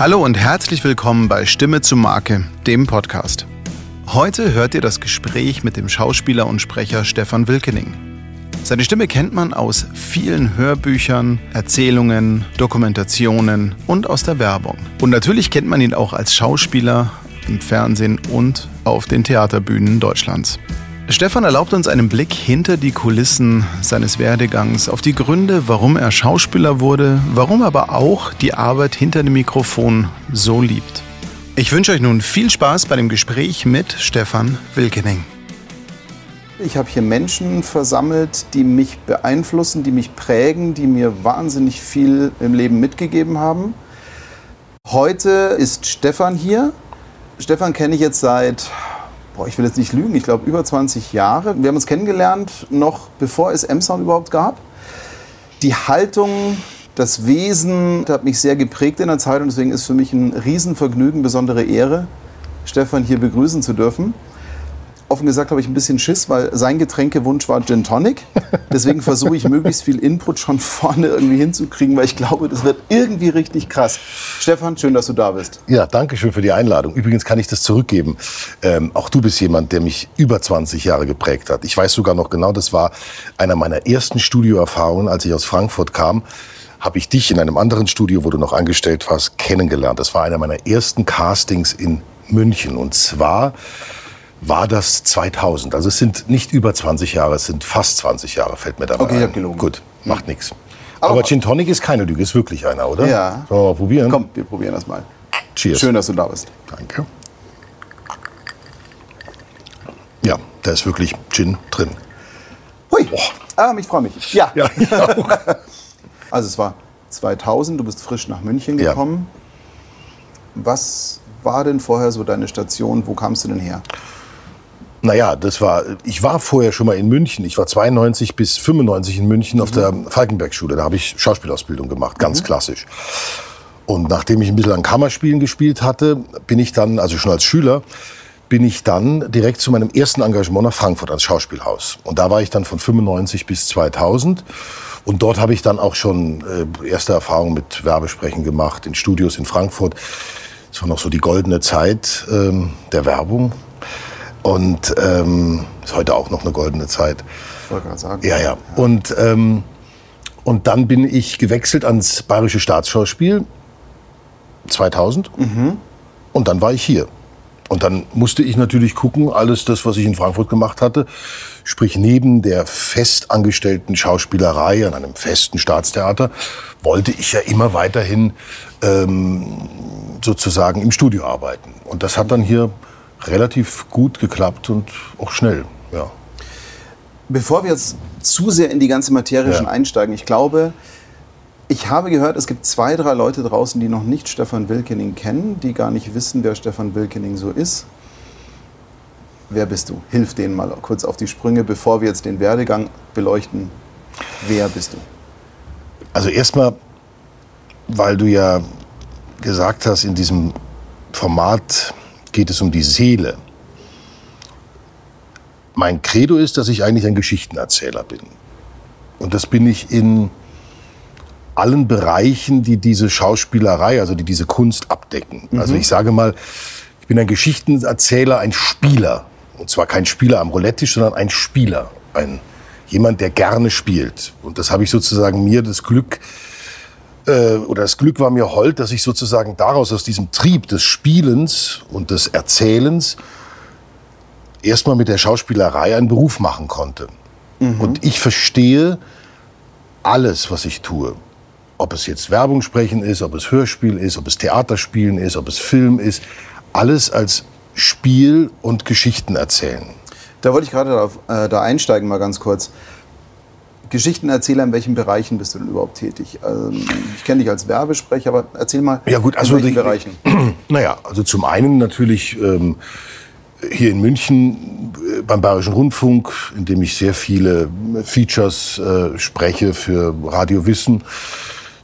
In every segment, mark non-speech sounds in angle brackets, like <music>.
Hallo und herzlich willkommen bei Stimme zu Marke, dem Podcast. Heute hört ihr das Gespräch mit dem Schauspieler und Sprecher Stefan Wilkening. Seine Stimme kennt man aus vielen Hörbüchern, Erzählungen, Dokumentationen und aus der Werbung. Und natürlich kennt man ihn auch als Schauspieler im Fernsehen und auf den Theaterbühnen Deutschlands. Stefan erlaubt uns einen Blick hinter die Kulissen seines Werdegangs, auf die Gründe, warum er Schauspieler wurde, warum aber auch die Arbeit hinter dem Mikrofon so liebt. Ich wünsche euch nun viel Spaß bei dem Gespräch mit Stefan Wilkening. Ich habe hier Menschen versammelt, die mich beeinflussen, die mich prägen, die mir wahnsinnig viel im Leben mitgegeben haben. Heute ist Stefan hier. Stefan kenne ich jetzt seit boah, ich will jetzt nicht lügen, ich glaube über 20 Jahre. Wir haben uns kennengelernt, noch bevor es M-Sound überhaupt gab. Die Haltung, das Wesen hat mich sehr geprägt in der Zeit und deswegen ist für mich ein Riesenvergnügen, besondere Ehre, Stefan hier begrüßen zu dürfen offen gesagt habe ich ein bisschen Schiss, weil sein Getränkewunsch war Gin Tonic. Deswegen versuche ich möglichst viel Input schon vorne irgendwie hinzukriegen, weil ich glaube, das wird irgendwie richtig krass. Stefan, schön, dass du da bist. Ja, danke schön für die Einladung. Übrigens kann ich das zurückgeben. Ähm, auch du bist jemand, der mich über 20 Jahre geprägt hat. Ich weiß sogar noch genau, das war einer meiner ersten Studioerfahrungen, als ich aus Frankfurt kam habe ich dich in einem anderen Studio, wo du noch angestellt warst, kennengelernt. Das war einer meiner ersten Castings in München. Und zwar war das 2000. Also es sind nicht über 20 Jahre, es sind fast 20 Jahre, fällt mir da okay, ein. Okay, gelogen. Gut, macht nichts. Aber, Aber Gin Tonic ist keine Lüge, ist wirklich einer, oder? Ja. Sollen wir mal probieren? Komm, wir probieren das mal. Cheers. Schön, dass du da bist. Danke. Ja, da ist wirklich Gin drin. Hui. Boah. Ah, ich freue mich. Ja. ja ich auch. <laughs> also es war 2000, du bist frisch nach München gekommen. Ja. Was war denn vorher so deine Station? Wo kamst du denn her? Naja, das war, ich war vorher schon mal in München. Ich war 92 bis 95 in München mhm. auf der Falkenberg-Schule. Da habe ich Schauspielausbildung gemacht, ganz mhm. klassisch. Und nachdem ich ein bisschen an Kammerspielen gespielt hatte, bin ich dann, also schon als Schüler, bin ich dann direkt zu meinem ersten Engagement nach Frankfurt ans Schauspielhaus. Und da war ich dann von 95 bis 2000. Und dort habe ich dann auch schon äh, erste Erfahrungen mit Werbesprechen gemacht, in Studios in Frankfurt. Das war noch so die goldene Zeit ähm, der Werbung. Und ähm, ist heute auch noch eine goldene Zeit. Ich wollte gerade sagen. Ja, ja. Und, ähm, und dann bin ich gewechselt ans Bayerische Staatsschauspiel 2000. Mhm. Und dann war ich hier. Und dann musste ich natürlich gucken, alles das, was ich in Frankfurt gemacht hatte, sprich neben der festangestellten Schauspielerei an einem festen Staatstheater, wollte ich ja immer weiterhin ähm, sozusagen im Studio arbeiten. Und das hat dann hier relativ gut geklappt und auch schnell. Ja. Bevor wir jetzt zu sehr in die ganze Materie schon einsteigen, ich glaube, ich habe gehört, es gibt zwei, drei Leute draußen, die noch nicht Stefan Wilkening kennen, die gar nicht wissen, wer Stefan Wilkening so ist. Wer bist du? Hilf denen mal kurz auf die Sprünge, bevor wir jetzt den Werdegang beleuchten. Wer bist du? Also erstmal, weil du ja gesagt hast, in diesem Format geht es um die Seele. Mein Credo ist, dass ich eigentlich ein Geschichtenerzähler bin. Und das bin ich in allen Bereichen, die diese Schauspielerei, also die diese Kunst abdecken. Mhm. Also ich sage mal, ich bin ein Geschichtenerzähler, ein Spieler. Und zwar kein Spieler am Roulette-Tisch, sondern ein Spieler. Ein, jemand, der gerne spielt. Und das habe ich sozusagen mir das Glück äh, oder das Glück war mir hold, dass ich sozusagen daraus, aus diesem Trieb des Spielens und des Erzählens, erstmal mit der Schauspielerei einen Beruf machen konnte. Mhm. Und ich verstehe alles, was ich tue. Ob es jetzt Werbung sprechen ist, ob es Hörspiel ist, ob es Theaterspielen ist, ob es Film ist, alles als Spiel und Geschichten erzählen. Da wollte ich gerade äh, da einsteigen, mal ganz kurz. Geschichtenerzähler, in welchen Bereichen bist du denn überhaupt tätig? Ähm, ich kenne dich als Werbesprecher, aber erzähl mal, ja, gut, also in welchen die, Bereichen? <clears throat> Naja, also zum einen natürlich ähm, hier in München äh, beim Bayerischen Rundfunk, in dem ich sehr viele Features äh, spreche für Radio Wissen,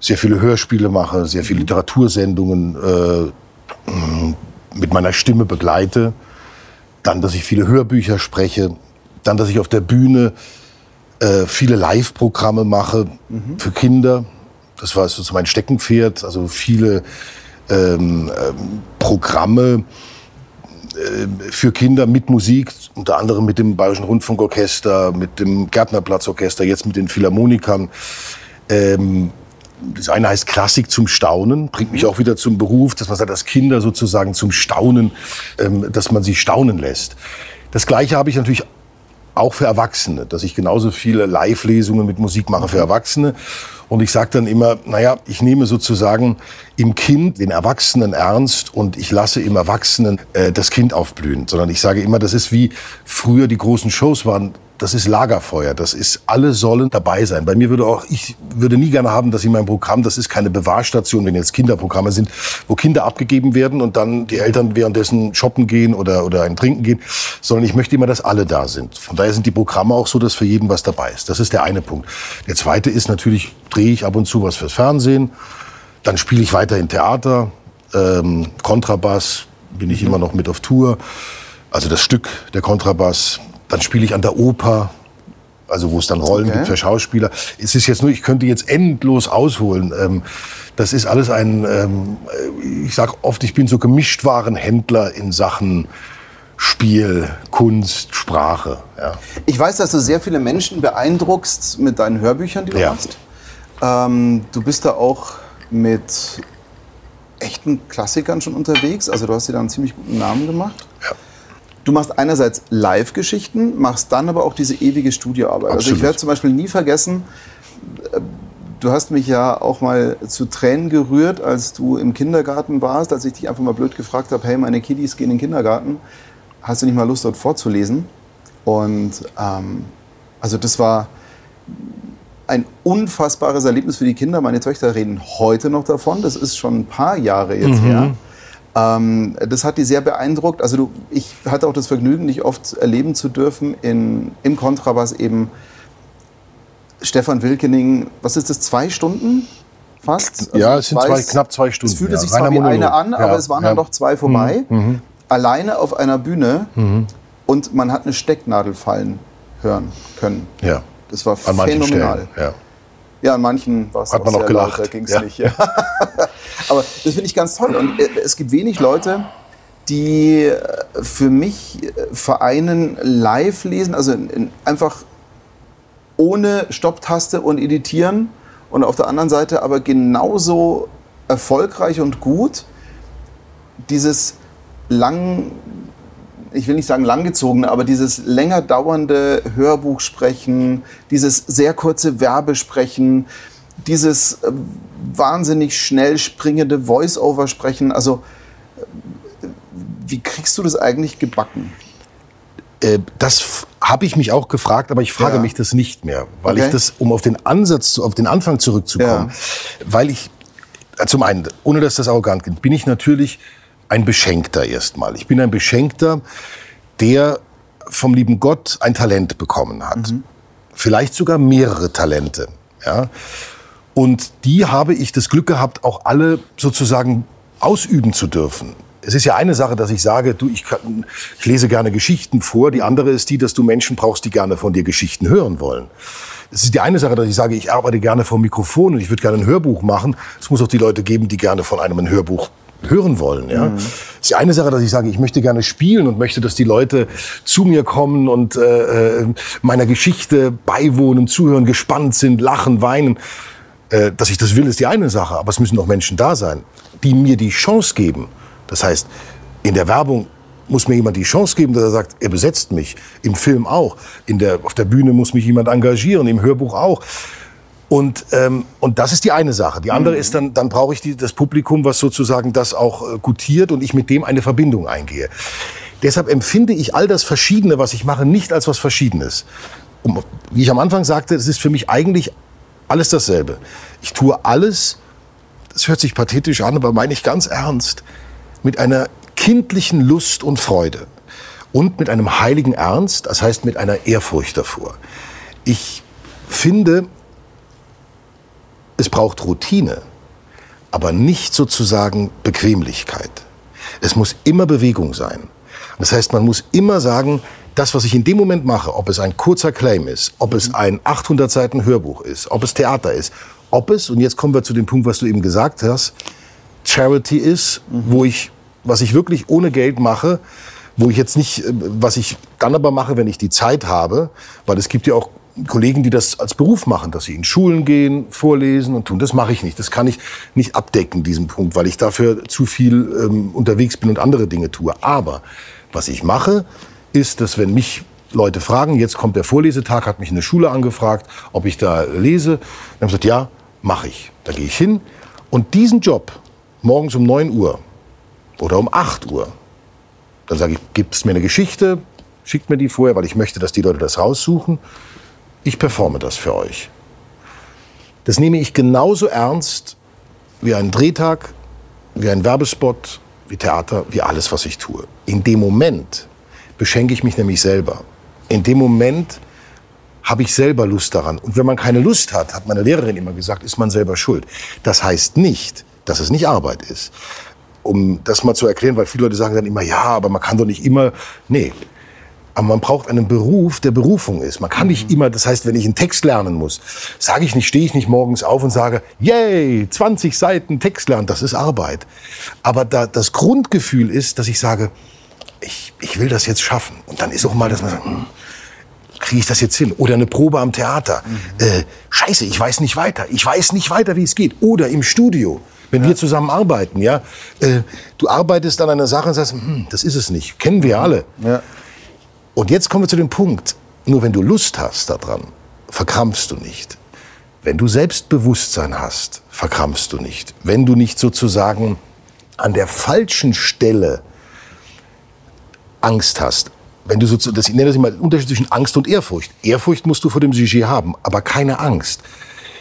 sehr viele Hörspiele mache, sehr viele Literatursendungen äh, mit meiner Stimme begleite. Dann, dass ich viele Hörbücher spreche. Dann, dass ich auf der Bühne äh, viele Live-Programme mache mhm. für Kinder. Das war so mein Steckenpferd. Also viele ähm, ähm, Programme äh, für Kinder mit Musik, unter anderem mit dem Bayerischen Rundfunkorchester, mit dem Gärtnerplatzorchester, jetzt mit den Philharmonikern. Ähm, das eine heißt Klassik zum Staunen, bringt mich auch wieder zum Beruf, dass man sagt, dass Kinder sozusagen zum Staunen, ähm, dass man sie staunen lässt. Das Gleiche habe ich natürlich auch für Erwachsene, dass ich genauso viele Live-Lesungen mit Musik mache für Erwachsene. Und ich sage dann immer, naja, ich nehme sozusagen im Kind den Erwachsenen ernst und ich lasse im Erwachsenen äh, das Kind aufblühen. Sondern ich sage immer, das ist wie früher die großen Shows waren das ist Lagerfeuer. Das ist, alle sollen dabei sein. Bei mir würde auch, ich würde nie gerne haben, dass in meinem Programm, das ist keine Bewahrstation, wenn jetzt Kinderprogramme sind, wo Kinder abgegeben werden und dann die Eltern währenddessen shoppen gehen oder, oder ein Trinken gehen, sondern ich möchte immer, dass alle da sind. Von daher sind die Programme auch so, dass für jeden was dabei ist. Das ist der eine Punkt. Der zweite ist natürlich, drehe ich ab und zu was fürs Fernsehen. Dann spiele ich weiter in Theater. Ähm, Kontrabass bin ich immer noch mit auf Tour. Also das Stück, der Kontrabass, dann spiele ich an der Oper, also wo es dann Rollen okay. gibt für Schauspieler. Es ist jetzt nur, ich könnte jetzt endlos ausholen. Ähm, das ist alles ein, ähm, ich sage oft, ich bin so Gemischtwarenhändler in Sachen Spiel, Kunst, Sprache. Ja. Ich weiß, dass du sehr viele Menschen beeindruckst mit deinen Hörbüchern, die du ja. machst. Ähm, du bist da auch mit echten Klassikern schon unterwegs. Also du hast dir da einen ziemlich guten Namen gemacht. Ja. Du machst einerseits Live-Geschichten, machst dann aber auch diese ewige Studioarbeit. Absolut. Also ich werde zum Beispiel nie vergessen, äh, du hast mich ja auch mal zu Tränen gerührt, als du im Kindergarten warst, als ich dich einfach mal blöd gefragt habe, hey, meine Kiddies gehen in den Kindergarten, hast du nicht mal Lust dort vorzulesen? Und ähm, also das war ein unfassbares Erlebnis für die Kinder. Meine Töchter reden heute noch davon. Das ist schon ein paar Jahre jetzt mhm. her. Ähm, das hat die sehr beeindruckt. Also du, ich hatte auch das Vergnügen, dich oft erleben zu dürfen in, im Kontrabass eben Stefan Wilkening, was ist das, zwei Stunden fast? Also ja, es sind zwei, knapp zwei Stunden. Es fühlte ja. sich zwar wie eine an, ja, aber es waren ja. dann doch zwei vorbei. Mhm. mhm. Alleine auf einer Bühne mhm. und man hat eine Stecknadel fallen hören können. Ja. Das war an phänomenal. Ja. Ja, an manchen war es Hat man noch gelacht. Laut, da ging es nicht. Ja. <laughs> Aber das finde ich ganz toll. Und äh, es gibt wenig Leute, die äh, für mich äh, vereinen live lesen, also einfach ohne Stopptaste und editieren und auf der anderen Seite aber genauso erfolgreich und gut dieses lang, ich will nicht sagen langgezogene, aber dieses länger dauernde Hörbuchsprechen, dieses sehr kurze Werbesprechen, dieses äh, wahnsinnig schnell springende Voice-Over sprechen. Also, äh, wie kriegst du das eigentlich gebacken? Äh, das habe ich mich auch gefragt, aber ich frage ja. mich das nicht mehr, weil okay. ich das, um auf den Ansatz, auf den Anfang zurückzukommen, ja. weil ich zum einen, ohne dass das arrogant klingt, bin ich natürlich ein Beschenkter erstmal. Ich bin ein Beschenkter, der vom lieben Gott ein Talent bekommen hat. Mhm. Vielleicht sogar mehrere Talente. Ja? Und die habe ich das Glück gehabt, auch alle sozusagen ausüben zu dürfen. Es ist ja eine Sache, dass ich sage, du, ich, kann, ich lese gerne Geschichten vor. Die andere ist die, dass du Menschen brauchst, die gerne von dir Geschichten hören wollen. Es ist die eine Sache, dass ich sage, ich arbeite gerne vor Mikrofon und ich würde gerne ein Hörbuch machen. Es muss auch die Leute geben, die gerne von einem ein Hörbuch hören wollen. Ja? Mhm. Ist die eine Sache, dass ich sage, ich möchte gerne spielen und möchte, dass die Leute zu mir kommen und äh, äh meiner Geschichte beiwohnen, zuhören, gespannt sind, lachen, weinen. Äh, dass ich das will, ist die eine Sache, aber es müssen auch Menschen da sein, die mir die Chance geben. Das heißt, in der Werbung muss mir jemand die Chance geben, dass er sagt, er besetzt mich. Im Film auch. In der, auf der Bühne muss mich jemand engagieren, im Hörbuch auch. Und, ähm, und das ist die eine Sache. Die andere mhm. ist dann, dann brauche ich die, das Publikum, was sozusagen das auch äh, gutiert und ich mit dem eine Verbindung eingehe. Deshalb empfinde ich all das Verschiedene, was ich mache, nicht als was Verschiedenes. Um, wie ich am Anfang sagte, es ist für mich eigentlich alles dasselbe. Ich tue alles, das hört sich pathetisch an, aber meine ich ganz ernst, mit einer kindlichen Lust und Freude und mit einem heiligen Ernst, das heißt mit einer Ehrfurcht davor. Ich finde, es braucht Routine, aber nicht sozusagen Bequemlichkeit. Es muss immer Bewegung sein. Das heißt, man muss immer sagen, das, was ich in dem Moment mache, ob es ein kurzer Claim ist, ob es ein 800 Seiten Hörbuch ist, ob es Theater ist, ob es, und jetzt kommen wir zu dem Punkt, was du eben gesagt hast, Charity ist, wo ich, was ich wirklich ohne Geld mache, wo ich jetzt nicht, äh, was ich dann aber mache, wenn ich die Zeit habe, weil es gibt ja auch Kollegen, die das als Beruf machen, dass sie in Schulen gehen, vorlesen und tun. Das mache ich nicht. Das kann ich nicht abdecken, diesen Punkt, weil ich dafür zu viel ähm, unterwegs bin und andere Dinge tue. Aber was ich mache, ist, dass wenn mich Leute fragen, jetzt kommt der Vorlesetag, hat mich eine Schule angefragt, ob ich da lese, dann habe ich gesagt, ja, mache ich. Da gehe ich hin und diesen Job morgens um 9 Uhr oder um 8 Uhr, dann sage ich, gibt es mir eine Geschichte, schickt mir die vorher, weil ich möchte, dass die Leute das raussuchen. Ich performe das für euch. Das nehme ich genauso ernst wie einen Drehtag, wie ein Werbespot, wie Theater, wie alles, was ich tue. In dem Moment beschenke ich mich nämlich selber. In dem Moment habe ich selber Lust daran. Und wenn man keine Lust hat, hat meine Lehrerin immer gesagt, ist man selber schuld. Das heißt nicht, dass es nicht Arbeit ist. Um das mal zu erklären, weil viele Leute sagen dann immer, ja, aber man kann doch nicht immer. Nee. Aber man braucht einen Beruf, der Berufung ist. Man kann nicht immer, das heißt, wenn ich einen Text lernen muss, sage ich nicht, stehe ich nicht morgens auf und sage, yay, 20 Seiten Text lernen, das ist Arbeit. Aber da, das Grundgefühl ist, dass ich sage, ich, ich will das jetzt schaffen. Und dann ist auch mal, dass man sagt, hm, kriege ich das jetzt hin? Oder eine Probe am Theater. Äh, scheiße, ich weiß nicht weiter. Ich weiß nicht weiter, wie es geht. Oder im Studio, wenn wir zusammen arbeiten, ja. Äh, du arbeitest an einer Sache und sagst, hm, das ist es nicht. Kennen wir alle. Ja. Und jetzt kommen wir zu dem Punkt, nur wenn du Lust hast daran, verkrampfst du nicht. Wenn du Selbstbewusstsein hast, verkrampfst du nicht. Wenn du nicht sozusagen an der falschen Stelle Angst hast, wenn du sozusagen, das, ich nenne das immer Unterschied zwischen Angst und Ehrfurcht. Ehrfurcht musst du vor dem Sujet haben, aber keine Angst.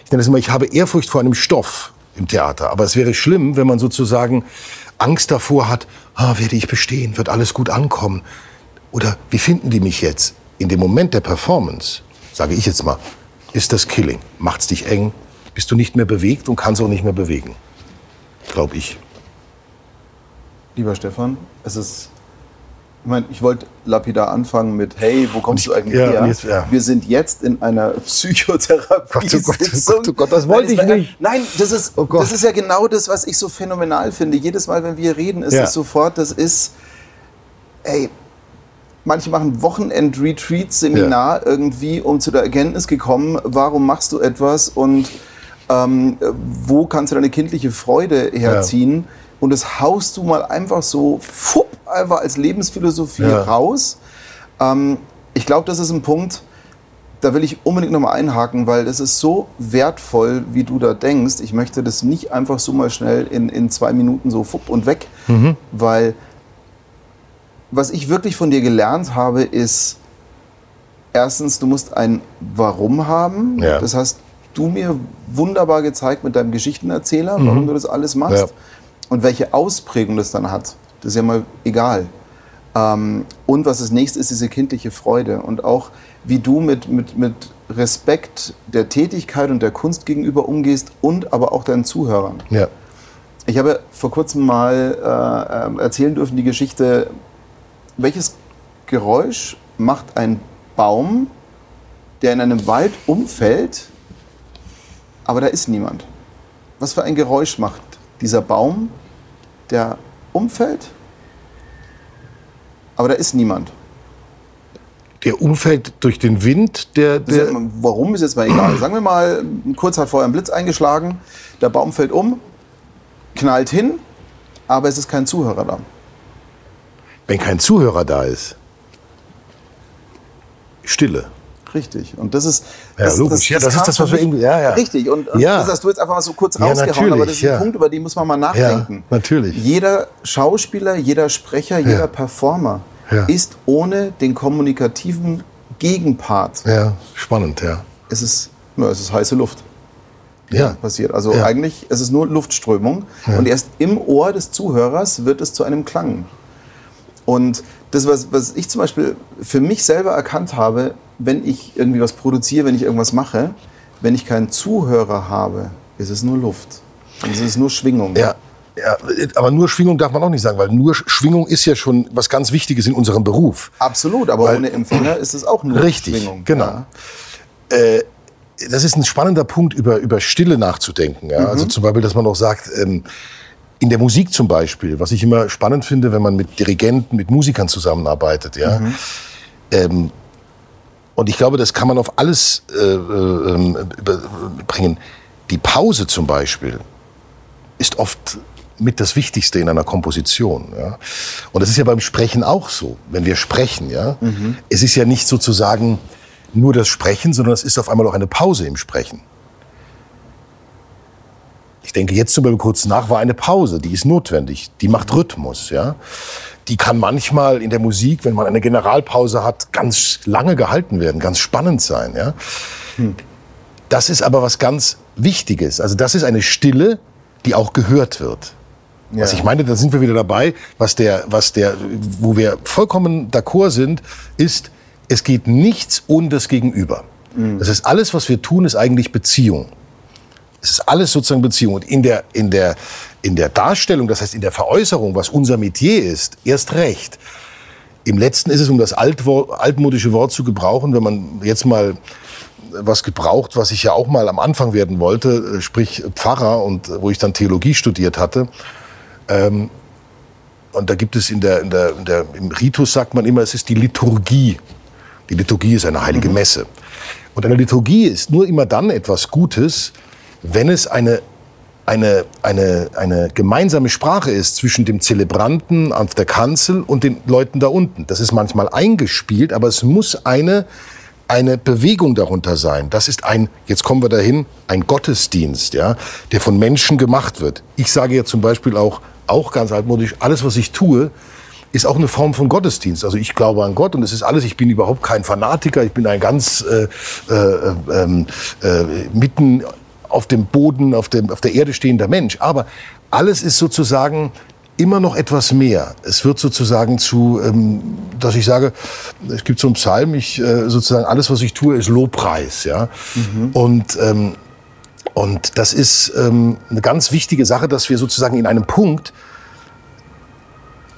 Ich nenne das immer, ich habe Ehrfurcht vor einem Stoff im Theater. Aber es wäre schlimm, wenn man sozusagen Angst davor hat, ah, werde ich bestehen, wird alles gut ankommen. Oder wie finden die mich jetzt? In dem Moment der Performance, sage ich jetzt mal, ist das Killing. Macht's dich eng, bist du nicht mehr bewegt und kannst auch nicht mehr bewegen. Glaube ich. Lieber Stefan, es ist. Ich meine, ich wollte lapidar anfangen mit, hey, wo kommst du eigentlich ja, her? jetzt- ja. Wir sind jetzt in einer <laughs> Psychotherapie. Gott, oh Gott, oh Gott, oh Gott, das wollte ich nicht. Nein, das ist, Oh das ist ja genau das, was ich so phänomenal finde. Jedes Mal, wenn wir reden, ist Ja. es sofort, das ist, ey, manche machen Wochenend-Retreat-Seminar irgendwie, um zu der Erkenntnis gekommen, warum machst du etwas und ähm, wo kannst du deine kindliche Freude herziehen? Und das haust du mal einfach so, fupp, einfach als Lebensphilosophie Ja. raus. Ähm, ich glaube, das ist ein Punkt, da will ich unbedingt nochmal einhaken, weil das ist so wertvoll, wie du da denkst. Ich möchte das nicht einfach so mal schnell in, in zwei Minuten so fupp und weg, weil was ich wirklich von dir gelernt habe, ist erstens, du musst ein Warum haben. Ja. Das hast du mir wunderbar gezeigt mit deinem Geschichtenerzähler, warum du das alles machst. Ja. Und welche Ausprägung das dann hat, das ist ja mal egal. Ähm, und was das nächste ist, diese kindliche Freude. Und auch, wie du mit, mit, mit Respekt der Tätigkeit und der Kunst gegenüber umgehst und aber auch deinen Zuhörern. Ja. Ich habe vor kurzem mal äh, ähm, erzählen dürfen die Geschichte, welches Geräusch macht ein Baum, der in einem Wald umfällt, aber da ist niemand. Was für ein Geräusch macht dieser Baum, der umfällt, aber da ist niemand. Der umfällt durch den Wind, der, ist der immer- warum ist jetzt mal egal. Sagen wir mal, kurz hat vorher ein Blitz eingeschlagen, der Baum fällt um, knallt hin, aber es ist kein Zuhörer da. Wenn kein Zuhörer da ist. Stille. Richtig. Und das ist. Ja, logisch. Ja, das ist das, was wir irgendwie- ja, ja. Richtig. Und, und Ja. das hast du jetzt einfach mal so kurz Ja, rausgehauen, aber das ist ein ja. Punkt, über den muss man mal nachdenken. natürlich. Jeder Schauspieler, jeder Sprecher, jeder Performer Ja. ist ohne den kommunikativen Gegenpart. Ja, spannend, ja. Es ist, na, es ist heiße Luft. Ja, passiert. Also Ja. eigentlich es ist nur Luftströmung und erst im Ohr des Zuhörers wird es zu einem Klang. Und das, was, was ich zum Beispiel für mich selber erkannt habe, wenn ich irgendwie was produziere, wenn ich irgendwas mache, wenn ich keinen Zuhörer habe, ist es nur Luft. Und es ist nur Schwingung. ja. Ja, aber nur Schwingung darf man auch nicht sagen, weil nur Schwingung ist ja schon was ganz Wichtiges in unserem Beruf. Absolut, aber Weil- ohne Empfänger ist es auch nur Richtig, Schwingung. genau. Ja. das ist ein spannender Punkt, über, über Stille nachzudenken. Ja? Mhm. Also zum Beispiel, dass man auch sagt, ähm, in der Musik zum Beispiel, was ich immer spannend finde, wenn man mit Dirigenten, mit Musikern zusammenarbeitet, ja. Mhm. Ähm, und ich glaube, das kann man auf alles äh, äh, bringen. Die Pause zum Beispiel ist oft mit das Wichtigste in einer Komposition. Ja? Und das ist ja beim Sprechen auch so. Wenn wir sprechen, ja, mhm. es ist ja nicht sozusagen nur das Sprechen, sondern es ist auf einmal auch eine Pause im Sprechen. Ich denke jetzt zum Beispiel kurz nach war eine Pause, die ist notwendig, die macht Rhythmus, ja. Die kann manchmal in der Musik, wenn man eine Generalpause hat, ganz lange gehalten werden, ganz spannend sein, ja. Hm. Das ist aber was ganz Wichtiges. Also das ist eine Stille, die auch gehört wird. Ja. Was ich meine, da sind wir wieder dabei, was der, was der, wo wir vollkommen d'accord sind, ist, es geht nichts ohne das Gegenüber. Mhm. Das heißt, alles, was wir tun, ist eigentlich Beziehung. Es ist alles sozusagen Beziehung. Und in der, in der, in der Darstellung, das heißt in der Veräußerung, was unser Metier ist, erst recht. Im letzten ist es, um das altmodische Wort zu gebrauchen, wenn man jetzt mal was gebraucht, was ich ja auch mal am Anfang werden wollte, sprich Pfarrer und wo ich dann Theologie studiert hatte. Ähm, und da gibt es in der, in der, in der, im Ritus sagt man immer, es ist die Liturgie. Die Liturgie ist eine heilige mhm. Messe. Und eine Liturgie ist nur immer dann etwas Gutes, wenn es eine, eine, eine, eine gemeinsame Sprache ist zwischen dem Zelebranten auf der Kanzel und den Leuten da unten. Das ist manchmal eingespielt, aber es muss eine, eine Bewegung darunter sein. Das ist ein, jetzt kommen wir dahin, ein Gottesdienst, ja, der von Menschen gemacht wird. Ich sage ja zum Beispiel auch, auch ganz altmodisch, alles, was ich tue, ist auch eine Form von Gottesdienst. Also ich glaube an Gott und es ist alles, ich bin überhaupt kein Fanatiker, ich bin ein ganz äh, äh, ähm, äh, mitten auf dem Boden, auf, dem, auf der Erde stehender Mensch. Aber alles ist sozusagen immer noch etwas mehr. Es wird sozusagen zu, ähm, dass ich sage, es gibt so einen Psalm, ich äh, sozusagen alles, was ich tue, ist Lobpreis, ja. Mhm. Und ähm, und das ist ähm, eine ganz wichtige Sache, dass wir sozusagen in einem Punkt,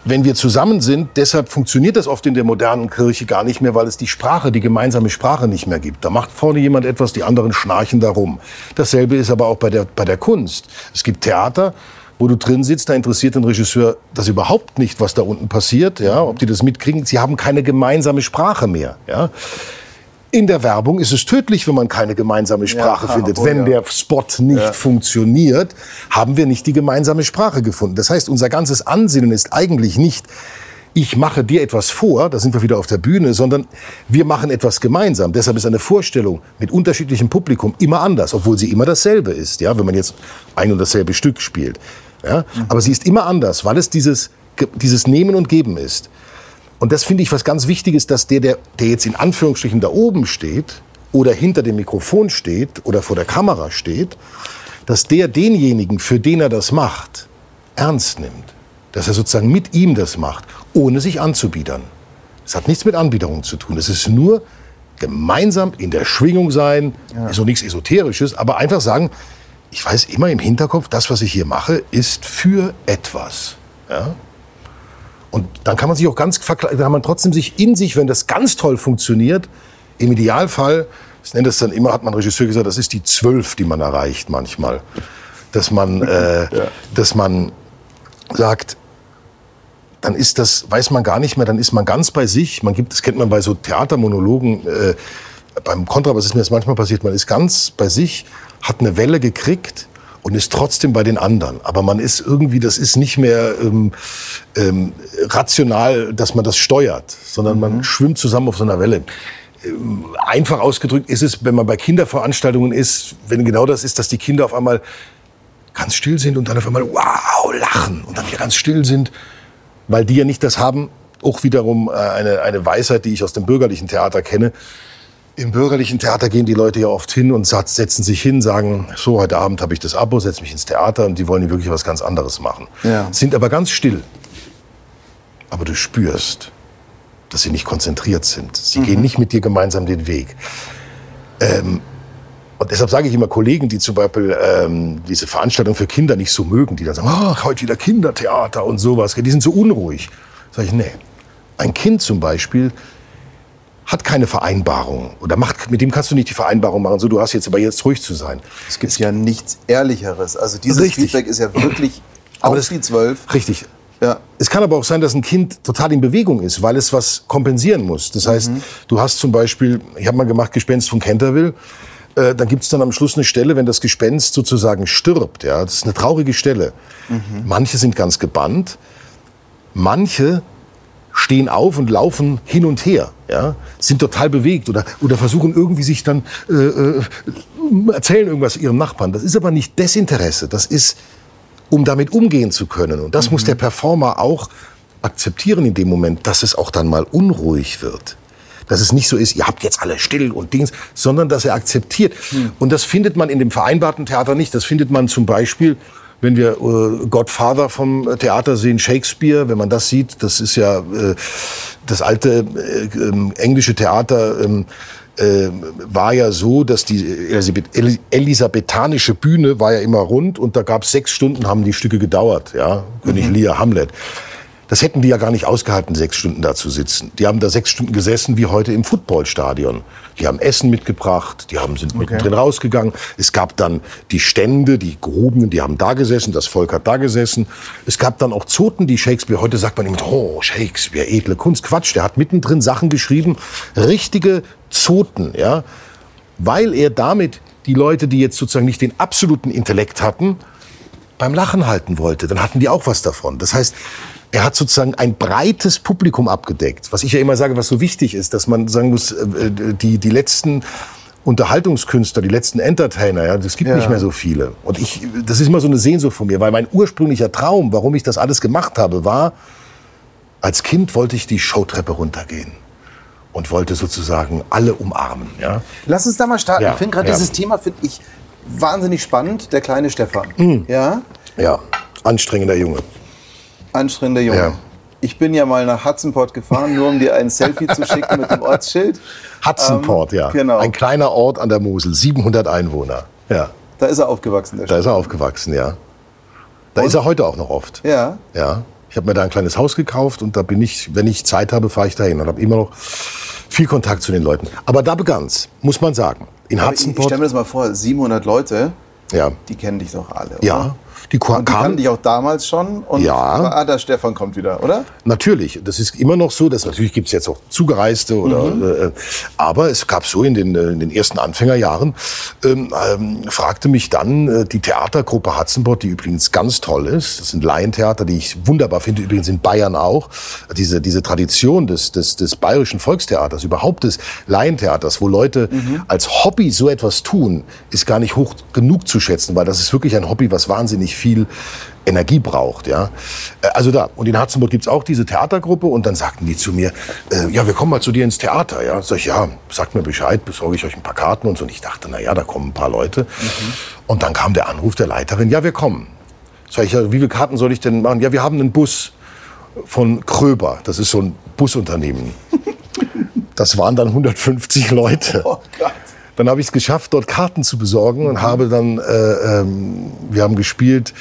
wenn wir zusammen sind, deshalb funktioniert das oft in der modernen Kirche gar nicht mehr, weil es die Sprache, die gemeinsame Sprache nicht mehr gibt. Da macht vorne jemand etwas, die anderen schnarchen darum. Dasselbe ist aber auch bei der, bei der Kunst. Es gibt Theater, wo du drin sitzt, da interessiert den Regisseur das überhaupt nicht, was da unten passiert, ja, ob die das mitkriegen. Sie haben keine gemeinsame Sprache mehr, ja. In der Werbung ist es tödlich, wenn man keine gemeinsame Sprache ja, findet. Wenn der Spot nicht ja. funktioniert, haben wir nicht die gemeinsame Sprache gefunden. Das heißt, unser ganzes Ansinnen ist eigentlich nicht, ich mache dir etwas vor, da sind wir wieder auf der Bühne, sondern wir machen etwas gemeinsam. Deshalb ist eine Vorstellung mit unterschiedlichem Publikum immer anders, obwohl sie immer dasselbe ist, ja, wenn man jetzt ein und dasselbe Stück spielt. Ja? Mhm. Aber sie ist immer anders, weil es dieses, dieses Nehmen und Geben ist. Und das finde ich was ganz Wichtiges, dass der, der, der jetzt in Anführungsstrichen da oben steht oder hinter dem Mikrofon steht oder vor der Kamera steht, dass der denjenigen, für den er das macht, ernst nimmt. Dass er sozusagen mit ihm das macht, ohne sich anzubiedern. Es hat nichts mit Anbiederung zu tun. Es ist nur gemeinsam in der Schwingung sein, ja. ist so nichts Esoterisches, aber einfach sagen, ich weiß immer im Hinterkopf, das, was ich hier mache, ist für etwas. Ja? Und dann kann man sich auch ganz, dann kann man trotzdem sich in sich, wenn das ganz toll funktioniert, im Idealfall, ich nenne das dann immer, hat man Regisseur gesagt, das ist die Zwölf, die man erreicht manchmal. Dass man, <laughs> äh, ja. dass man sagt, dann ist das, weiß man gar nicht mehr, dann ist man ganz bei sich. Man gibt, das kennt man bei so Theatermonologen, äh, beim Kontrabass ist mir das manchmal passiert, man ist ganz bei sich, hat eine Welle gekriegt und ist trotzdem bei den anderen. Aber man ist irgendwie, das ist nicht mehr ähm, ähm, rational, dass man das steuert, sondern mhm. man schwimmt zusammen auf so einer Welle. Ähm, einfach ausgedrückt ist es, wenn man bei Kinderveranstaltungen ist, wenn genau das ist, dass die Kinder auf einmal ganz still sind und dann auf einmal wow lachen und dann wieder ganz still sind, weil die ja nicht das haben. Auch wiederum äh, eine, eine Weisheit, die ich aus dem bürgerlichen Theater kenne im bürgerlichen Theater gehen die Leute ja oft hin und setzen sich hin, sagen, so, heute Abend habe ich das Abo, setze mich ins Theater und die wollen hier wirklich was ganz anderes machen. Ja. Sind aber ganz still. Aber du spürst, dass sie nicht konzentriert sind. Sie mhm. gehen nicht mit dir gemeinsam den Weg. Ähm, und deshalb sage ich immer Kollegen, die zum Beispiel ähm, diese Veranstaltung für Kinder nicht so mögen, die dann sagen, ach, heute wieder Kindertheater und sowas, die sind so unruhig. Sage ich, nee. Ein Kind zum Beispiel hat keine Vereinbarung oder macht, mit dem kannst du nicht die Vereinbarung machen, so du hast jetzt aber jetzt ruhig zu sein. Es gibt es ja nichts Ehrlicheres. Also dieses Richtig. Feedback ist ja wirklich <clears throat> Auf das- die zwölf. Richtig. Ja. Es kann aber auch sein, dass ein Kind total in Bewegung ist, weil es was kompensieren muss. Das heißt, du hast zum Beispiel, ich habe mal gemacht, Gespenst von Canterville, äh, dann gibt's dann am Schluss eine Stelle, wenn das Gespenst sozusagen stirbt. Ja, Das ist eine traurige Stelle. Manche sind ganz gebannt, manche stehen auf und laufen hin und her, ja, sind total bewegt oder, oder versuchen irgendwie sich dann, äh, äh, erzählen irgendwas ihrem Nachbarn. Das ist aber nicht Desinteresse, das ist, um damit umgehen zu können. Und das muss der Performer auch akzeptieren in dem Moment, dass es auch dann mal unruhig wird. Dass es nicht so ist, ihr habt jetzt alle still und Dings, sondern dass er akzeptiert. Und das findet man in dem vereinbarten Theater nicht. Das findet man zum Beispiel, wenn wir äh, Godfather vom Theater sehen, Shakespeare, wenn man das sieht, das ist ja äh, das alte äh, ähm, englische Theater. Ähm, äh, war ja so, dass die Elisabeth, Elis- elisabethanische Bühne war ja immer rund und da gab es sechs Stunden, haben die Stücke gedauert, ja, König Lear, Hamlet. Das hätten die ja gar nicht ausgehalten, sechs Stunden da zu sitzen. Die haben da sechs Stunden gesessen wie heute im Footballstadion. Die haben Essen mitgebracht, die haben, sind mittendrin rausgegangen. Es gab dann die Stände, die Gehobenen, die haben da gesessen, das Volk hat da gesessen. Es gab dann auch Zoten, die Shakespeare, heute sagt man immer, oh, Shakespeare, edle Kunst. Quatsch, der hat mittendrin Sachen geschrieben, richtige Zoten, ja. Weil er damit die Leute, die jetzt sozusagen nicht den absoluten Intellekt hatten, beim Lachen halten wollte, dann hatten die auch was davon. Das heißt, er hat sozusagen ein breites Publikum abgedeckt. Was ich ja immer sage, was so wichtig ist, dass man sagen muss, äh, die, die letzten Unterhaltungskünstler, die letzten Entertainer, ja, das gibt Ja. nicht mehr so viele. Und ich, das ist immer so eine Sehnsucht von mir, weil mein ursprünglicher Traum, warum ich das alles gemacht habe, war, als Kind wollte ich die Showtreppe runtergehen und wollte sozusagen alle umarmen, ja. Lass uns da mal starten. Ja, Ich finde gerade ja. dieses Thema finde ich wahnsinnig spannend. Der kleine Stefan. Ja, Ja, anstrengender Junge. Anstrengender Junge. Ja. Ich bin ja mal nach Hudson-Port gefahren, nur um dir ein Selfie zu schicken mit dem Ortsschild. <laughs> Hudsonport, Ähm, ja. genau. Ein kleiner Ort an der Mosel, 700 Einwohner. Ja, Da ist er aufgewachsen, der da ist er aufgewachsen, ja. Da ist er heute auch noch oft. Ja. Ja. Ich habe mir da ein kleines Haus gekauft und da bin ich, wenn ich Zeit habe, fahre ich dahin und habe immer noch viel Kontakt zu den Leuten. Aber da begann's, muss man sagen. In Aber ich, ich Hudsonport, stelle mir das mal vor, 700 Leute, ja, die kennen dich doch alle, oder? ja, die, Qua- Und die kannten kamen, dich auch damals schon. Und Ja. Ah, der Stefan kommt wieder, oder? Natürlich, das ist immer noch so. Dass, natürlich gibt's jetzt auch Zugereiste, oder, Mhm. äh, aber es gab so in den, äh, in den ersten Anfängerjahren, ähm, ähm, fragte mich dann äh, die Theatergruppe Hudson-Bot, die übrigens ganz toll ist. Das sind Laientheater, die ich wunderbar finde, übrigens in Bayern auch. Diese, diese Tradition des, des, des bayerischen Volkstheaters, überhaupt des Laientheaters, wo Leute Mhm. als Hobby so etwas tun, ist gar nicht hoch genug zu schätzen, weil das ist wirklich ein Hobby, was wahnsinnig viel Energie braucht, ja. Äh, Also da. Und in Harzenburg gibt's auch diese Theatergruppe und dann sagten die zu mir, äh, ja, wir kommen mal zu dir ins Theater, ja. Sag ich, ja, sagt mir Bescheid, besorge ich euch ein paar Karten und so. Und ich dachte, na ja, da kommen ein paar Leute. Und dann kam der Anruf der Leiterin, ja, wir kommen. Sag ich, ja, wie viele Karten soll ich denn machen? Ja, wir haben einen Bus von Kröber. Das ist so ein Busunternehmen. <laughs> Das waren dann 150 Leute. Oh Gott. Dann habe ich es geschafft, dort Karten zu besorgen und habe dann, äh, ähm, wir haben gespielt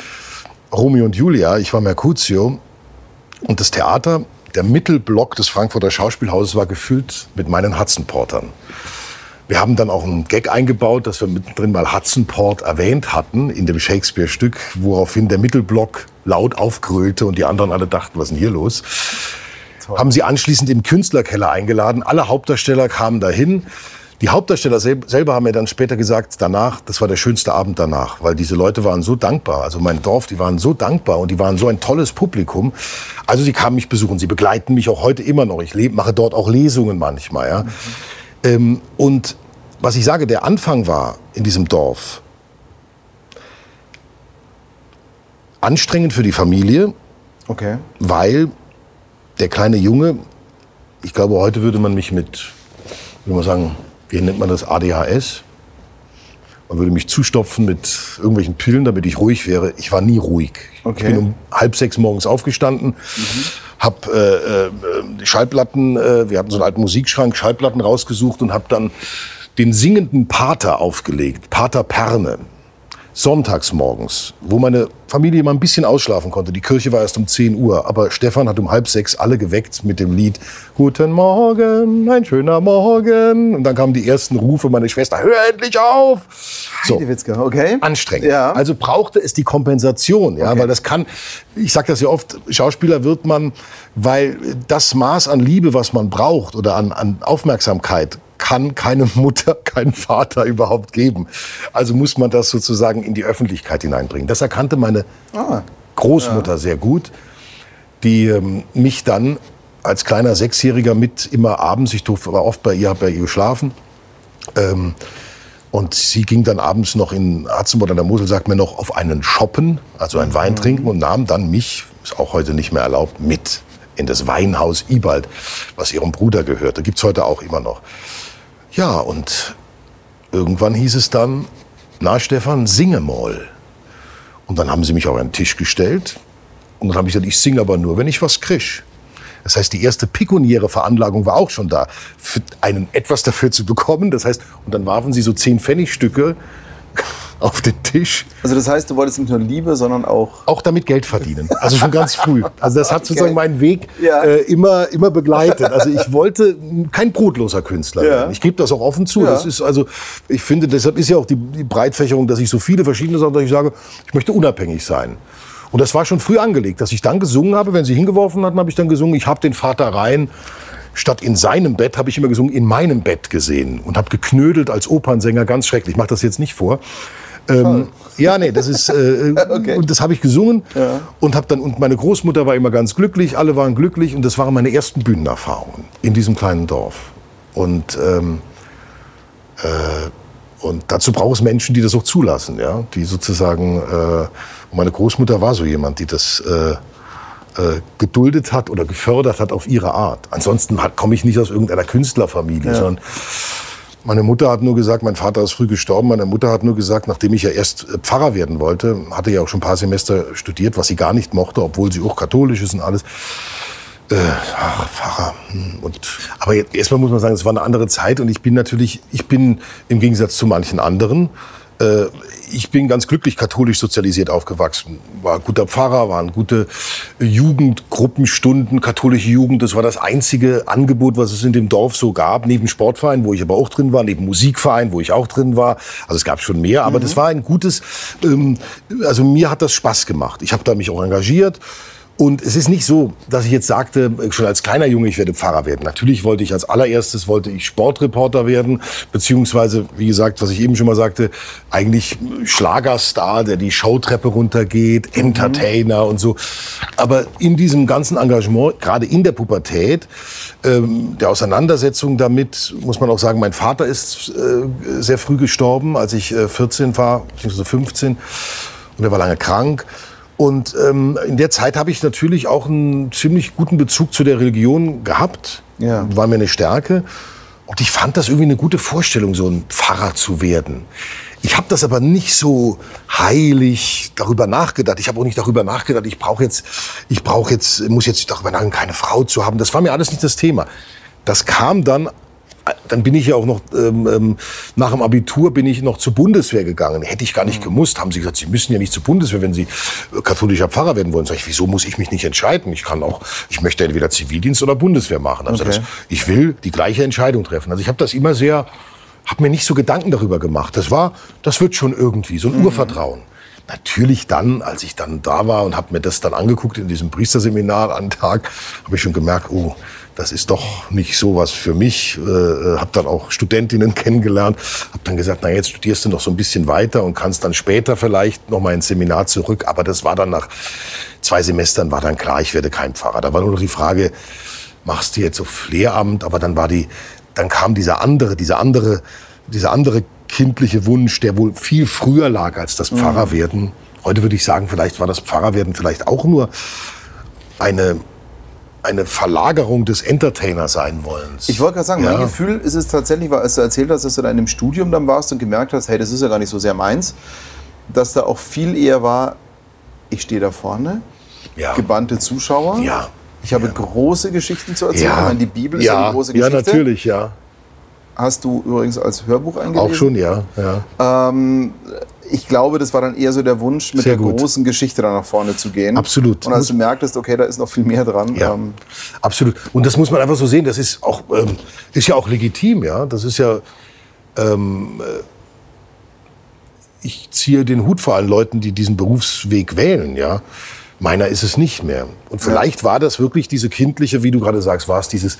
Romeo und Julia, ich war Mercutio und das Theater, der Mittelblock des Frankfurter Schauspielhauses war gefüllt mit meinen Hudson-Portern. Wir haben dann auch einen Gag eingebaut, dass wir mittendrin mal Hudson Port erwähnt hatten in dem Shakespeare-Stück, woraufhin der Mittelblock laut aufgrölte und die anderen alle dachten, was ist denn hier los? Haben sie anschließend im Künstlerkeller eingeladen. Alle Hauptdarsteller kamen dahin. Die Hauptdarsteller sel- selber haben mir dann später gesagt, danach, das war der schönste Abend danach, weil diese Leute waren so dankbar. Also mein Dorf, die waren so dankbar und die waren so ein tolles Publikum. Also sie kamen mich besuchen, sie begleiten mich auch heute immer noch. Ich mache dort auch Lesungen manchmal. Ja. Ähm, und was ich sage, der Anfang war in diesem Dorf anstrengend für die Familie, Okay. weil der kleine Junge, ich glaube, heute würde man mich mit, wie man sagen, wie nennt man das, ADHS? Man würde mich zustopfen mit irgendwelchen Pillen, damit ich ruhig wäre. Ich war nie ruhig. Okay. Ich bin um halb sechs morgens aufgestanden, hab äh, äh, Schallplatten, äh, wir hatten so einen alten Musikschrank, Schallplatten rausgesucht und hab dann den singenden Pater aufgelegt, Pater Perne. Sonntags morgens, wo meine Familie mal ein bisschen ausschlafen konnte. Die Kirche war erst um 10 Uhr, aber Stefan hat um halb sechs alle geweckt mit dem Lied Guten Morgen, ein schöner Morgen. Und dann kamen die ersten Rufe meiner Schwester, hör endlich auf! So. Okay. Anstrengend. Ja. Also brauchte es die Kompensation, ja, Okay. weil das kann, ich sage das ja oft, Schauspieler wird man, weil das Maß an Liebe, was man braucht oder an, an Aufmerksamkeit, kann keine Mutter, <laughs> kein Vater überhaupt geben. Also muss man das sozusagen in die Öffentlichkeit hineinbringen. Das erkannte meine Ah, Großmutter sehr gut, die ähm, mich dann als kleiner Sechsjähriger mit immer abends, ich durfte, war oft bei ihr, habe bei ihr geschlafen, ähm, und sie ging dann abends noch in Atzenburg an der Mosel, sagt mir noch, auf einen Shoppen, also einen Wein trinken und nahm dann mich, ist auch heute nicht mehr erlaubt, mit in das Weinhaus Ibald, was ihrem Bruder gehörte. Gibt's heute auch immer noch. Ja, und irgendwann hieß es dann, na Stefan, singe mal. Und dann haben sie mich auf einen Tisch gestellt und dann habe ich gesagt, ich singe aber nur, wenn ich was krieg. Das heißt, die erste pekuniäre Veranlagung war auch schon da, für einen etwas dafür zu bekommen. Das heißt, und dann warfen sie so zehn Pfennigstücke auf den Tisch, also das heißt, du wolltest nicht nur Liebe, sondern auch auch damit Geld verdienen. Also schon ganz früh. Also das hat <laughs> sozusagen meinen Weg Ja. äh, immer, immer begleitet. Also ich wollte kein brotloser Künstler Ja. werden. Ich gebe das auch offen zu. Ja. Das ist also, ich finde, deshalb ist ja auch die, die Breitfächerung, dass ich so viele verschiedene Sachen, dass ich sage, ich möchte unabhängig sein. Und das war schon früh angelegt, dass ich dann gesungen habe. Wenn sie hingeworfen hatten, habe ich dann gesungen, ich habe den Vater rein. Statt in seinem Bett habe ich immer gesungen, in meinem Bett gesehen. Und habe geknödelt als Opernsänger, ganz schrecklich. Ich mache das jetzt nicht vor. Ähm, ja, nee, das ist <laughs> äh, Okay. und das habe ich gesungen Ja. und habe dann und meine Großmutter war immer ganz glücklich, alle waren glücklich und das waren meine ersten Bühnenerfahrungen in diesem kleinen Dorf. Und ähm, äh, und dazu braucht es Menschen, die das auch zulassen, ja, die sozusagen. Äh, meine Großmutter war so jemand, die das äh, äh, geduldet hat oder gefördert hat auf ihre Art. Ansonsten komme ich nicht aus irgendeiner Künstlerfamilie, sondern meine Mutter hat nur gesagt, mein Vater ist früh gestorben, meine Mutter hat nur gesagt, nachdem ich ja erst äh, Pfarrer werden wollte, hatte ja auch schon ein paar Semester studiert, was sie gar nicht mochte, obwohl sie auch katholisch ist und alles. Äh, ach, Pfarrer. hm, Und, aber jetzt, erstmal muss man sagen, es war eine andere Zeit und ich bin natürlich, ich bin im Gegensatz zu manchen anderen, äh, ich bin ganz glücklich katholisch sozialisiert aufgewachsen. War guter Pfarrer, waren gute Jugendgruppenstunden, katholische Jugend. Das war das einzige Angebot, was es in dem Dorf so gab. Neben Sportverein, wo ich aber auch drin war, neben Musikverein, wo ich auch drin war. Also es gab schon mehr, aber das war ein gutes, ähm, also mir hat das Spaß gemacht. Ich habe da mich auch engagiert. Und es ist nicht so, dass ich jetzt sagte, schon als kleiner Junge, ich werde Pfarrer werden. Natürlich wollte ich als allererstes, wollte ich Sportreporter werden, beziehungsweise, wie gesagt, was ich eben schon mal sagte, eigentlich Schlagerstar, der die Showtreppe runtergeht, Entertainer und so. Aber in diesem ganzen Engagement, gerade in der Pubertät, ähm, der Auseinandersetzung damit, muss man auch sagen, mein Vater ist äh, sehr früh gestorben, als ich äh, 14 war, beziehungsweise 15. Und er war lange krank. Und ähm, in der Zeit habe ich natürlich auch einen ziemlich guten Bezug zu der Religion gehabt. Ja. War mir eine Stärke. Und ich fand das irgendwie eine gute Vorstellung, so ein Pfarrer zu werden. Ich habe das aber nicht so heilig darüber nachgedacht. Ich habe auch nicht darüber nachgedacht, ich brauche jetzt, ich brauche jetzt, muss jetzt darüber nachdenken, keine Frau zu haben. Das war mir alles nicht das Thema. Das kam dann dann bin ich ja auch noch ähm, ähm, nach dem Abitur bin ich noch zur Bundeswehr gegangen. Hätte ich gar nicht gemusst. Haben sie gesagt, Sie müssen ja nicht zur Bundeswehr, wenn Sie äh, katholischer Pfarrer werden wollen. Sag ich, wieso muss ich mich nicht entscheiden? Ich kann auch, ich möchte entweder Zivildienst oder Bundeswehr machen. Also Okay. das, ich will die gleiche Entscheidung treffen. Also ich habe das immer sehr, habe mir nicht so Gedanken darüber gemacht. Das war, das wird schon irgendwie so ein Urvertrauen. Natürlich dann, als ich dann da war und habe mir das dann angeguckt in diesem Priesterseminar an Tag, habe ich schon gemerkt, oh, das ist doch nicht so was für mich. Äh, habe dann auch Studentinnen <laughs> kennengelernt, habe dann gesagt, na jetzt studierst du noch so ein bisschen weiter und kannst dann später vielleicht noch mal ins Seminar zurück. Aber das war dann nach zwei Semestern war dann klar, ich werde kein Pfarrer. Da war nur noch die Frage, machst du jetzt auf Lehramt? Aber dann war die, dann kam dieser andere, dieser andere, dieser andere kindliche Wunsch, der wohl viel früher lag als das Pfarrerwerden. Heute würde ich sagen, vielleicht war das Pfarrerwerden vielleicht auch nur eine, eine Verlagerung des Entertainer sein wollens. Ich wollte gerade sagen, Ja. mein Gefühl ist es tatsächlich, weil als du erzählt hast, dass du da in einem Studium dann warst und gemerkt hast, hey, das ist ja gar nicht so sehr meins, dass da auch viel eher war, ich stehe da vorne, Ja. gebannte Zuschauer. Ja. Ich habe große Geschichten zu erzählen. Ich meine, die Bibel ist ja, ja, eine große ja, Geschichte. natürlich, ja. Hast du übrigens als Hörbuch eingelesen. Auch schon, ja. ja. Ähm, ich glaube, das war dann eher so der Wunsch, mit Sehr der gut. großen Geschichte dann nach vorne zu gehen. Absolut. Und als du merktest, okay, da ist noch viel mehr dran. Ja, ähm, absolut. Und das muss man einfach so sehen. Das ist auch ähm, ist ja auch legitim, ja. Das ist ja. Ähm, äh, ich ziehe den Hut vor allen Leuten, die diesen Berufsweg wählen, ja. Meiner ist es nicht mehr. Und vielleicht war das wirklich diese kindliche, wie du gerade sagst, war es dieses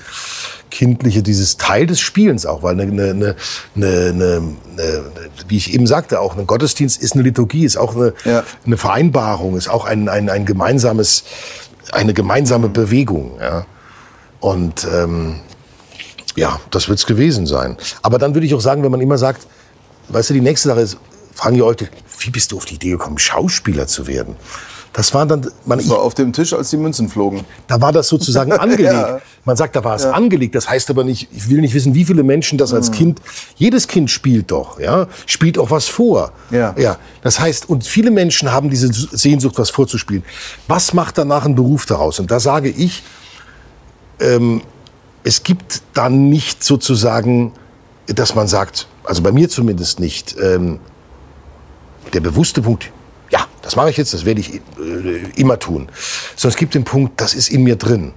kindliche, dieses Teil des Spielens auch, weil eine, eine, eine, eine, eine, eine wie ich eben sagte, auch ein Gottesdienst ist eine Liturgie, ist auch eine, Ja. eine Vereinbarung, ist auch ein, ein, ein gemeinsames, eine gemeinsame Bewegung. Ja. Und ähm, ja, das wird's gewesen sein. Aber dann würde ich auch sagen, wenn man immer sagt, weißt du, die nächste Sache ist, fragen die Leute, wie bist du auf die Idee gekommen, Schauspieler zu werden? Das war dann, man, das war auf dem Tisch, als die Münzen flogen. da war das sozusagen <laughs> angelegt. Ja. Man sagt, da war es angelegt. Das heißt aber nicht, ich will nicht wissen, wie viele Menschen das als Kind, jedes Kind spielt doch, ja, spielt auch was vor. Ja. ja. Das heißt, und viele Menschen haben diese Sehnsucht, was vorzuspielen. Was macht danach ein Beruf daraus? Und da sage ich, ähm, es gibt da nicht sozusagen, dass man sagt, also bei mir zumindest nicht, ähm, der bewusste Punkt, ja, das mache ich jetzt, das werde ich äh, immer tun. Sondern es gibt den Punkt, das ist in mir drin.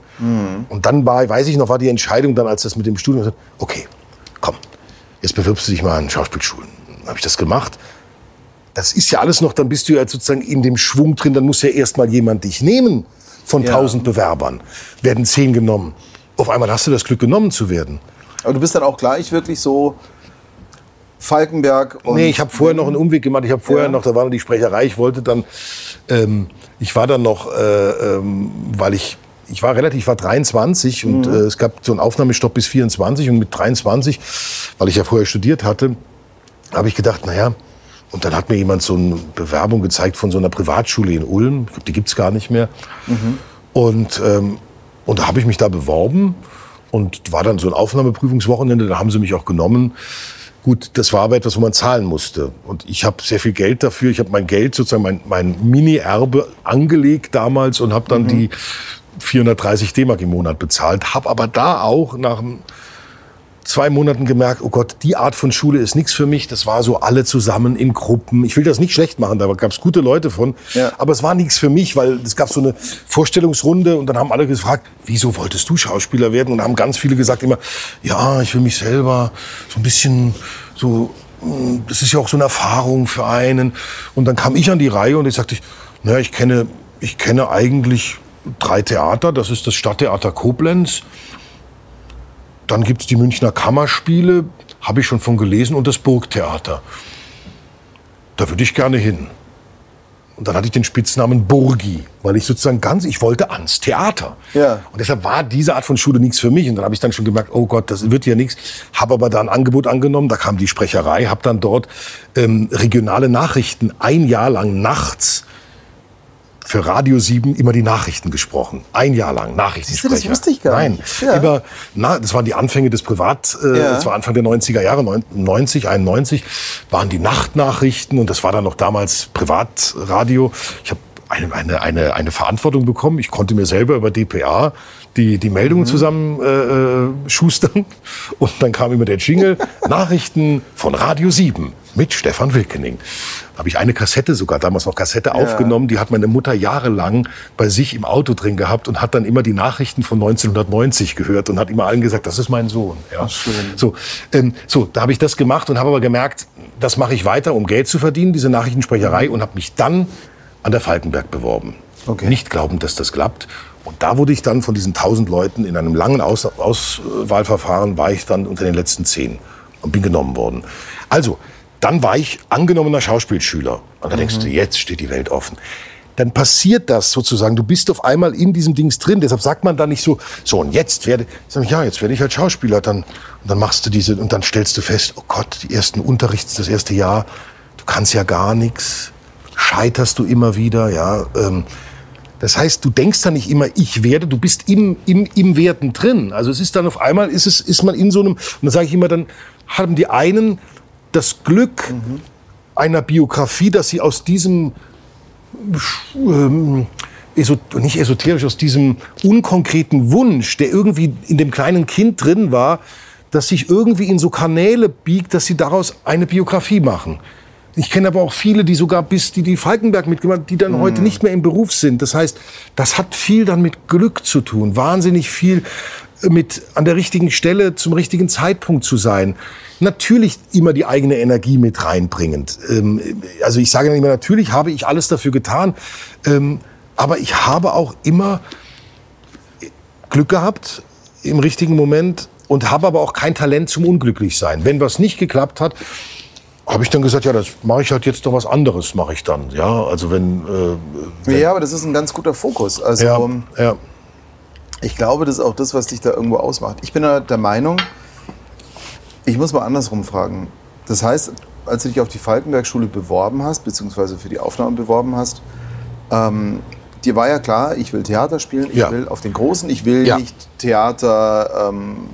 Und dann war, weiß ich noch, war die Entscheidung dann, als das mit dem Studium, okay, komm, jetzt bewirbst du dich mal an Schauspielschulen. Dann habe ich das gemacht. Das ist ja alles noch, dann bist du ja sozusagen in dem Schwung drin, dann muss ja erst mal jemand dich nehmen von Ja. tausend Bewerbern. Werden zehn genommen. Auf einmal hast du das Glück, genommen zu werden. Aber du bist dann auch gleich wirklich so Falkenberg und. Nee, ich habe vorher noch einen Umweg gemacht. Ich habe vorher Ja. noch, da war noch die Sprecherei. Ich wollte dann, ähm, ich war dann noch, äh, ähm, weil ich, ich war relativ, ich war 23 und Mhm. äh, es gab so einen Aufnahmestopp bis 24 und mit 23, weil ich ja vorher studiert hatte, habe ich gedacht, naja, und dann hat mir jemand so eine Bewerbung gezeigt von so einer Privatschule in Ulm. Ich glaube, die gibt's gar nicht mehr. Und, ähm, und da habe ich mich da beworben und war dann so ein Aufnahmeprüfungswochenende, da haben sie mich auch genommen. Gut, das war aber etwas, wo man zahlen musste. Und ich habe sehr viel Geld dafür. Ich habe mein Geld, sozusagen mein, mein Mini-Erbe angelegt damals und habe dann die 430 D-Mark im Monat bezahlt. Habe aber da auch nach einem zwei Monaten gemerkt, oh Gott, die Art von Schule ist nichts für mich. Das war so alle zusammen in Gruppen. Ich will das nicht schlecht machen, da gab es gute Leute von. Ja. Aber es war nichts für mich, weil es gab so eine Vorstellungsrunde und dann haben alle gefragt, wieso wolltest du Schauspieler werden? Und dann haben ganz viele gesagt immer, ja, ich will mich selber so ein bisschen so, mh, das ist ja auch so eine Erfahrung für einen. Und dann kam ich an die Reihe und ich sagte, naja, ich kenne, ich kenne eigentlich drei Theater. Das ist das Stadttheater Koblenz. Dann gibt's die Münchner Kammerspiele, habe ich schon von gelesen, und das Burgtheater. Da würde ich gerne hin. Und dann hatte ich den Spitznamen Burgi, weil ich sozusagen ganz, ich wollte ans Theater. Ja. Und deshalb war diese Art von Schule nichts für mich. Und dann habe ich dann schon gemerkt, oh Gott, das wird ja nichts. Habe aber da ein Angebot angenommen, da kam die Sprecherei, habe dann dort ähm, regionale Nachrichten ein Jahr lang nachts für Radio 7 immer die Nachrichten gesprochen. Ein Jahr lang Nachrichtensprecher. das wusste ich gar Nein, nicht. Ja. über, na, das waren die Anfänge des Privat, äh, Ja. das war Anfang der 90er Jahre, neun- 90, 91, waren die Nachtnachrichten und das war dann noch damals Privatradio. Ich habe eine, eine, eine, eine Verantwortung bekommen. Ich konnte mir selber über DPA die, die Meldungen zusammen äh, äh, schustern. <laughs> Und dann kam immer der Jingle, <laughs> Nachrichten von Radio 7 mit Stefan Wilkening. Habe ich eine Kassette sogar, damals noch Kassette, aufgenommen. Die hat meine Mutter jahrelang bei sich im Auto drin gehabt und hat dann immer die Nachrichten von 1990 gehört und hat immer allen gesagt, das ist mein Sohn. Ja. So, ähm, so, da habe ich das gemacht und habe aber gemerkt, das mache ich weiter, um Geld zu verdienen, diese Nachrichtensprecherei, und habe mich dann an der Falkenberg beworben. Okay. Nicht glaubend, dass das klappt. Und da wurde ich dann von diesen tausend Leuten in einem langen Aus Auswahlverfahren, war ich dann unter den letzten zehn und bin genommen worden. Also, dann war ich angenommener Schauspielschüler. Und da denkst du, jetzt steht die Welt offen. Dann passiert das sozusagen. Du bist auf einmal in diesem Dings drin. Deshalb sagt man da nicht so, so und jetzt werde, sag ich, ja, jetzt werde ich halt Schauspieler. Dann, und dann machst du diese, und dann stellst du fest, oh Gott, die ersten Unterrichts, das erste Jahr, du kannst ja gar nichts. Scheiterst du immer wieder, ja. Ähm, das heißt, du denkst da nicht immer, ich werde, du bist im, im, im Werden drin. Also es ist dann auf einmal, ist, es, ist man in so einem, und dann sage ich immer, dann haben die einen das Glück einer Biografie, dass sie aus diesem, ähm, nicht esoterisch, aus diesem unkonkreten Wunsch, der irgendwie in dem kleinen Kind drin war, dass sich irgendwie in so Kanäle biegt, dass sie daraus eine Biografie machen. Ich kenne aber auch viele, die sogar bis die die Falkenberg mitgemacht, die dann heute nicht mehr im Beruf sind. Das heißt, das hat viel dann mit Glück zu tun, wahnsinnig viel mit an der richtigen Stelle zum richtigen Zeitpunkt zu sein. Natürlich immer die eigene Energie mit reinbringend. Ähm, also ich sage nicht mehr, natürlich habe ich alles dafür getan, ähm, aber ich habe auch immer Glück gehabt im richtigen Moment und habe aber auch kein Talent zum Unglücklichsein. Wenn was nicht geklappt hat, habe ich dann gesagt, ja, das mache ich halt jetzt doch was anderes, mache ich dann. Ja, also wenn, äh, wenn Ja, aber das ist ein ganz guter Fokus. Also ja, ähm, ja, ich glaube, das ist auch das, was dich da irgendwo ausmacht. Ich bin der Meinung, ich muss mal andersrum fragen. Das heißt, als du dich auf die Falkenberg-Schule beworben hast, beziehungsweise für die Aufnahme beworben hast, ähm, dir war ja klar, ich will Theater spielen, ich Ja. will auf den Großen, ich will nicht Theater, ähm,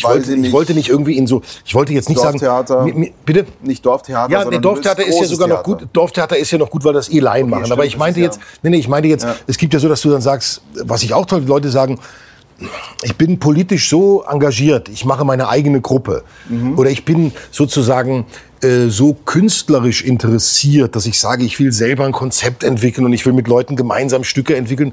ich wollte, ich wollte nicht irgendwie in so, ich wollte jetzt nicht Dorftheater. sagen, mi- mi- bitte? nicht Dorftheater, Ja, nee, Dorftheater ist ja sogar noch Theater. gut. Dorftheater ist ja noch gut, weil das eh Laien machen. stimmt, Aber ich meinte jetzt, ja- nee, nee, ich meinte jetzt, Ja. es gibt ja so, dass du dann sagst, was ich auch toll, Leute sagen, ich bin politisch so engagiert, ich mache meine eigene Gruppe. Mhm. Oder ich bin sozusagen äh, so künstlerisch interessiert, dass ich sage, ich will selber ein Konzept entwickeln und ich will mit Leuten gemeinsam Stücke entwickeln.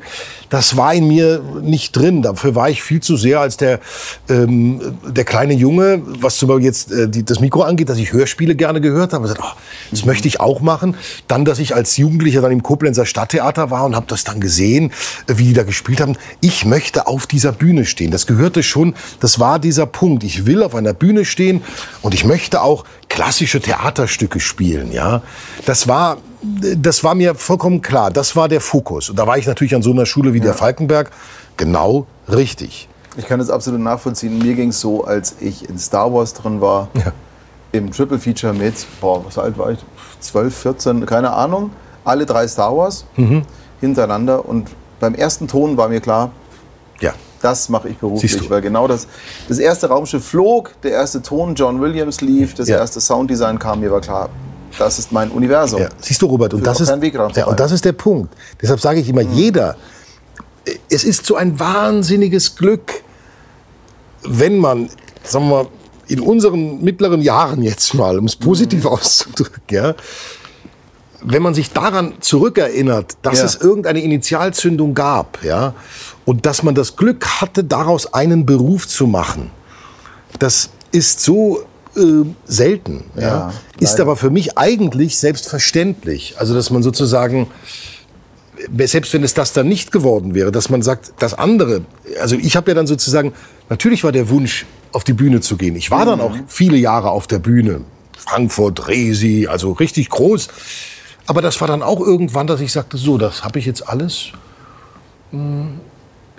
Das war in mir nicht drin. Dafür war ich viel zu sehr als der, ähm, der kleine Junge, was zum Beispiel jetzt äh, die, das Mikro angeht, dass ich Hörspiele gerne gehört habe. Gesagt, oh, das möchte ich auch machen. Dann, dass ich als Jugendlicher dann im Koblenzer Stadttheater war und habe das dann gesehen, äh, wie die da gespielt haben. Ich möchte auf dieser Bühne stehen. Das gehörte schon, das war dieser Punkt. Ich will auf einer Bühne stehen und ich möchte auch klassische Theaterstücke spielen, ja. Das war, das war mir vollkommen klar. Das war der Fokus. Und da war ich natürlich an so einer Schule wie der Falkenberg genau richtig. Ich kann das absolut nachvollziehen. Mir ging es so, als ich in Star Wars drin war, Ja. im Triple Feature mit, boah, was alt war ich? 12, 14, keine Ahnung. Alle drei Star Wars Mhm. hintereinander. Und beim ersten Ton war mir klar, Ja. Das mache ich beruflich. Weil genau das, das erste Raumschiff flog, der erste Ton John Williams lief, das Ja. erste Sounddesign kam, mir war klar, das ist mein Universum. Ja, siehst du, Robert, und das, ist, ja, und das ist der Punkt. Deshalb sage ich immer, jeder, äh, es ist so ein wahnsinniges Glück, wenn man, sagen wir mal, in unseren mittleren Jahren jetzt mal, um es positiv Mhm. auszudrücken, ja, wenn man sich daran zurückerinnert, dass Ja. es irgendeine Initialzündung gab, ja, und dass man das Glück hatte, daraus einen Beruf zu machen, das ist so äh, selten. Ja, Ja, ist aber für mich eigentlich selbstverständlich. Also, dass man sozusagen, selbst wenn es das dann nicht geworden wäre, dass man sagt, das andere, also ich habe ja dann sozusagen, natürlich war der Wunsch, auf die Bühne zu gehen. Ich war dann auch viele Jahre auf der Bühne. Frankfurt, Resi, also richtig groß. Aber das war dann auch irgendwann, dass ich sagte, so, das habe ich jetzt alles. Hm,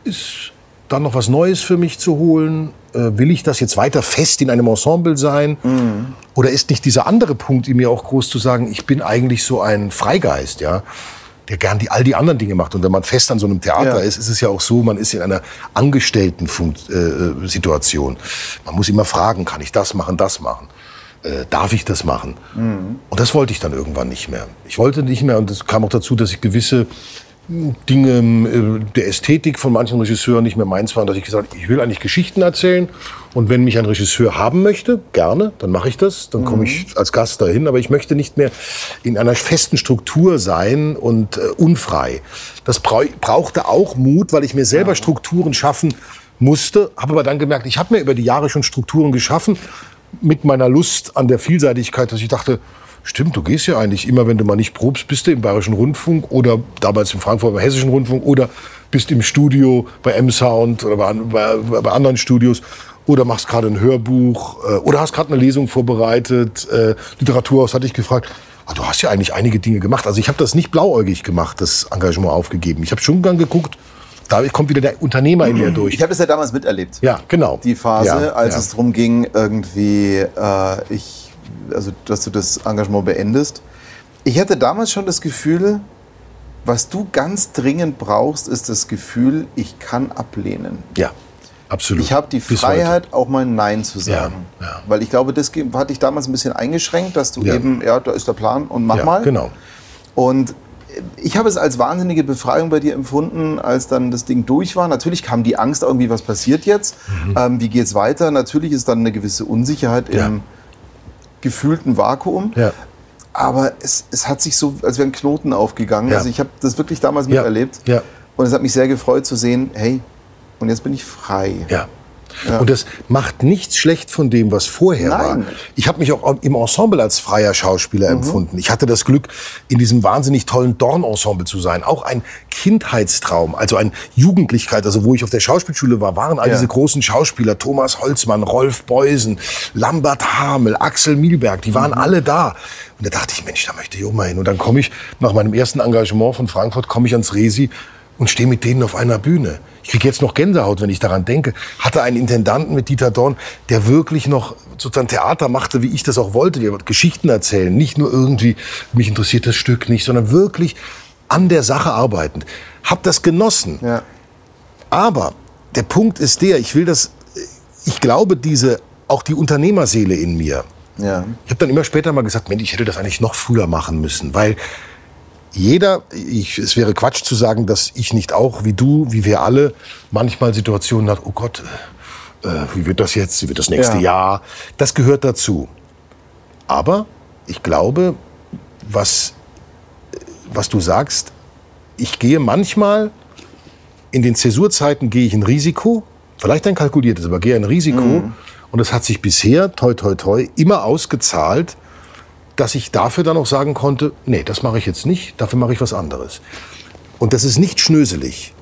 Ist dann noch was Neues für mich zu holen? Äh, will ich das jetzt weiter fest in einem Ensemble sein? Oder ist nicht dieser andere Punkt in mir auch groß zu sagen, ich bin eigentlich so ein Freigeist, ja? der gern die, all die anderen Dinge macht. Und wenn man fest an so einem Theater Ja. ist, ist es ja auch so, man ist in einer Angestellten-Situation. Äh, Situation. man muss immer fragen, kann ich das machen, das machen? Äh, darf ich das machen? Und das wollte ich dann irgendwann nicht mehr. Ich wollte nicht mehr, und es kam auch dazu, dass ich gewisse Dinge äh, der Ästhetik von manchen Regisseuren nicht mehr meins waren, dass ich gesagt habe, ich will eigentlich Geschichten erzählen und wenn mich ein Regisseur haben möchte, gerne, dann mache ich das, dann komme ich als Gast dahin, aber ich möchte nicht mehr in einer festen Struktur sein und äh, unfrei. Das brau brauchte auch Mut, weil ich mir selber Strukturen schaffen musste, habe aber dann gemerkt, ich habe mir über die Jahre schon Strukturen geschaffen mit meiner Lust an der Vielseitigkeit, dass ich dachte, Stimmt, du gehst ja eigentlich immer, wenn du mal nicht probst, bist du im Bayerischen Rundfunk oder damals im Frankfurt im Hessischen Rundfunk oder bist im Studio bei M-Sound oder bei, bei, bei anderen Studios oder machst gerade ein Hörbuch äh, oder hast gerade eine Lesung vorbereitet. Äh, Literaturhaus hatte ich gefragt. Ah, du hast ja eigentlich einige Dinge gemacht. Also ich habe das nicht blauäugig gemacht, das Engagement aufgegeben. Ich habe schon dann geguckt, da kommt wieder der Unternehmer in mir durch. Ich habe das ja damals miterlebt. Ja, genau. die Phase, Ja, als ja. es darum ging, irgendwie, äh, ich, also, dass du das Engagement beendest. Ich hatte damals schon das Gefühl, was du ganz dringend brauchst, ist das Gefühl, ich kann ablehnen. Ja, absolut. Ich habe die Bis Freiheit, auch mal Nein zu sagen. Ja, ja. Weil ich glaube, das ge- hat dich damals ein bisschen eingeschränkt, dass du eben, ja, da ist der Plan und mach ja, mal. Genau. Und ich habe es als wahnsinnige Befreiung bei dir empfunden, als dann das Ding durch war. Natürlich kam die Angst, irgendwie was passiert jetzt, ähm, wie geht's weiter. Natürlich ist dann eine gewisse Unsicherheit Ja. im gefühlten Vakuum. Ja. Aber es, es hat sich so, als wäre ein Knoten aufgegangen. Ja. Also ich habe das wirklich damals miterlebt. Und es hat mich sehr gefreut zu sehen, hey, und jetzt bin ich frei. Ja. Und das macht nichts schlecht von dem, was vorher Nein. war. Ich habe mich auch im Ensemble als freier Schauspieler empfunden. Ich hatte das Glück, in diesem wahnsinnig tollen Dorn-Ensemble zu sein. Auch ein Kindheitstraum, also ein Jugendlichkeit. Also wo ich auf der Schauspielschule war, waren all Ja. diese großen Schauspieler. Thomas Holzmann, Rolf Beusen, Lambert Hamel, Axel Milberg. Die waren alle da. Und da dachte ich, Mensch, da möchte ich auch mal hin. Und dann komme ich, nach meinem ersten Engagement von Frankfurt, komme ich ans Resi und stehe mit denen auf einer Bühne. Ich kriege jetzt noch Gänsehaut, wenn ich daran denke. Hatte einen Intendanten mit Dieter Dorn, der wirklich noch sozusagen Theater machte, wie ich das auch wollte. Der Geschichten erzählen, nicht nur irgendwie, mich interessiert das Stück nicht, sondern wirklich an der Sache arbeitend. Hab das genossen. Ja. Aber der Punkt ist der, ich will das, ich glaube, diese, auch die Unternehmerseele in mir, Ja. ich habe dann immer später mal gesagt, Mensch, ich hätte das eigentlich noch früher machen müssen, weil jeder, ich, es wäre Quatsch zu sagen, dass ich nicht auch, wie du, wie wir alle, manchmal Situationen hat, oh Gott, äh, wie wird das jetzt, wie wird das nächste Ja. Jahr? Das gehört dazu. Aber ich glaube, was, was du sagst, ich gehe manchmal, in den Zäsurzeiten gehe ich ein Risiko, vielleicht ein kalkuliertes, aber gehe ein Risiko. Und es hat sich bisher, toi, toi, toi, immer ausgezahlt, dass ich dafür dann auch sagen konnte, nee, das mache ich jetzt nicht, dafür mache ich was anderes. Und das ist nicht schnöselig.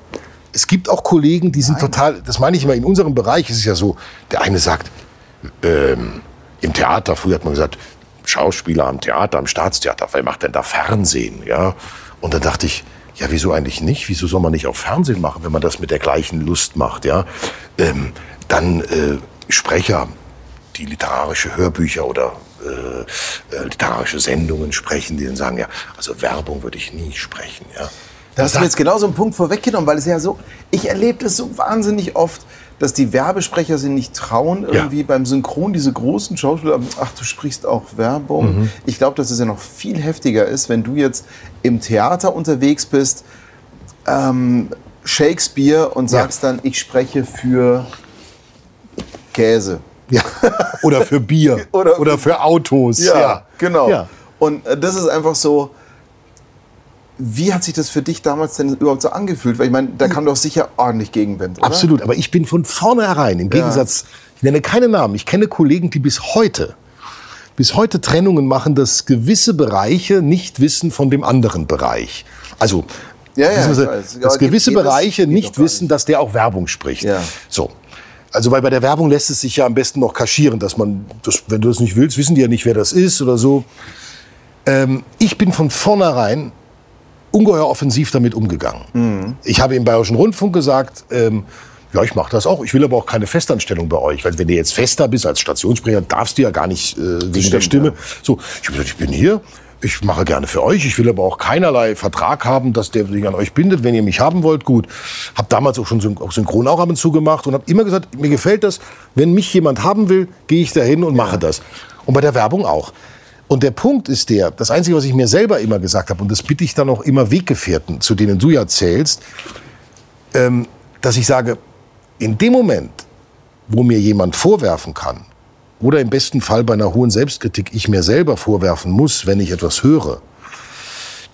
Es gibt auch Kollegen, die sind total, das meine ich immer, in unserem Bereich ist es ja so, der eine sagt, ähm, im Theater, früher hat man gesagt, Schauspieler am Theater, am Staatstheater, wer macht denn da Fernsehen? Ja? Und dann dachte ich, ja, wieso eigentlich nicht? Wieso soll man nicht auch Fernsehen machen, wenn man das mit der gleichen Lust macht? Ja? Ähm, dann äh, Sprecher, die literarische Hörbücher oder äh, äh, literarische Sendungen sprechen, die dann sagen, ja, also Werbung würde ich nie sprechen. Ja? Da hast du mir jetzt genau so einen Punkt vorweggenommen, weil es ja so, ich erlebe das so wahnsinnig oft, dass die Werbesprecher sich nicht trauen, irgendwie beim Synchron diese großen Schauspieler, ach, du sprichst auch Werbung. Mhm. Ich glaube, dass es ja noch viel heftiger ist, wenn du jetzt im Theater unterwegs bist, ähm, Shakespeare und Ja. sagst dann, ich spreche für Käse. Ja. Oder für Bier. <laughs> Oder- Oder, für Autos. genau. Ja. Und äh, das ist einfach so. Wie hat sich das für dich damals denn überhaupt so angefühlt? Weil ich meine, da kam doch sicher ordentlich Gegenwind, oder? Absolut, aber ich bin von vornherein, im Gegensatz, ich nenne keine Namen, ich kenne Kollegen, die bis heute, bis heute Trennungen machen, dass gewisse Bereiche nicht wissen von dem anderen Bereich. Also, Ja, ja. Ja, dass gewisse Bereiche nicht wissen, dass der auch Werbung spricht. Ja. So. Also, weil bei der Werbung lässt es sich ja am besten noch kaschieren, dass man, das, wenn du das nicht willst, wissen die ja nicht, wer das ist oder so. Ähm, ich bin von vornherein ungeheuer offensiv damit umgegangen. Ich habe im Bayerischen Rundfunk gesagt, ähm, ja, ich mache das auch. Ich will aber auch keine Festanstellung bei euch. Weil wenn du jetzt fester bist als Stationssprecher, darfst du ja gar nicht äh, wegen der stimmt, Stimme. ja. So, ich habe gesagt, ich bin hier. Ich mache gerne für euch. Ich will aber auch keinerlei Vertrag haben, dass der sich an euch bindet. Wenn ihr mich haben wollt, gut. Habe damals auch schon Synchron auch ab und zu gemacht und habe immer gesagt, mir gefällt das. Wenn mich jemand haben will, gehe ich dahin und mache das. Und bei der Werbung auch. Und der Punkt ist der, das Einzige, was ich mir selber immer gesagt habe, und das bitte ich dann auch immer Weggefährten, zu denen du ja zählst, ähm, dass ich sage, in dem Moment, wo mir jemand vorwerfen kann, oder im besten Fall bei einer hohen Selbstkritik ich mir selber vorwerfen muss, wenn ich etwas höre,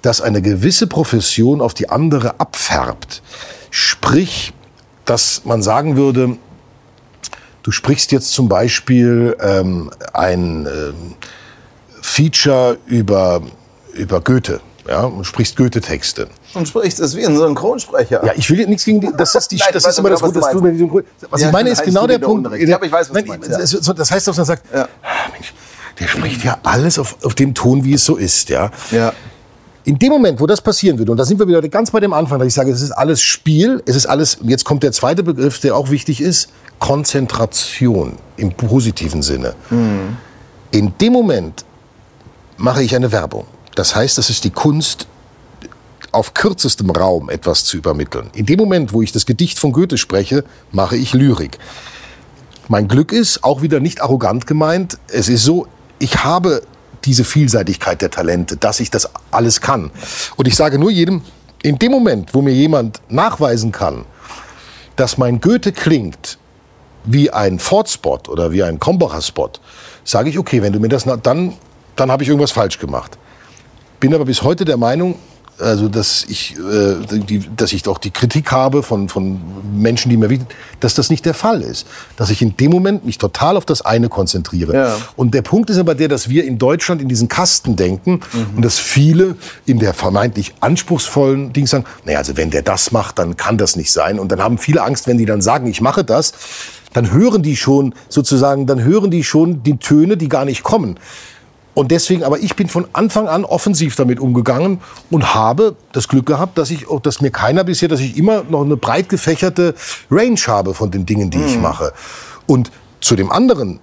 dass eine gewisse Profession auf die andere abfärbt. Sprich, dass man sagen würde, du sprichst jetzt zum Beispiel ähm, ein ähm, Feature über, über Goethe. Ja, und sprichst Goethe-Texte. Und sprichst es wie ein Synchronsprecher. Ja, ich will nichts gegen die, das ist die, <laughs> Nein, ich das ist immer das was Gute, du dass du mit diesem, was Ja, ich meine ist genau der Punkt. Ja, aber ich weiß, was Nein, meinst, ja. das, heißt, dass man sagt, Ja. ah, Mensch, der spricht ja alles auf, auf dem Ton, wie es so ist, ja. Ja. In dem Moment, wo das passieren würde, und da sind wir wieder ganz bei dem Anfang, dass ich sage, es ist alles Spiel, es ist alles, und jetzt kommt der zweite Begriff, der auch wichtig ist, Konzentration im positiven Sinne. In dem Moment mache ich eine Werbung. Das heißt, das ist die Kunst, auf kürzestem Raum etwas zu übermitteln. In dem Moment, wo ich das Gedicht von Goethe spreche, mache ich Lyrik. Mein Glück ist, auch wieder nicht arrogant gemeint, es ist so, ich habe diese Vielseitigkeit der Talente, dass ich das alles kann. Und ich sage nur jedem, in dem Moment, wo mir jemand nachweisen kann, dass mein Goethe klingt wie ein Ford-Spot oder wie ein Kombacher-Spot, sage ich, okay, wenn du mir das, dann, dann habe ich irgendwas falsch gemacht. bin aber bis heute der Meinung, also dass ich, äh, die, dass ich auch die Kritik habe von, von Menschen, die mir wissen, dass das nicht der Fall ist. Dass ich in dem Moment mich total auf das eine konzentriere. Ja. Und der Punkt ist aber der, dass wir in Deutschland in diesen Kasten denken Mhm. und dass viele in der vermeintlich anspruchsvollen Ding sagen, naja, also wenn der das macht, dann kann das nicht sein. Und dann haben viele Angst, wenn die dann sagen, ich mache das, dann hören die schon sozusagen, dann hören die schon die Töne, die gar nicht kommen. Und deswegen, aber ich bin von Anfang an offensiv damit umgegangen und habe das Glück gehabt, dass ich, dass mir keiner bisher, dass ich immer noch eine breit gefächerte Range habe von den Dingen, die ich mache. Und zu dem anderen,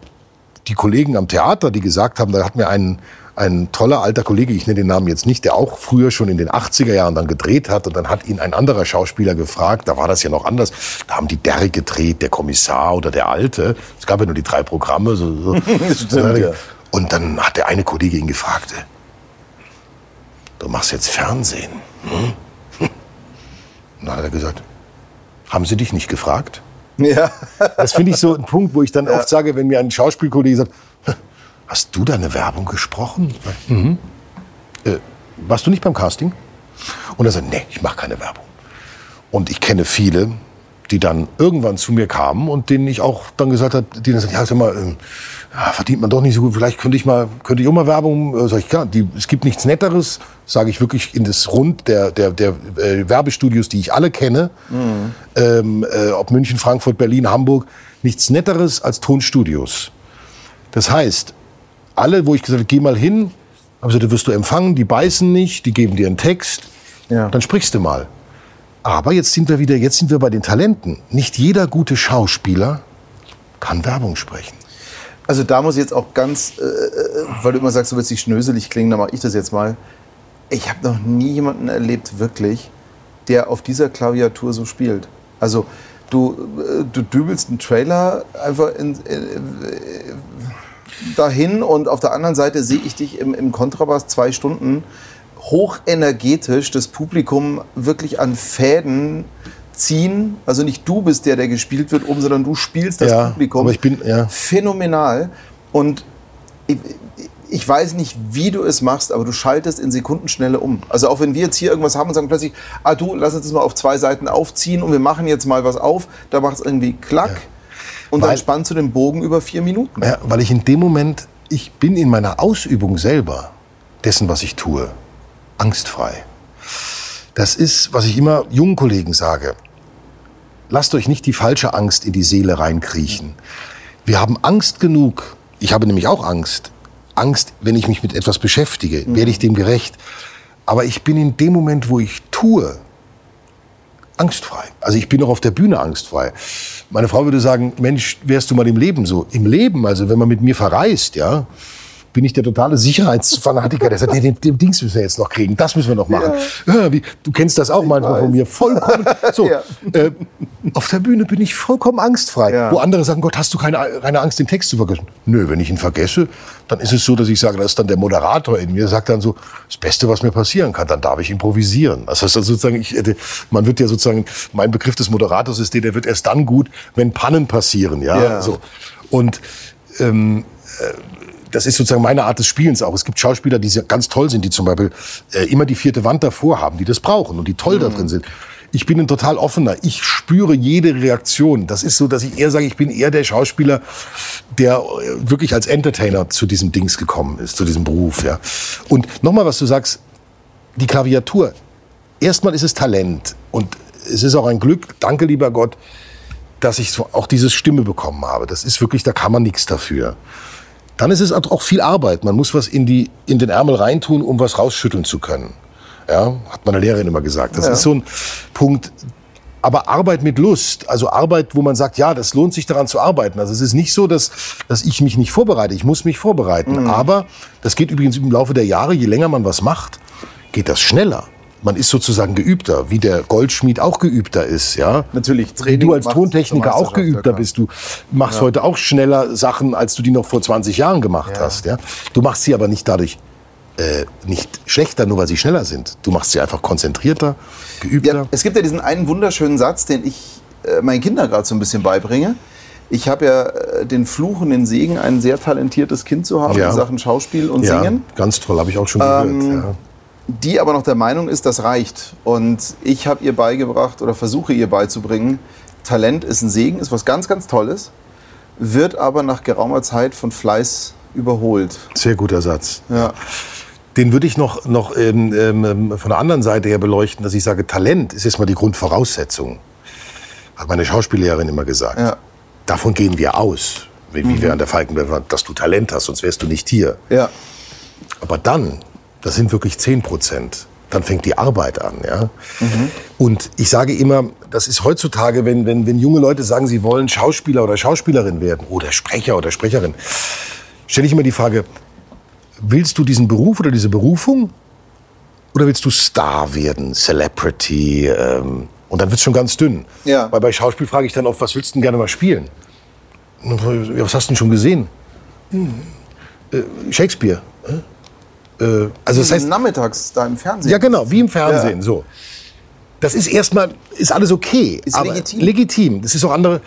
die Kollegen am Theater, die gesagt haben, da hat mir ein, ein toller alter Kollege, ich nenne den Namen jetzt nicht, der auch früher schon in den 80er Jahren dann gedreht hat und dann hat ihn ein anderer Schauspieler gefragt, da war das ja noch anders, da haben die Derrick gedreht, der Kommissar oder der Alte, es gab ja nur die drei Programme. So, so. <laughs> Stimmt, ja. Und dann hat der eine Kollege ihn gefragt, äh, du machst jetzt Fernsehen. Hm? <laughs> Und dann hat er gesagt, haben Sie dich nicht gefragt? <laughs> Ja. Das finde ich so ein Punkt, wo ich dann oft sage, wenn mir ein Schauspielkollege sagt, hast du deine Werbung gesprochen? Mhm. Äh, warst du nicht beim Casting? Und er sagt, nee, ich mache keine Werbung. Und ich kenne viele, die dann irgendwann zu mir kamen und denen ich auch dann gesagt habe, die dann sagen, ja, sag mal, ähm, ja, verdient man doch nicht so gut, vielleicht könnte ich mal, könnte ich auch mal Werbung, äh, sag ich, klar, die, es gibt nichts Netteres, sage ich wirklich in das Rund der, der, der äh, Werbestudios, die ich alle kenne, ähm, äh, ob München, Frankfurt, Berlin, Hamburg, nichts Netteres als Tonstudios. Das heißt, alle, wo ich gesagt habe, geh mal hin, haben gesagt, da wirst du empfangen, die beißen nicht, die geben dir einen Text, Ja. dann sprichst du mal. Aber jetzt sind wir wieder, jetzt sind wir bei den Talenten. Nicht jeder gute Schauspieler kann Werbung sprechen. Also da muss ich jetzt auch ganz, äh, äh, weil du immer sagst, du willst nicht schnöselig klingen, dann mache ich das jetzt mal. Ich habe noch nie jemanden erlebt, wirklich, der auf dieser Klaviatur so spielt. Also du, äh, du dübelst einen Trailer einfach in, äh, dahin und auf der anderen Seite sehe ich dich im, im Kontrabass zwei Stunden hochenergetisch das Publikum wirklich an Fäden ziehen. Also nicht du bist der, der gespielt wird, oben, sondern du spielst das Ja, Publikum aber ich bin- ja. phänomenal. Und ich, ich weiß nicht, wie du es machst, aber du schaltest in Sekundenschnelle um. Also auch wenn wir jetzt hier irgendwas haben und sagen plötzlich, ah du, lass uns das mal auf zwei Seiten aufziehen und wir machen jetzt mal was auf, da macht es irgendwie klack und dann Weil- spannst du den Bogen über vier Minuten. Ja, weil ich in dem Moment, ich bin in meiner Ausübung selber dessen, was ich tue, angstfrei. Das ist, was ich immer jungen Kollegen sage. Lasst euch nicht die falsche Angst in die Seele reinkriechen. Wir haben Angst genug. Ich habe nämlich auch Angst. Angst, wenn ich mich mit etwas beschäftige, werde ich dem gerecht. Aber ich bin in dem Moment, wo ich tue, angstfrei. Also ich bin auch auf der Bühne angstfrei. Meine Frau würde sagen, Mensch, wärst du mal im Leben so? Im Leben, also wenn man mit mir verreist, ja, bin ich der totale Sicherheitsfanatiker, der sagt, nee, den, den Dings müssen wir jetzt noch kriegen, das müssen wir noch machen. Ja. wie, du kennst das auch manchmal von mir, vollkommen. So, <laughs> Ja. äh, auf der Bühne bin ich vollkommen angstfrei. Ja. Wo andere sagen, Gott, hast du keine, keine Angst, den Text zu vergessen? Nö, wenn ich ihn vergesse, dann ist es so, dass ich sage, das ist dann der Moderator in mir, sagt dann so, das Beste, was mir passieren kann, dann darf ich improvisieren. Das heißt also sozusagen, ich, hätte- man wird ja sozusagen, mein Begriff des Moderators ist der, der wird erst dann gut, wenn Pannen passieren, ja. Ja. So. Und ähm, äh, das ist sozusagen meine Art des Spielens auch. Es gibt Schauspieler, die ganz toll sind, die zum Beispiel äh, immer die vierte Wand davor haben, die das brauchen und die toll da drin sind. Ich bin ein total offener. Ich spüre jede Reaktion. Das ist so, dass ich eher sage, ich bin eher der Schauspieler, der äh, wirklich als Entertainer zu diesem Dings gekommen ist, zu diesem Beruf. Ja. Und nochmal, was du sagst, die Klaviatur. Erstmal ist es Talent und es ist auch ein Glück, danke lieber Gott, dass ich so auch diese Stimme bekommen habe. Das ist wirklich, da kann man nichts dafür. Dann ist es auch viel Arbeit. Man muss was in, die, in den Ärmel reintun, um was rausschütteln zu können. Ja, hat meine Lehrerin immer gesagt. Das ist so ein Punkt. Aber Arbeit mit Lust, also Arbeit, wo man sagt, ja, das lohnt sich daran zu arbeiten. Also es ist nicht so, dass, dass ich mich nicht vorbereite. Ich muss mich vorbereiten. Aber das geht übrigens im Laufe der Jahre, je länger man was macht, geht das schneller. Man ist sozusagen geübter, wie der Goldschmied auch geübter ist, ja. Natürlich, Wie Training du als Tontechniker auch ja geübter bist. Du machst heute auch schneller Sachen, als du die noch vor 20 Jahren gemacht hast, ja. Du machst sie aber nicht dadurch äh, nicht schlechter, nur weil sie schneller sind. Du machst sie einfach konzentrierter, geübter. Ja, es gibt ja diesen einen wunderschönen Satz, den ich äh, meinen Kindern gerade so ein bisschen beibringe. Ich habe ja äh, den Fluch und den Segen, ein sehr talentiertes Kind zu haben Ja. in Sachen Schauspiel und Ja, Singen. ganz toll, habe ich auch schon Ähm, gehört. Die aber noch der Meinung ist, das reicht. Und ich habe ihr beigebracht oder versuche ihr beizubringen, Talent ist ein Segen, ist was ganz, ganz Tolles, wird aber nach geraumer Zeit von Fleiß überholt. Sehr guter Satz. Ja. Den würde ich noch, noch ähm, ähm, von der anderen Seite her beleuchten, dass ich sage, Talent ist erstmal die Grundvoraussetzung. Hat meine Schauspiellehrerin immer gesagt. Ja. Davon gehen wir aus, wie, wie wir an der Falkenberg waren, dass du Talent hast, sonst wärst du nicht hier. Ja. Aber dann, das sind wirklich 10 Prozent, dann fängt die Arbeit an. Ja? Und ich sage immer, das ist heutzutage, wenn, wenn, wenn junge Leute sagen, sie wollen Schauspieler oder Schauspielerin werden oder Sprecher oder Sprecherin, stelle ich immer die Frage, willst du diesen Beruf oder diese Berufung oder willst du Star werden, Celebrity? Ähm, und dann wird es schon ganz dünn. Ja. Weil bei Schauspiel frage ich dann oft, was willst du denn gerne mal spielen? Was hast du denn schon gesehen? Hm, äh, Shakespeare. Äh, äh, also das heißt, nachmittags da im Fernsehen. ja, genau, wie im Fernsehen, so. Das ist erstmal, ist alles okay. Ist legitim. Legitim. Das ist auch andere.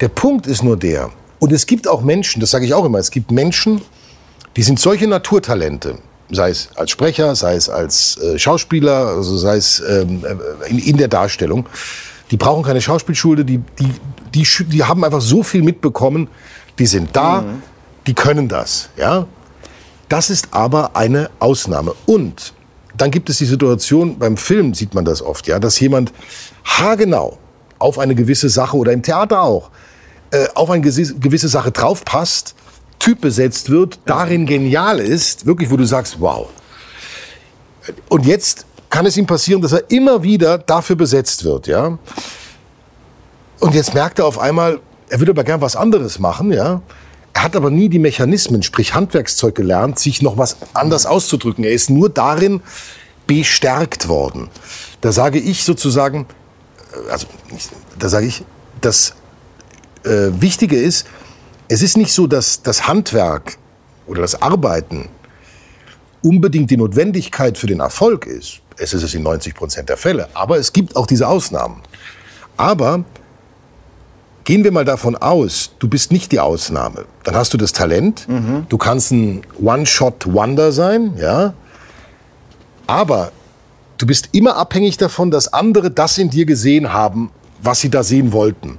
Der Punkt ist nur der, und es gibt auch Menschen, das sage ich auch immer, es gibt Menschen, die sind solche Naturtalente, sei es als Sprecher, sei es als äh, Schauspieler, also sei es ähm, äh, in, in der Darstellung, die brauchen keine Schauspielschule, die, die, die, die haben einfach so viel mitbekommen, die sind da, die können das, ja. Das ist aber eine Ausnahme. Und dann gibt es die Situation, beim Film sieht man das oft, ja, dass jemand haargenau auf eine gewisse Sache oder im Theater auch, äh, auf eine gewisse Sache draufpasst, Typ besetzt wird, darin genial ist, wirklich, wo du sagst, wow. Und jetzt kann es ihm passieren, dass er immer wieder dafür besetzt wird, ja. Und jetzt merkt er auf einmal, er würde aber gern was anderes machen, ja. Er hat aber nie die Mechanismen, sprich Handwerkszeug gelernt, sich noch was anders auszudrücken. Er ist nur darin bestärkt worden. Da sage ich sozusagen, äh, also da sage ich, das äh, Wichtige ist, es ist nicht so, dass das Handwerk oder das Arbeiten unbedingt die Notwendigkeit für den Erfolg ist. Es ist es in 90 Prozent der Fälle. Aber es gibt auch diese Ausnahmen. Aber gehen wir mal davon aus, du bist nicht die Ausnahme. Dann hast du das Talent. Du kannst ein One-Shot-Wonder sein, ja. Aber du bist immer abhängig davon, dass andere das in dir gesehen haben, was sie da sehen wollten.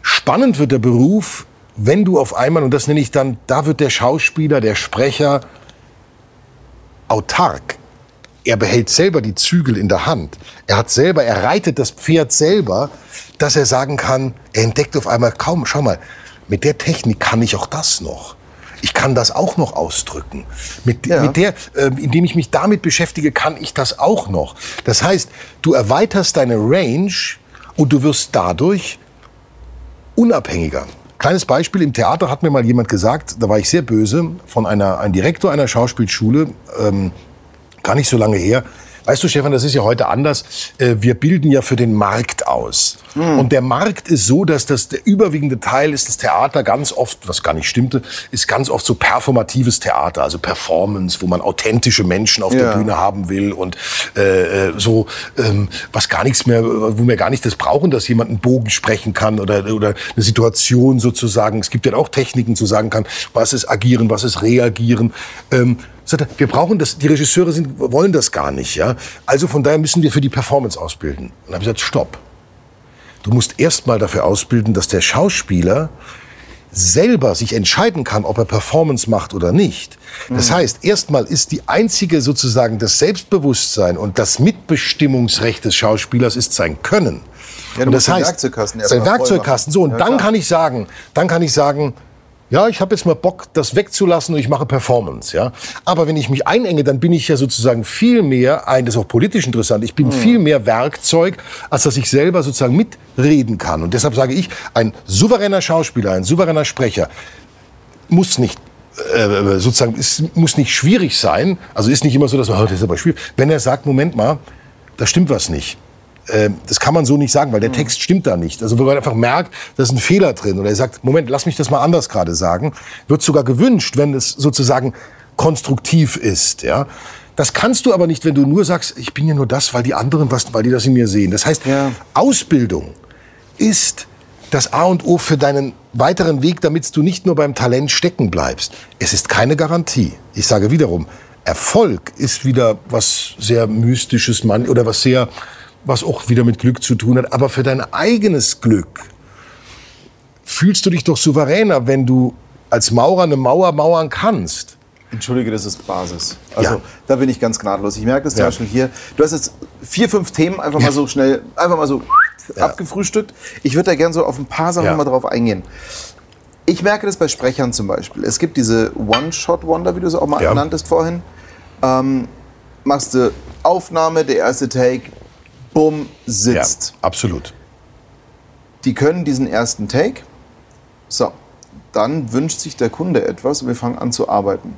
Spannend wird der Beruf, wenn du auf einmal, und das nenne ich dann, da wird der Schauspieler, der Sprecher autark. Er behält selber die Zügel in der Hand. Er hat selber, er reitet das Pferd selber, dass er sagen kann, er entdeckt auf einmal kaum, schau mal, mit der Technik kann ich auch das noch. Ich kann das auch noch ausdrücken. Mit, Ja. mit der, äh, indem ich mich damit beschäftige, kann ich das auch noch. Das heißt, du erweiterst deine Range und du wirst dadurch unabhängiger. Kleines Beispiel, im Theater hat mir mal jemand gesagt, da war ich sehr böse, von einer, ein Direktor einer Schauspielschule, ähm, gar nicht so lange her. Weißt du, Stefan, das ist ja heute anders. Äh, Wir bilden ja für den Markt aus. Und der Markt ist so, dass das der überwiegende Teil ist das Theater ganz oft, was gar nicht stimmte, ist ganz oft so performatives Theater, also Performance, wo man authentische Menschen auf der Ja. Bühne haben will und äh, äh, so ähm, was gar nichts mehr, wo wir gar nicht das brauchen, dass jemand einen Bogen sprechen kann oder oder eine Situation sozusagen. Es gibt ja auch Techniken zu sagen kann, was ist agieren, was ist reagieren. Ähm, sagt er, wir brauchen das, die Regisseure sind, wollen das gar nicht, ja. Also von daher müssen wir für die Performance ausbilden. Und dann habe ich gesagt, stopp. Du musst erst mal dafür ausbilden, dass der Schauspieler selber sich entscheiden kann, ob er Performance macht oder nicht. Das heißt, erstmal ist die einzige sozusagen das Selbstbewusstsein und das Mitbestimmungsrecht des Schauspielers ist sein Können. Ja, und Werkzeugkasten erst sein Werkzeugkasten. So und Ja, dann kann ich sagen, dann kann ich sagen, ja, ich habe jetzt mal Bock, das wegzulassen und ich mache Performance, ja. Aber wenn ich mich einenge, dann bin ich ja sozusagen viel mehr ein, das ist auch politisch interessant, ich Mhm. bin viel mehr Werkzeug, als dass ich selber sozusagen mitreden kann. Und deshalb sage ich, ein souveräner Schauspieler, ein souveräner Sprecher muss nicht äh, sozusagen, es muss nicht schwierig sein. Also ist nicht immer so, dass man, oh, das ist aber schwierig. Wenn er sagt, Moment mal, da stimmt was nicht. Ähm, das kann man so nicht sagen, weil der Text stimmt da nicht. Also wenn man einfach merkt, da ist ein Fehler drin oder er sagt, Moment, lass mich das mal anders gerade sagen, wird sogar gewünscht, wenn es sozusagen konstruktiv ist. Ja, das kannst du aber nicht, wenn du nur sagst, ich bin ja nur das, weil die anderen was, weil die das in mir sehen. Das heißt, Ja. Ausbildung ist das A und O für deinen weiteren Weg, damit du nicht nur beim Talent stecken bleibst. Es ist keine Garantie. Ich sage wiederum, Erfolg ist wieder was sehr Mystisches man, oder was sehr, was auch wieder mit Glück zu tun hat. Aber für dein eigenes Glück fühlst du dich doch souveräner, wenn du als Maurer eine Mauer mauern kannst. Entschuldige, das ist Basis. Also Ja. da bin ich ganz gnadlos. Ich merke das zum Ja. Beispiel hier. Du hast jetzt vier, fünf Themen einfach mal so schnell, einfach mal so abgefrühstückt. Ich würde da gerne so auf ein paar Sachen Ja. mal drauf eingehen. Ich merke das bei Sprechern zum Beispiel. Es gibt diese One-Shot-Wonder, wie du es auch mal Ja. nanntest vorhin. Ähm, machst du Aufnahme, der erste Take, bumm, sitzt. Ja, absolut. Die können diesen ersten Take. So, dann wünscht sich der Kunde etwas und wir fangen an zu arbeiten.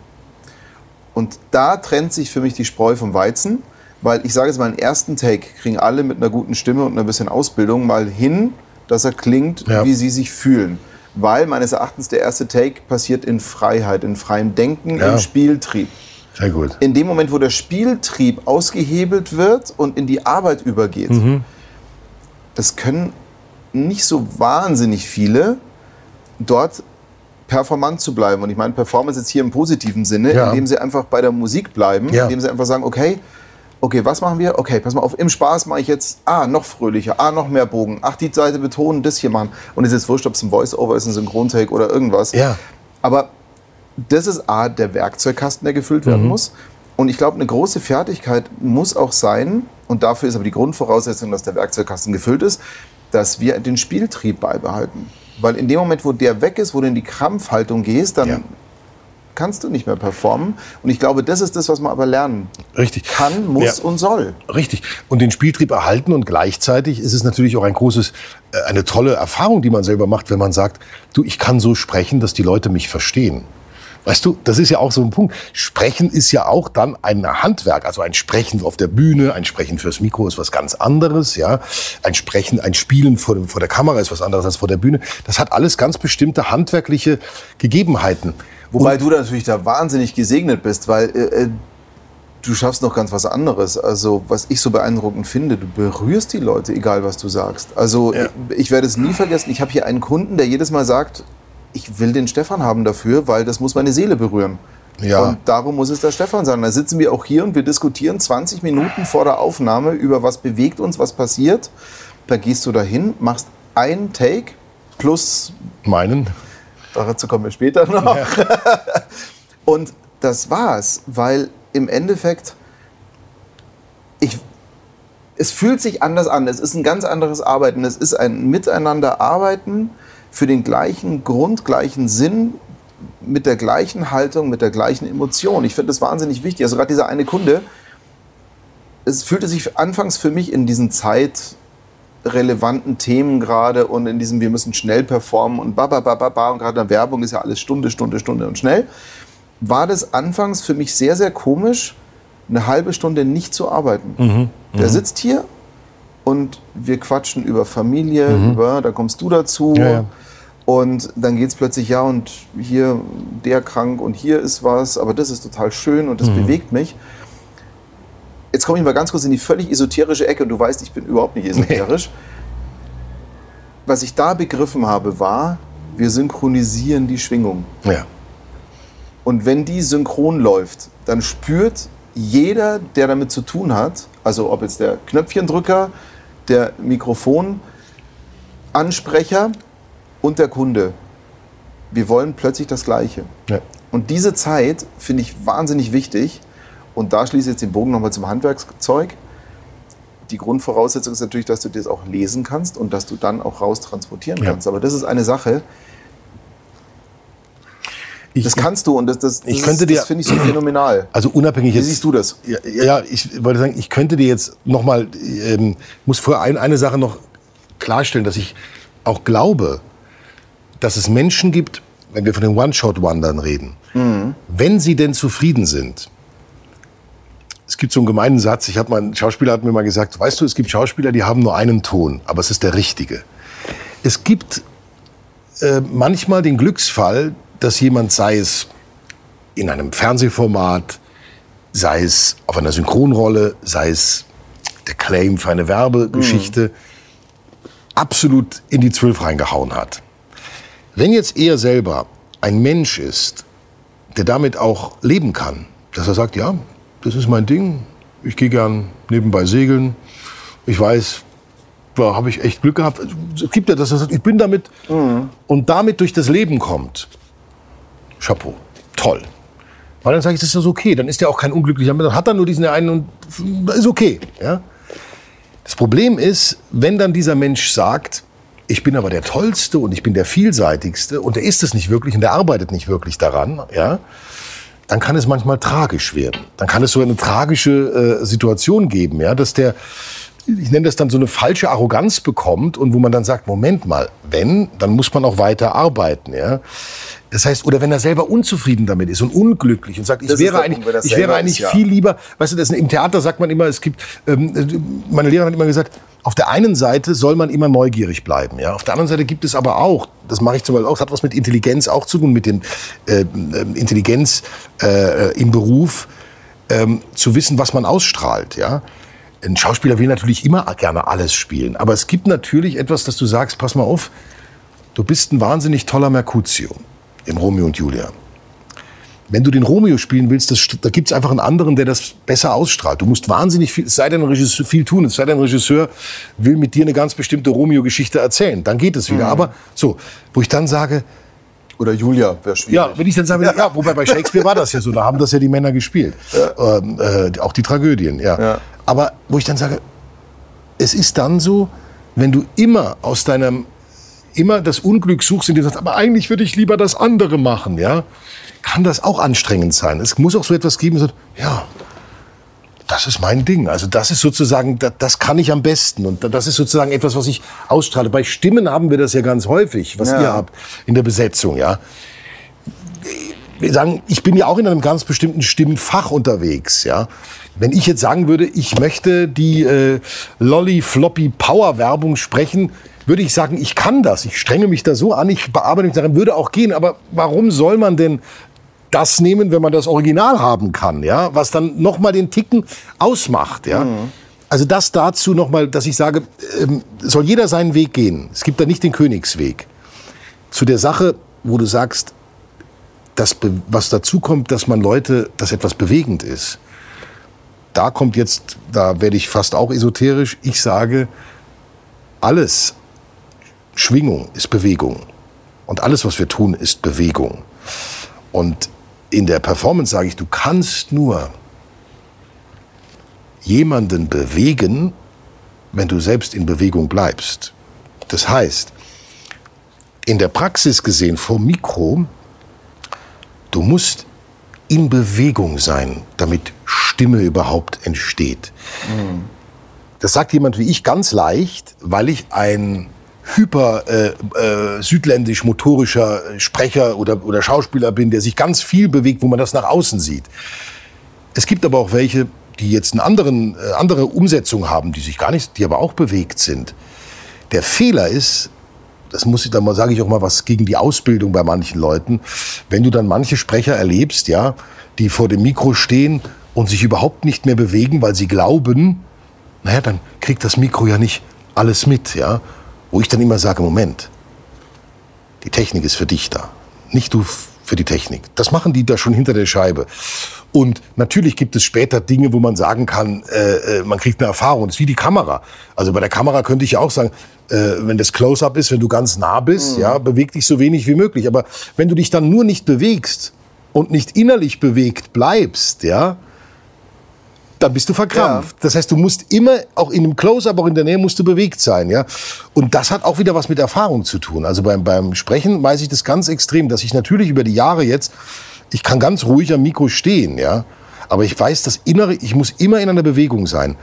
Und da trennt sich für mich die Spreu vom Weizen, weil ich sage jetzt mal, einen ersten Take kriegen alle mit einer guten Stimme und einer bisschen Ausbildung mal hin, dass er klingt, Ja. wie sie sich fühlen. Weil meines Erachtens der erste Take passiert in Freiheit, in freiem Denken, Ja. im Spieltrieb. Sehr gut. In dem Moment, wo der Spieltrieb ausgehebelt wird und in die Arbeit übergeht, das können nicht so wahnsinnig viele, dort performant zu bleiben. Und ich meine Performance jetzt hier im positiven Sinne, Ja. indem sie einfach bei der Musik bleiben, Ja. indem sie einfach sagen, okay, okay, was machen wir? Okay, pass mal auf, im Spaß mache ich jetzt, ah, noch fröhlicher, ah, noch mehr Bogen, ach, die Seite betonen, das hier machen. Und es ist jetzt wurscht, ob es ein Voice-Over ist, ein Synchrontake oder irgendwas. Ja. Aber das ist A, der Werkzeugkasten, der gefüllt werden Mhm. muss. Und ich glaube, eine große Fertigkeit muss auch sein, und dafür ist aber die Grundvoraussetzung, dass der Werkzeugkasten gefüllt ist, dass wir den Spieltrieb beibehalten. Weil in dem Moment, wo der weg ist, wo du in die Krampfhaltung gehst, dann Ja. kannst du nicht mehr performen. Und ich glaube, das ist das, was man aber lernen Richtig. kann, muss Ja. und soll. Richtig. Und den Spieltrieb erhalten und gleichzeitig ist es natürlich auch ein großes, äh, eine tolle Erfahrung, die man selber macht, wenn man sagt, du, ich kann so sprechen, dass die Leute mich verstehen. Weißt du, das ist ja auch so ein Punkt. Sprechen ist ja auch dann ein Handwerk, also ein Sprechen auf der Bühne, ein Sprechen fürs Mikro ist was ganz anderes, ja. Ein Sprechen, ein Spielen vor, vor der Kamera ist was anderes als vor der Bühne. Das hat alles ganz bestimmte handwerkliche Gegebenheiten. Wobei du da natürlich da wahnsinnig gesegnet bist, weil äh, äh, du schaffst noch ganz was anderes. Also was ich so beeindruckend finde, du berührst die Leute, egal was du sagst. Also Ja. ich, ich werde es nie vergessen. Ich habe hier einen Kunden, der jedes Mal sagt, ich will den Stefan haben dafür, weil das muss meine Seele berühren. Ja. Und darum muss es der Stefan sein. Da sitzen wir auch hier und wir diskutieren 20 Minuten vor der Aufnahme über was bewegt uns, was passiert. Da gehst du dahin, machst einen Take plus Meinen? Dazu kommen wir später noch. <laughs> Und das war's, weil im Endeffekt, ich, es fühlt sich anders an. Es ist ein ganz anderes Arbeiten. Es ist ein Miteinander-Arbeiten für den gleichen Grund, gleichen Sinn, mit der gleichen Haltung, mit der gleichen Emotion. Ich finde das wahnsinnig wichtig. Also gerade dieser eine Kunde, es fühlte sich anfangs für mich in diesen zeitrelevanten Themen gerade und in diesem, wir müssen schnell performen und ba, ba, ba, ba, ba und gerade in der Werbung ist ja alles Stunde, Stunde, Stunde und schnell, war das anfangs für mich sehr, sehr komisch, eine halbe Stunde nicht zu arbeiten. Der sitzt hier und wir quatschen über Familie, über, da kommst du dazu. Ja, ja. Und dann geht es plötzlich, ja, und hier der krank und hier ist was, aber das ist total schön und das bewegt mich. Jetzt komme ich mal ganz kurz in die völlig esoterische Ecke und du weißt, ich bin überhaupt nicht esoterisch. Was ich da begriffen habe, war, wir synchronisieren die Schwingung. Ja. Und wenn die synchron läuft, dann spürt jeder, der damit zu tun hat, also ob jetzt der Knöpfchendrücker, der Mikrofonansprecher und der Kunde, wir wollen plötzlich das Gleiche. ja. Und diese Zeit finde ich wahnsinnig wichtig. Und da schließe ich jetzt den Bogen nochmal zum Handwerkszeug. Die Grundvoraussetzung ist natürlich, dass du das auch lesen kannst und dass du dann auch raus transportieren Ja. kannst. Aber das ist eine Sache, Ich, das kannst du und das, das, das, Ich könnte ist- dir- das finde ich so phänomenal. <clears throat> also unabhängig Wie jetzt. siehst du das? Ja, ja, ich wollte sagen, ich könnte dir jetzt noch mal, ähm, muss vorher ein, eine Sache noch klarstellen, dass ich auch glaube, dass es Menschen gibt, wenn wir von den One-Shot-Wandern reden, wenn sie denn zufrieden sind. Es gibt so einen gemeinen Satz, ich habe mal, ein Schauspieler hat mir mal gesagt, weißt du, es gibt Schauspieler, die haben nur einen Ton, aber es ist der richtige. Es gibt äh, manchmal den Glücksfall, dass jemand, sei es in einem Fernsehformat, sei es auf einer Synchronrolle, sei es der Claim für eine Werbegeschichte, absolut in die Zwölf reingehauen hat. Wenn jetzt er selber ein Mensch ist, der damit auch leben kann, Dass er sagt, ja, das ist mein Ding. Ich gehe gern nebenbei segeln. Ich weiß, da habe ich echt Glück gehabt. Es gibt ja, er sagt, ich bin damit und damit durch das Leben kommt. Chapeau. Toll. Weil dann sage ich, das ist das okay. Dann ist er auch kein unglücklicher Mensch. Dann hat er nur diesen einen und ist okay. Ja? Das Problem ist, wenn dann dieser Mensch sagt, ich bin aber der Tollste und ich bin der Vielseitigste und er ist es nicht wirklich und er arbeitet nicht wirklich daran, ja, dann kann es manchmal tragisch werden. Dann kann es so eine tragische äh, Situation geben, ja, dass der, ich nenne das dann so eine falsche Arroganz bekommt und wo man dann sagt, Moment mal, wenn, dann muss man auch weiter arbeiten, ja. Das heißt, oder wenn er selber unzufrieden damit ist und unglücklich und sagt, ich Das wäre eigentlich, Punkt, ich wäre eigentlich ist, ja. viel lieber, weißt du, das im Theater sagt man immer, es gibt, ähm, meine Lehrerin hat immer gesagt, auf der einen Seite soll man immer neugierig bleiben, ja. Auf der anderen Seite gibt es aber auch, das mache ich zum Beispiel auch, das hat was mit Intelligenz auch zu tun, mit dem äh, Intelligenz äh, im Beruf, ähm, zu wissen, was man ausstrahlt, ja. Ein Schauspieler will natürlich immer gerne alles spielen, aber es gibt natürlich etwas, dass du sagst, pass mal auf, du bist ein wahnsinnig toller Mercutio im Romeo und Julia. Wenn du den Romeo spielen willst, das, da gibt es einfach einen anderen, der das besser ausstrahlt. Du musst wahnsinnig viel, es sei denn, Regisseur, viel tun, es sei denn, ein Regisseur will mit dir eine ganz bestimmte Romeo-Geschichte erzählen. Dann geht es wieder. Aber so, wo ich dann sage, Oder Julia wäre schwierig. ja, wenn ich dann sage, ja. wobei bei Shakespeare war das ja so, da haben das ja die Männer gespielt. Ähm, äh, auch die Tragödien, ja. Ja. Aber wo ich dann sage, es ist dann so, wenn du immer aus deinem, immer das Unglück suchst, indem du sagst, aber eigentlich würde ich lieber das andere machen, ja, kann das auch anstrengend sein. Es muss auch so etwas geben, so, ja, das ist mein Ding. Also das ist sozusagen, das, das kann ich am besten. Und das ist sozusagen etwas, was ich ausstrahle. Bei Stimmen haben wir das ja ganz häufig, was Ja. ihr habt in der Besetzung, ja wir sagen, ich bin ja auch in einem ganz bestimmten Stimmenfach unterwegs, ja. Wenn ich jetzt sagen würde, ich möchte die äh, Lolly Floppy Power Werbung sprechen, würde ich sagen, ich kann das. Ich strenge mich da so an, ich bearbeite mich darin, würde auch gehen. Aber warum soll man denn das nehmen, wenn man das Original haben kann, ja? Was dann noch mal den Ticken ausmacht, ja? Also das dazu noch mal, dass ich sage, ähm, soll jeder seinen Weg gehen. Es gibt da nicht den Königsweg. Zu der Sache, wo du sagst, das, was dazu kommt, dass man Leute, dass etwas bewegend ist. Da kommt jetzt, da werde ich fast auch esoterisch, ich sage, alles, Schwingung ist Bewegung. Und alles, was wir tun, ist Bewegung. Und in der Performance sage ich, du kannst nur jemanden bewegen, wenn du selbst in Bewegung bleibst. Das heißt, in der Praxis gesehen vor Mikro, du musst in Bewegung sein, damit Stimme überhaupt entsteht. Das sagt jemand wie ich ganz leicht, weil ich ein hyper äh, äh, südländisch motorischer Sprecher oder, oder Schauspieler bin, der sich ganz viel bewegt, wo man das nach außen sieht. Es gibt aber auch welche, die jetzt eine äh, andere Umsetzung haben, die sich gar nicht, die aber auch bewegt sind. Der Fehler ist, das muss ich, da mal sage ich auch mal was gegen die Ausbildung bei manchen Leuten. Wenn du dann manche Sprecher erlebst, ja, die vor dem Mikro stehen und sich überhaupt nicht mehr bewegen, weil sie glauben, naja, dann kriegt das Mikro ja nicht alles mit, ja. Wo ich dann immer sage, Moment, die Technik ist für dich da, nicht du für die Technik. Das machen die da schon hinter der Scheibe. Und natürlich gibt es später Dinge, wo man sagen kann, äh, äh, man kriegt eine Erfahrung. Das ist wie die Kamera. Also bei der Kamera könnte ich ja auch sagen, äh, wenn das Close-up ist, wenn du ganz nah bist, ja, beweg dich so wenig wie möglich. Aber wenn du dich dann nur nicht bewegst und nicht innerlich bewegt bleibst, ja, dann bist du verkrampft. Das heißt, du musst immer, auch in einem Close-Up, auch in der Nähe, musst du bewegt sein. Ja? Und das hat auch wieder was mit Erfahrung zu tun. Also beim, beim Sprechen weiß ich das ganz extrem, dass ich natürlich über die Jahre jetzt, ich kann ganz ruhig am Mikro stehen, ja. Aber ich weiß, das Innere, ich muss immer in einer Bewegung sein.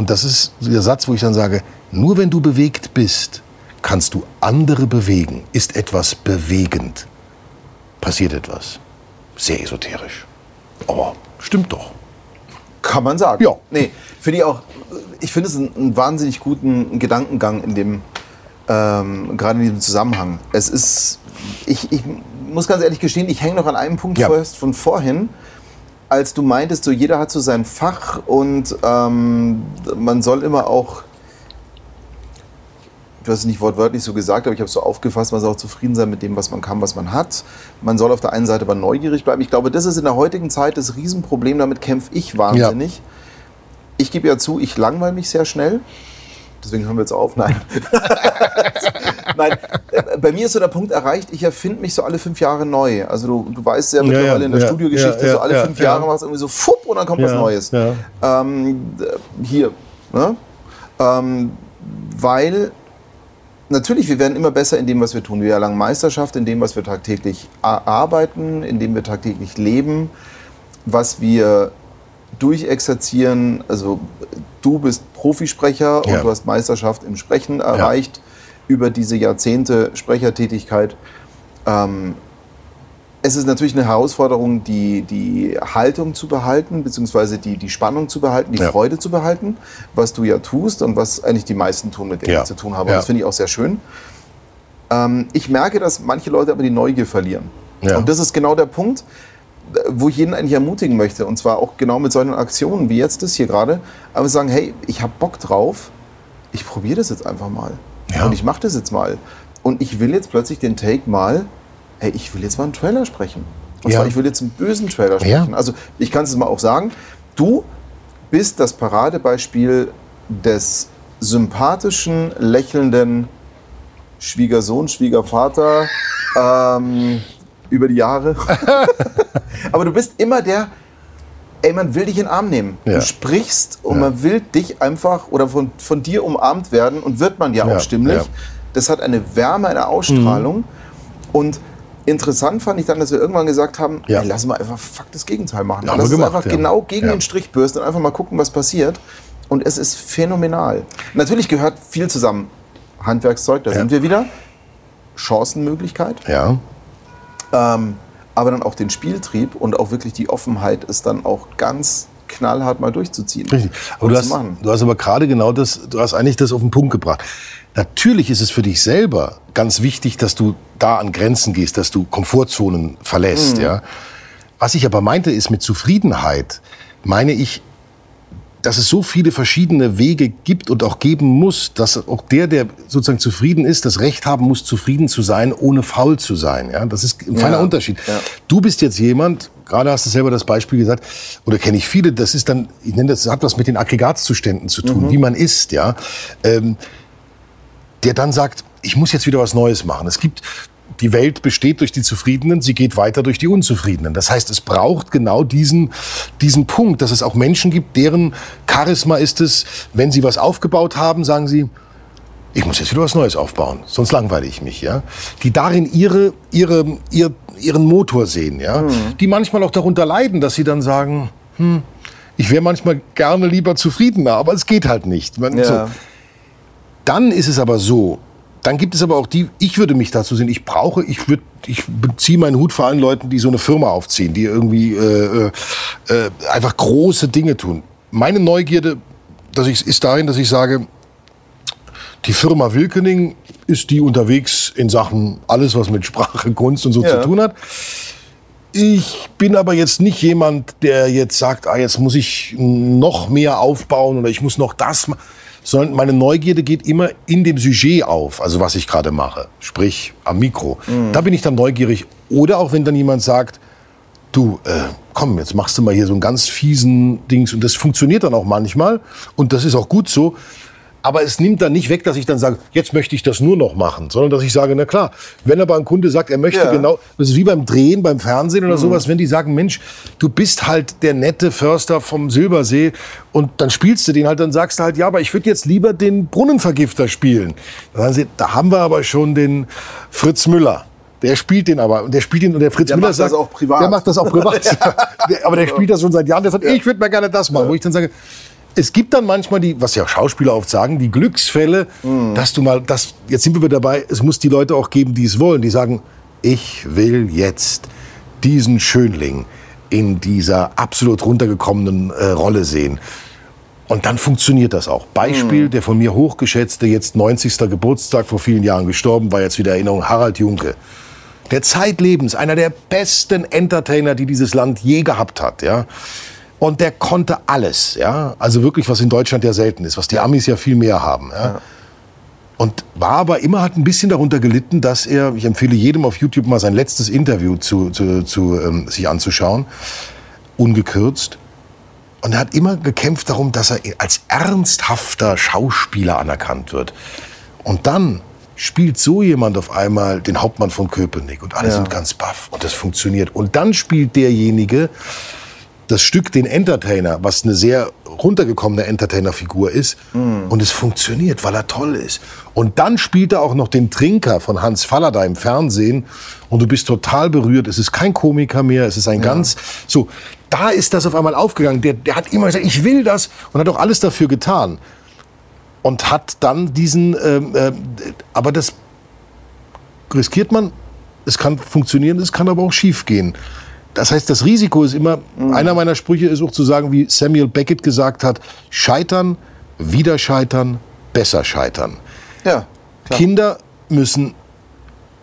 Und das ist der Satz, wo ich dann sage, nur wenn du bewegt bist, kannst du andere bewegen. Ist etwas bewegend, passiert etwas. Sehr esoterisch. Aber stimmt doch. Kann man sagen. Ja. Nee, finde ich auch, ich finde es einen, wahnsinnig guten Gedankengang in dem, ähm, gerade in diesem Zusammenhang. Es ist, ich, ich muss ganz ehrlich gestehen, ich hänge noch an einem Punkt Ja. fest von vorhin, als du meintest, so jeder hat so sein Fach und ähm, man soll immer auch du hast es nicht wortwörtlich so gesagt, aber ich habe es so aufgefasst, man soll auch zufrieden sein mit dem, was man kann, was man hat. Man soll auf der einen Seite aber neugierig bleiben. Ich glaube, das ist in der heutigen Zeit das Riesenproblem, damit kämpfe ich wahnsinnig. Ja. Ich gebe ja zu, ich langweile mich sehr schnell. Deswegen hören wir jetzt auf. Nein. <laughs> Nein. Äh, bei mir ist so der Punkt erreicht, ich erfinde mich so alle fünf Jahre neu. Also du, du weißt ja mittlerweile ja, ja, in der ja, Studiogeschichte, so alle fünf Jahre machst du irgendwie so fupp und dann kommt was Neues. Ähm, hier. Ne? Ähm, weil natürlich, wir werden immer besser in dem, was wir tun. Wir erlangen Meisterschaft in dem, was wir tagtäglich arbeiten, in dem wir tagtäglich leben, was wir durchexerzieren. Also du bist Profisprecher ja. und du hast Meisterschaft im Sprechen erreicht ja. über diese Jahrzehnte Sprechertätigkeit. Ähm, es ist natürlich eine Herausforderung, die, die Haltung zu behalten, beziehungsweise die, die Spannung zu behalten, die ja. Freude zu behalten, was du ja tust und was eigentlich die meisten tun, mit denen ja. ich zu tun habe. Ja. das finde ich auch sehr schön. Ähm, ich merke, dass manche Leute aber die Neugier verlieren. Und das ist genau der Punkt, wo ich jeden eigentlich ermutigen möchte. Und zwar auch genau mit solchen Aktionen wie jetzt das hier gerade. Aber sagen, hey, ich habe Bock drauf, ich probiere das jetzt einfach mal. Und ich mache das jetzt mal. Und ich will jetzt plötzlich den Take mal hey, ich will jetzt mal einen Trailer sprechen. Und ja. zwar, ich will jetzt einen bösen Trailer sprechen. Ja. Also ich kann es mal auch sagen, du bist das Paradebeispiel des sympathischen, lächelnden Schwiegersohn, Schwiegervater ähm, über die Jahre. <laughs> Aber du bist immer der, ey, man will dich in den Arm nehmen. Ja. Du sprichst und ja. man will dich einfach oder von, von dir umarmt werden und wird man ja, ja. auch stimmlich. Das hat eine Wärme, eine Ausstrahlung. Mhm. Und Interessant fand ich dann, dass wir irgendwann gesagt haben, ja. ey, lass mal einfach fuck das Gegenteil machen. Ja, lass uns einfach genau gegen den Strich bürsten und einfach mal gucken, was passiert. Und es ist phänomenal. Natürlich gehört viel zusammen. Handwerkszeug, da sind wir wieder. Chancenmöglichkeit. Ja. Ähm, aber dann auch den Spieltrieb und auch wirklich die Offenheit, es dann auch ganz knallhart mal durchzuziehen. Richtig. Aber du hast, du hast aber gerade genau das, du hast eigentlich das auf den Punkt gebracht. Natürlich ist es für dich selber ganz wichtig, dass du da an Grenzen gehst, dass du Komfortzonen verlässt. Mhm. Ja. Was ich aber meinte, ist mit Zufriedenheit, meine ich, dass es so viele verschiedene Wege gibt und auch geben muss, dass auch der, der sozusagen zufrieden ist, das Recht haben muss, zufrieden zu sein, ohne faul zu sein. Ja, das ist ein feiner ja, Unterschied. Ja. Du bist jetzt jemand, gerade hast du selber das Beispiel gesagt, oder kenne ich viele, das ist dann, ich nenne das, hat was mit den Aggregatzuständen zu tun, mhm. wie man ist, ja. Ähm, der dann sagt, ich muss jetzt wieder was Neues machen. Es gibt die Welt besteht durch die Zufriedenen, sie geht weiter durch die Unzufriedenen. Das heißt, es braucht genau diesen, diesen Punkt, dass es auch Menschen gibt, deren Charisma ist es, wenn sie was aufgebaut haben, sagen sie, ich muss jetzt wieder was Neues aufbauen, sonst langweile ich mich, ja. Die darin ihre, ihre, ihr, ihren Motor sehen, ja. Mhm. Die manchmal auch darunter leiden, dass sie dann sagen, hm, ich wäre manchmal gerne lieber zufriedener, aber es geht halt nicht. Ja. So. Dann ist es aber so, dann gibt es aber auch die, ich würde mich dazu sehen, ich brauche, ich würde, ich beziehe meinen Hut vor allen Leuten, die so eine Firma aufziehen, die irgendwie äh, äh, äh, einfach große Dinge tun. Meine Neugierde dass ich, ist dahin, dass ich sage, die Firma Wilkening ist die unterwegs in Sachen alles, was mit Sprache, Kunst und so ja. zu tun hat. Ich bin aber jetzt nicht jemand, der jetzt sagt, ah, jetzt muss ich noch mehr aufbauen oder ich muss noch das machen sondern meine Neugierde geht immer in dem Sujet auf, also was ich gerade mache, sprich am Mikro. Mhm. Da bin ich dann neugierig. Oder auch wenn dann jemand sagt, du, äh, komm, jetzt machst du mal hier so einen ganz fiesen Dings und das funktioniert dann auch manchmal und das ist auch gut so. Aber es nimmt dann nicht weg, dass ich dann sage, jetzt möchte ich das nur noch machen, sondern dass ich sage, na klar, wenn aber ein Kunde sagt, er möchte ja. genau, das ist wie beim Drehen, beim Fernsehen oder mhm. sowas, wenn die sagen, Mensch, du bist halt der nette Förster vom Silbersee und dann spielst du den halt, dann sagst du halt, ja, aber ich würde jetzt lieber den Brunnenvergifter spielen. Dann sagen sie, da haben wir aber schon den Fritz Müller. Der spielt den aber und der spielt ihn und der Fritz der Müller macht sagt, das auch privat. der macht das auch privat. <laughs> ja. aber der spielt das schon seit Jahren. Der sagt, ja. ich würde mir gerne das machen. Wo ich dann sage, es gibt dann manchmal die, was ja Schauspieler oft sagen, die Glücksfälle, mhm. dass du mal, das, jetzt sind wir wieder dabei, es muss die Leute auch geben, die es wollen, die sagen, ich will jetzt diesen Schönling in dieser absolut runtergekommenen äh, Rolle sehen. Und dann funktioniert das auch. Beispiel, mhm. der von mir hochgeschätzte, jetzt 90. Geburtstag vor vielen Jahren gestorben, war jetzt wieder Erinnerung, Harald Junke. Der Zeitlebens, einer der besten Entertainer, die dieses Land je gehabt hat, ja. Und der konnte alles, ja. Also wirklich, was in Deutschland ja selten ist, was die Amis ja viel mehr haben. Ja? ja. Und war aber immer, hat ein bisschen darunter gelitten, dass er, ich empfehle jedem auf YouTube mal sein letztes Interview zu, zu, zu ähm, sich anzuschauen, ungekürzt. Und er hat immer gekämpft darum, dass er als ernsthafter Schauspieler anerkannt wird. Und dann spielt so jemand auf einmal den Hauptmann von Köpenick und alle Ja. sind ganz baff und das funktioniert. Und dann spielt derjenige das Stück den Entertainer, was eine sehr runtergekommene Entertainer-Figur ist. Und es funktioniert, weil er toll ist. Und dann spielt er auch noch den Trinker von Hans Fallada im Fernsehen. Und du bist total berührt. Es ist kein Komiker mehr. Es ist ein ganz, so, da ist das auf einmal aufgegangen. Der, der hat immer gesagt, ich will das. Und hat auch alles dafür getan. Und hat dann diesen, ähm, äh, aber das riskiert man. Es kann funktionieren, es kann aber auch schief gehen. Das heißt, das Risiko ist immer, einer meiner Sprüche ist auch zu sagen, wie Samuel Beckett gesagt hat, scheitern, wieder scheitern, besser scheitern. Ja, klar. Kinder müssen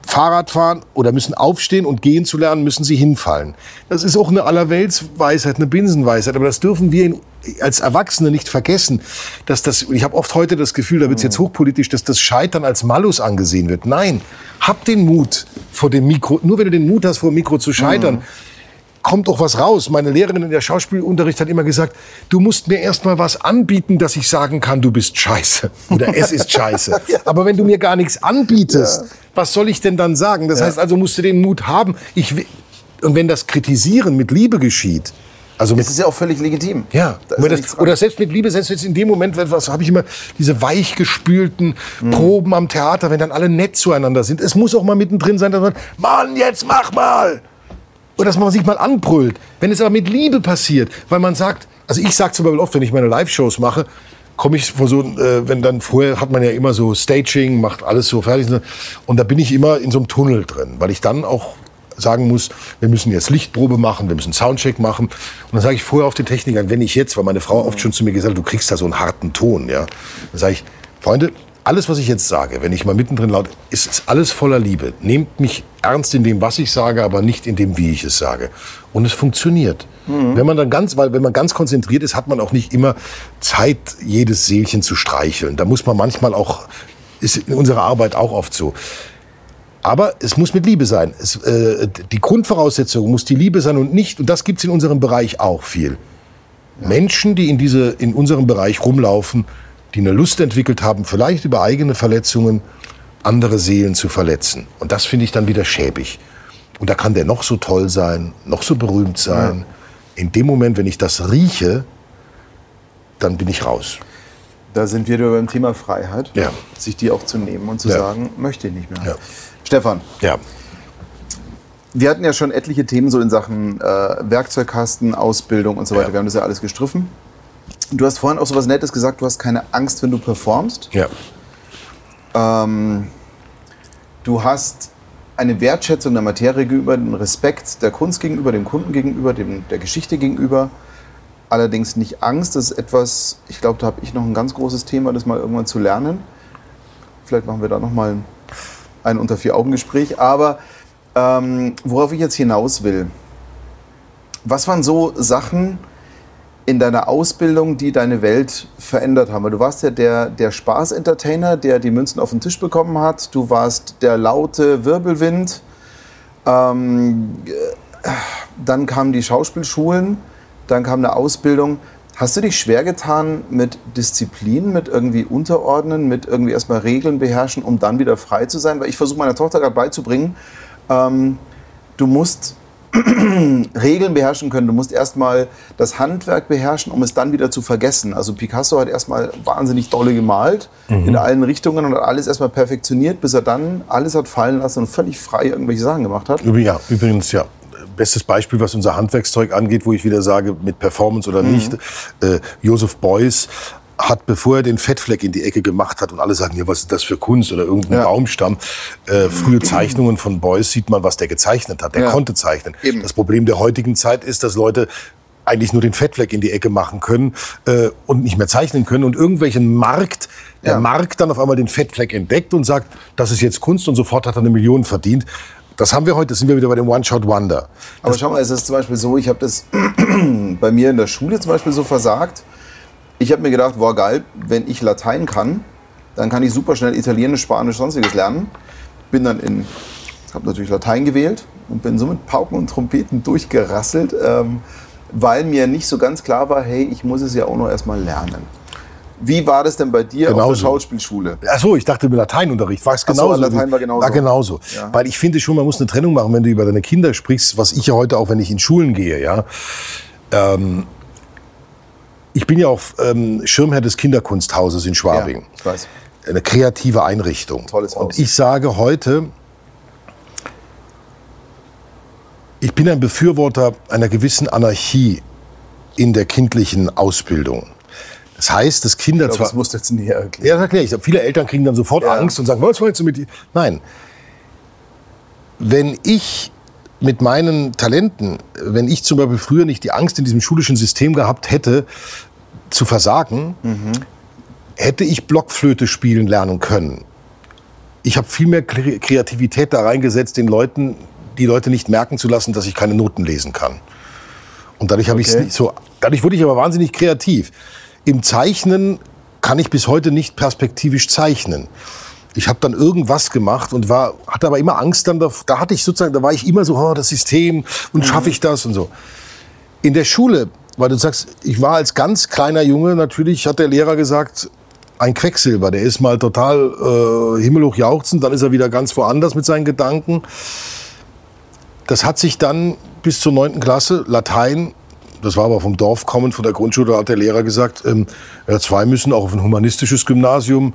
Fahrrad fahren oder müssen aufstehen und gehen zu lernen, müssen sie hinfallen. Das ist auch eine Allerweltsweisheit, eine Binsenweisheit, aber das dürfen wir als Erwachsene nicht vergessen, dass das, ich habe oft heute das Gefühl, da wird es jetzt hochpolitisch, dass das Scheitern als Malus angesehen wird. Nein, hab den Mut vor dem Mikro, nur wenn du den Mut hast, vor dem Mikro zu scheitern, kommt auch was raus. Meine Lehrerin in der Schauspielunterricht hat immer gesagt, du musst mir erst mal was anbieten, dass ich sagen kann, du bist scheiße oder es ist scheiße. <laughs> Aber wenn du mir gar nichts anbietest, was soll ich denn dann sagen? Das heißt also, musst du den Mut haben. Ich, will- und wenn das Kritisieren mit Liebe geschieht, also Es ist ja auch völlig legitim. ja, Da ja das, oder selbst mit Liebe, selbst jetzt in dem Moment, was habe ich immer, diese weichgespülten Mhm. Proben am Theater, wenn dann alle nett zueinander sind. Es muss auch mal mittendrin sein, dass man, Mann, jetzt mach mal! Oder dass man sich mal anbrüllt. Wenn es aber mit Liebe passiert, weil man sagt, also ich sage zum Beispiel oft, wenn ich meine Live-Shows mache, komme ich vor so, äh, wenn dann vorher hat man ja immer so Staging, macht alles so fertig. Und da bin ich immer in so einem Tunnel drin, weil ich dann auch sagen muss, wir müssen jetzt Lichtprobe machen, wir müssen Soundcheck machen. Und dann sage ich vorher auf den Technikern, wenn ich jetzt, weil meine Frau oft schon zu mir gesagt hat, du kriegst da so einen harten Ton, ja. Dann sage ich, Freunde, alles, was ich jetzt sage, wenn ich mal mittendrin laut, ist, ist alles voller Liebe. Nehmt mich ernst in dem, was ich sage, aber nicht in dem, wie ich es sage. Und es funktioniert. Wenn man dann ganz, weil wenn man ganz konzentriert ist, hat man auch nicht immer Zeit, jedes Seelchen zu streicheln. Da muss man manchmal auch, ist in unserer Arbeit auch oft so. Aber es muss mit Liebe sein. Es, äh, die Grundvoraussetzung muss die Liebe sein und nicht, und das gibt's in unserem Bereich auch viel. Menschen, die in, diese, in unserem Bereich rumlaufen, die eine Lust entwickelt haben, vielleicht über eigene Verletzungen andere Seelen zu verletzen. Und das finde ich dann wieder schäbig. Und da kann der noch so toll sein, noch so berühmt sein. In dem Moment, wenn ich das rieche, dann bin ich raus. Da sind wir wieder beim Thema Freiheit, Ja. sich die auch zu nehmen und zu Ja. sagen, möchte ich nicht mehr. Ja. Stefan, Ja. wir hatten ja schon etliche Themen so in Sachen äh, Werkzeugkasten, Ausbildung und so weiter. Ja. Wir haben das ja alles gestriffen. Du hast vorhin auch so was Nettes gesagt, du hast keine Angst, wenn du performst. Ja. Ähm, du hast eine Wertschätzung der Materie gegenüber, einen Respekt der Kunst gegenüber, dem Kunden gegenüber, dem, der Geschichte gegenüber. Allerdings nicht Angst. Das ist etwas, ich glaube, da habe ich noch ein ganz großes Thema, das mal irgendwann zu lernen. Vielleicht machen wir da noch mal ein, ein unter vier Augen Gespräch. Aber ähm, worauf ich jetzt hinaus will, was waren so Sachen in deiner Ausbildung, die deine Welt verändert haben? Du warst ja der, der Spaß-Entertainer, der die Münzen auf den Tisch bekommen hat. Du warst der laute Wirbelwind. Ähm, äh, dann kamen die Schauspielschulen, dann kam eine Ausbildung. Hast du dich schwer getan mit Disziplin, mit irgendwie Unterordnen, mit irgendwie erstmal Regeln beherrschen, um dann wieder frei zu sein? Weil ich versuche meiner Tochter gerade beizubringen, ähm, du musst <clears throat> Regeln beherrschen können. Du musst erstmal das Handwerk beherrschen, um es dann wieder zu vergessen. Also Picasso hat erstmal wahnsinnig dolle gemalt, in allen Richtungen und hat alles erstmal perfektioniert, bis er dann alles hat fallen lassen und völlig frei irgendwelche Sachen gemacht hat. Übrigens, ja, übrigens, ja. Bestes Beispiel, was unser Handwerkszeug angeht, wo ich wieder sage, mit Performance oder nicht. Äh, Joseph Beuys hat, bevor er den Fettfleck in die Ecke gemacht hat und alle sagen, ja, was ist das für Kunst oder irgendein Ja. Baumstamm. Äh, frühe Zeichnungen von Beuys sieht man, was der gezeichnet hat. Der Ja. konnte zeichnen. Eben. Das Problem der heutigen Zeit ist, dass Leute eigentlich nur den Fettfleck in die Ecke machen können äh, und nicht mehr zeichnen können und irgendwelchen Markt, der Ja. Markt dann auf einmal den Fettfleck entdeckt und sagt, das ist jetzt Kunst und sofort hat er eine Million verdient. Das haben wir heute, das sind wir wieder bei dem One-Shot-Wonder. Aber schau mal, es ist zum Beispiel so, ich habe das <clears throat> bei mir in der Schule zum Beispiel so versagt. Ich habe mir gedacht, boah geil, wenn ich Latein kann, dann kann ich super schnell Italienisch, Spanisch, sonstiges lernen. Bin dann in, habe natürlich Latein gewählt und bin so mit Pauken und Trompeten durchgerasselt, ähm, weil mir nicht so ganz klar war, hey, ich muss es ja auch noch erstmal lernen. Wie war das denn bei dir Genauso. auf der Schauspielschule? Achso, ich dachte mit Lateinunterricht war es Ach so, genauso. Latein war genauso. War genauso. Ja. Weil ich finde schon, man muss eine Trennung machen, wenn du über deine Kinder sprichst, was ich ja heute auch, wenn ich in Schulen gehe, ja. Ähm, ich bin ja auch ähm, Schirmherr des Kinderkunsthauses in Schwabing. Ja, ich weiß. Eine kreative Einrichtung. Tolles Haus. Und ich sage heute, ich bin ein Befürworter einer gewissen Anarchie in der kindlichen Ausbildung. Das heißt, dass Kinder Ich glaube, zwar das musst du jetzt näher erklären. ja, das erkläre ich. Viele Eltern kriegen dann sofort Ja. Angst und sagen, was meinst du mit dir? Nein. Wenn ich mit meinen Talenten, wenn ich zum Beispiel früher nicht die Angst in diesem schulischen System gehabt hätte, zu versagen, hätte ich Blockflöte spielen lernen können. Ich habe viel mehr Kre- Kreativität da reingesetzt, den Leuten, die Leute nicht merken zu lassen, dass ich keine Noten lesen kann. Und dadurch habe ich Okay. nicht so. Dadurch wurde ich aber wahnsinnig kreativ. Im Zeichnen kann ich bis heute nicht perspektivisch zeichnen. Ich habe dann irgendwas gemacht und war, hatte aber immer Angst dann, da, da hatte ich sozusagen, da war ich immer so, oh, das System und schaffe ich das und so. In der Schule, weil du sagst, ich war als ganz kleiner Junge, natürlich hat der Lehrer gesagt, ein Quecksilber, der ist mal total äh, himmelhoch jauchzend, dann ist er wieder ganz woanders mit seinen Gedanken. Das hat sich dann bis zur neunten Klasse Latein, das war aber vom Dorf kommend, von der Grundschule, da hat der Lehrer gesagt, ähm, ja, zwei müssen auch auf ein humanistisches Gymnasium.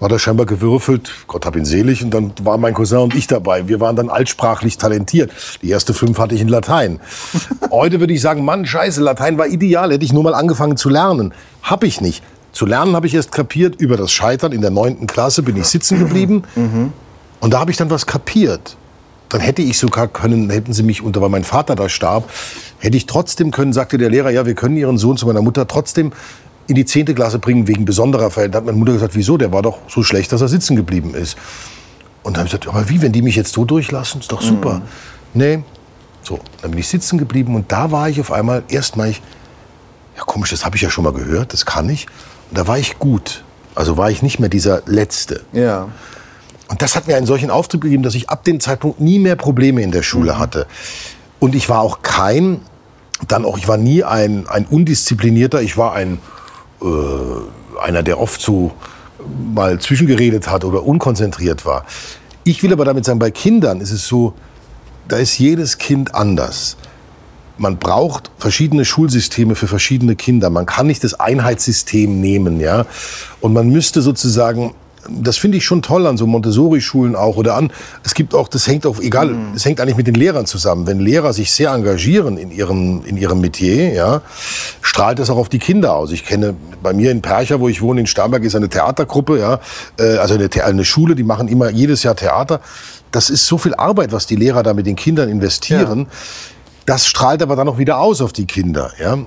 War da scheinbar gewürfelt, Gott hab ihn selig, und dann war mein Cousin und ich dabei. Wir waren dann altsprachlich talentiert. Die erste fünf hatte ich in Latein. <laughs> Heute würde ich sagen, Mann, scheiße, Latein war ideal, hätte ich nur mal angefangen zu lernen. Hab ich nicht. Zu lernen habe ich erst kapiert, über das Scheitern in der neunten Klasse bin ich sitzen geblieben. Und da habe ich dann was kapiert. Dann hätte ich sogar können, hätten sie mich unter, weil mein Vater da starb, hätte ich trotzdem können, sagte der Lehrer, ja, wir können Ihren Sohn zu meiner Mutter trotzdem in die zehnte Klasse bringen wegen besonderer Fälle. Da hat meine Mutter gesagt, wieso? Der war doch so schlecht, dass er sitzen geblieben ist. Und dann habe ich gesagt, aber wie, wenn die mich jetzt so durchlassen, ist doch super. Nee. So, dann bin ich sitzen geblieben und da war ich auf einmal erstmal, ich, ja komisch, das habe ich ja schon mal gehört, das kann ich. Und da war ich gut. Also war ich nicht mehr dieser Letzte. Ja. Und das hat mir einen solchen Auftrieb gegeben, dass ich ab dem Zeitpunkt nie mehr Probleme in der Schule hatte. Und ich war auch kein, dann auch, ich war nie ein, ein undisziplinierter, ich war ein, äh, einer, der oft so mal zwischengeredet hat oder unkonzentriert war. Ich will aber damit sagen, bei Kindern ist es so, da ist jedes Kind anders. Man braucht verschiedene Schulsysteme für verschiedene Kinder. Man kann nicht das Einheitssystem nehmen, ja. Und man müsste sozusagen, das finde ich schon toll an so Montessori-Schulen auch oder an. Es gibt auch, das hängt auch, egal, es hängt eigentlich mit den Lehrern zusammen. Wenn Lehrer sich sehr engagieren in ihrem, in ihrem Metier, ja, strahlt das auch auf die Kinder aus. Ich kenne bei mir in Percha, wo ich wohne, in Starnberg, ist eine Theatergruppe, ja, äh, also eine, eine Schule, die machen immer jedes Jahr Theater. Das ist so viel Arbeit, was die Lehrer da mit den Kindern investieren. Das strahlt aber dann auch wieder aus auf die Kinder. Ja?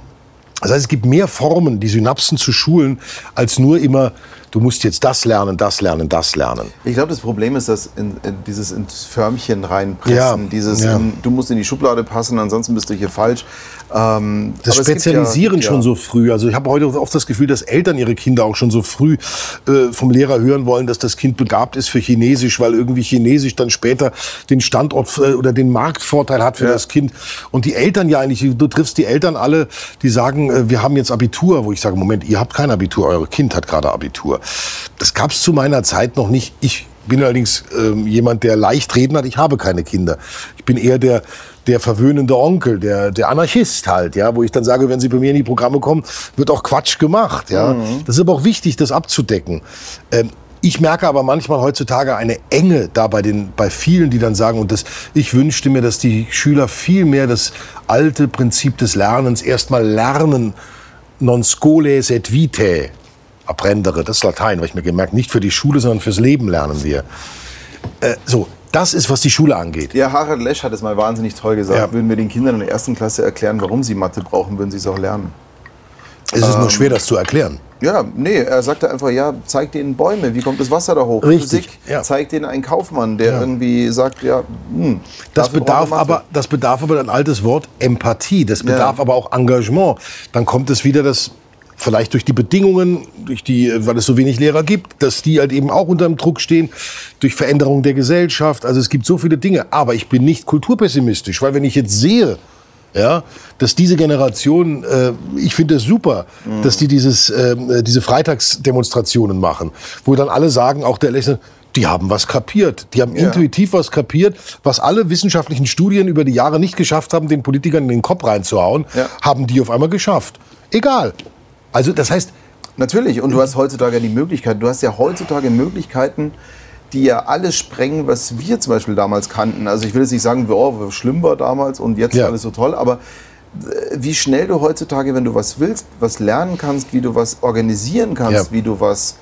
Das heißt, es gibt mehr Formen, die Synapsen zu schulen, als nur immer, du musst jetzt das lernen, das lernen, das lernen. Ich glaube, das Problem ist, dass in, in dieses ins Förmchen reinpressen, Ja, dieses ja. in, du musst in die Schublade passen, ansonsten bist du hier falsch. Ähm, Das Spezialisieren ja- schon ja. so früh. Also ich habe heute oft das Gefühl, dass Eltern ihre Kinder auch schon so früh äh, vom Lehrer hören wollen, dass das Kind begabt ist für Chinesisch, weil irgendwie Chinesisch dann später den Standort äh, oder den Marktvorteil hat für Ja. das Kind. Und die Eltern ja eigentlich, du triffst die Eltern alle, die sagen, äh, wir haben jetzt Abitur, wo ich sage, Moment, ihr habt kein Abitur, euer Kind hat gerade Abitur. Das gab es zu meiner Zeit noch nicht. Ich bin allerdings ähm, jemand, der leicht reden hat. Ich habe keine Kinder. Ich bin eher der, der verwöhnende Onkel, der, der Anarchist halt, ja, wo ich dann sage, wenn Sie bei mir in die Programme kommen, wird auch Quatsch gemacht, ja. Das ist aber auch wichtig, das abzudecken. Ähm, ich merke aber manchmal heutzutage eine Enge da bei den, bei vielen, die dann sagen, und das, ich wünschte mir, dass die Schüler viel mehr das alte Prinzip des Lernens erstmal lernen, non scole sed vitae, apprendere, das ist Latein, weil ich mir gemerkt, nicht für die Schule, sondern fürs Leben lernen wir. Äh, so, das ist, was die Schule angeht. Ja, Harald Lesch hat es mal wahnsinnig toll gesagt. Ja. Würden wir den Kindern in der ersten Klasse erklären, warum sie Mathe brauchen, würden sie es auch lernen. Es ist Ähm. nur schwer, das zu erklären. Ja, nee, er sagte einfach, ja, zeig denen Bäume, wie kommt das Wasser da hoch? Richtig, Physik, ja. zeig denen einen Kaufmann, der Ja. irgendwie sagt, ja, hm, Das bedarf, aber, das bedarf aber ein altes Wort Empathie. Das Ja. bedarf aber auch Engagement. Dann kommt es wieder das vielleicht durch die Bedingungen, durch die, weil es so wenig Lehrer gibt, dass die halt eben auch unter dem Druck stehen, durch Veränderung der Gesellschaft. Also es gibt so viele Dinge. Aber ich bin nicht kulturpessimistisch, weil wenn ich jetzt sehe, ja, dass diese Generation, äh, ich finde es das super, mhm. dass die dieses, äh, diese Freitagsdemonstrationen machen, wo dann alle sagen, auch der Lächeln, die haben was kapiert. Die haben ja. intuitiv was kapiert, was alle wissenschaftlichen Studien über die Jahre nicht geschafft haben, den Politikern in den Kopf reinzuhauen, ja. haben die auf einmal geschafft. Egal. Also das heißt... Natürlich, und du hast heutzutage die Möglichkeit, du hast ja heutzutage Möglichkeiten, die ja alles sprengen, was wir zum Beispiel damals kannten. Also ich will jetzt nicht sagen, oh, schlimm war damals und jetzt ja. alles so toll, aber äh, wie schnell du heutzutage, wenn du was willst, was lernen kannst, wie du was organisieren kannst, ja. wie du was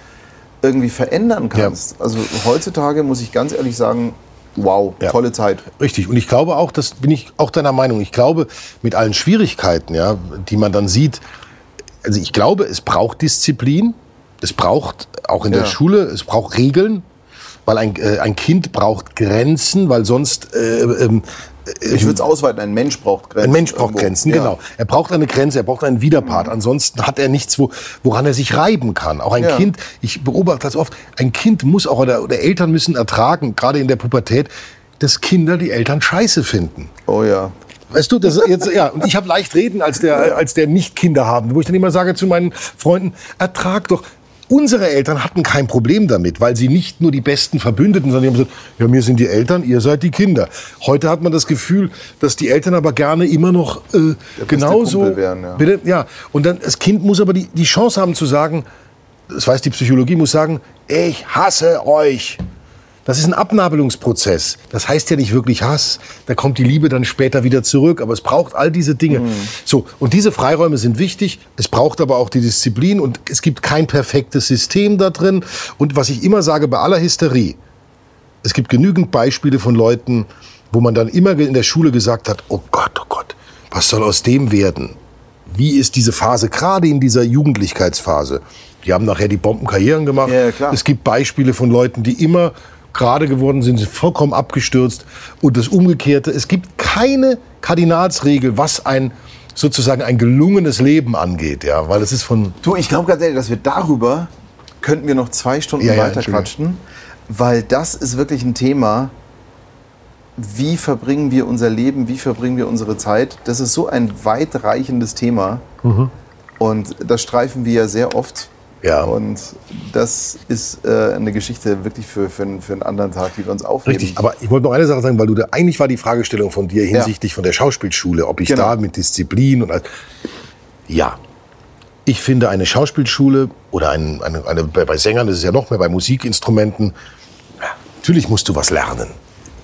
irgendwie verändern kannst. Ja. Also heutzutage muss ich ganz ehrlich sagen, wow, ja. tolle Zeit. Richtig. Und ich glaube auch, das bin ich auch deiner Meinung. Ich glaube, mit allen Schwierigkeiten, ja, die man dann sieht, also ich glaube, es braucht Disziplin. Es braucht auch in der Schule, es braucht Regeln weil ein, äh, ein Kind braucht Grenzen, weil sonst äh, ähm, ich würde es ausweiten, ein Mensch braucht Grenzen. Ein Mensch braucht irgendwo. Grenzen, ja. genau. Er braucht eine Grenze, er braucht einen Widerpart. Mhm. Ansonsten hat er nichts, wo, woran er sich reiben kann. Auch ein ja. Kind, ich beobachte das oft, ein Kind muss auch, oder, oder Eltern müssen ertragen, gerade in der Pubertät, dass Kinder die Eltern scheiße finden. Oh ja. Weißt du, das jetzt, ja, und ich habe leicht reden als der, als der nicht Kinder haben, wo ich dann immer sage zu meinen Freunden, ertrag doch, Unsere Eltern hatten kein Problem damit, weil sie nicht nur die besten Verbündeten, sondern die haben gesagt, ja, mir sind die Eltern, ihr seid die Kinder. Heute hat man das Gefühl, dass die Eltern aber gerne immer noch äh, genauso. Wären, ja. Bitte, ja. Und dann, das Kind muss aber die, die Chance haben zu sagen, das weiß die Psychologie, muss sagen, ich hasse euch. Das ist ein Abnabelungsprozess. Das heißt ja nicht wirklich Hass. Da kommt die Liebe dann später wieder zurück. Aber es braucht all diese Dinge. Mhm. So. Und diese Freiräume sind wichtig. Es braucht aber auch die Disziplin. Und es gibt kein perfektes System da drin. Und was ich immer sage bei aller Hysterie, es gibt genügend Beispiele von Leuten, wo man dann immer in der Schule gesagt hat, oh Gott, oh Gott, was soll aus dem werden? Wie ist diese Phase, gerade in dieser Jugendlichkeitsphase? Die haben nachher die Bombenkarrieren gemacht. Ja, es gibt Beispiele von Leuten, die immer gerade geworden sind, sind vollkommen abgestürzt. Und das Umgekehrte, es gibt keine Kardinalsregel, was ein sozusagen ein gelungenes Leben angeht, ja, weil es ist von. Du, ich glaube ganz ehrlich, dass wir darüber könnten wir noch zwei Stunden ja, weiter quatschen, weil das ist wirklich ein Thema. Wie verbringen wir unser Leben? Wie verbringen wir unsere Zeit? Das ist so ein weitreichendes Thema. Mhm. Und das streifen wir ja sehr oft ja. Und das ist äh, eine Geschichte wirklich für, für, für, einen anderen Tag, die wir uns aufheben. Richtig, aber ich wollte noch eine Sache sagen, weil du da, eigentlich war die Fragestellung von dir hinsichtlich ja. von der Schauspielschule, ob ich genau. da mit Disziplin und all, ja. Ich finde eine Schauspielschule oder ein, eine, eine, bei Sängern ist es ja noch mehr, bei Musikinstrumenten, natürlich musst du was lernen.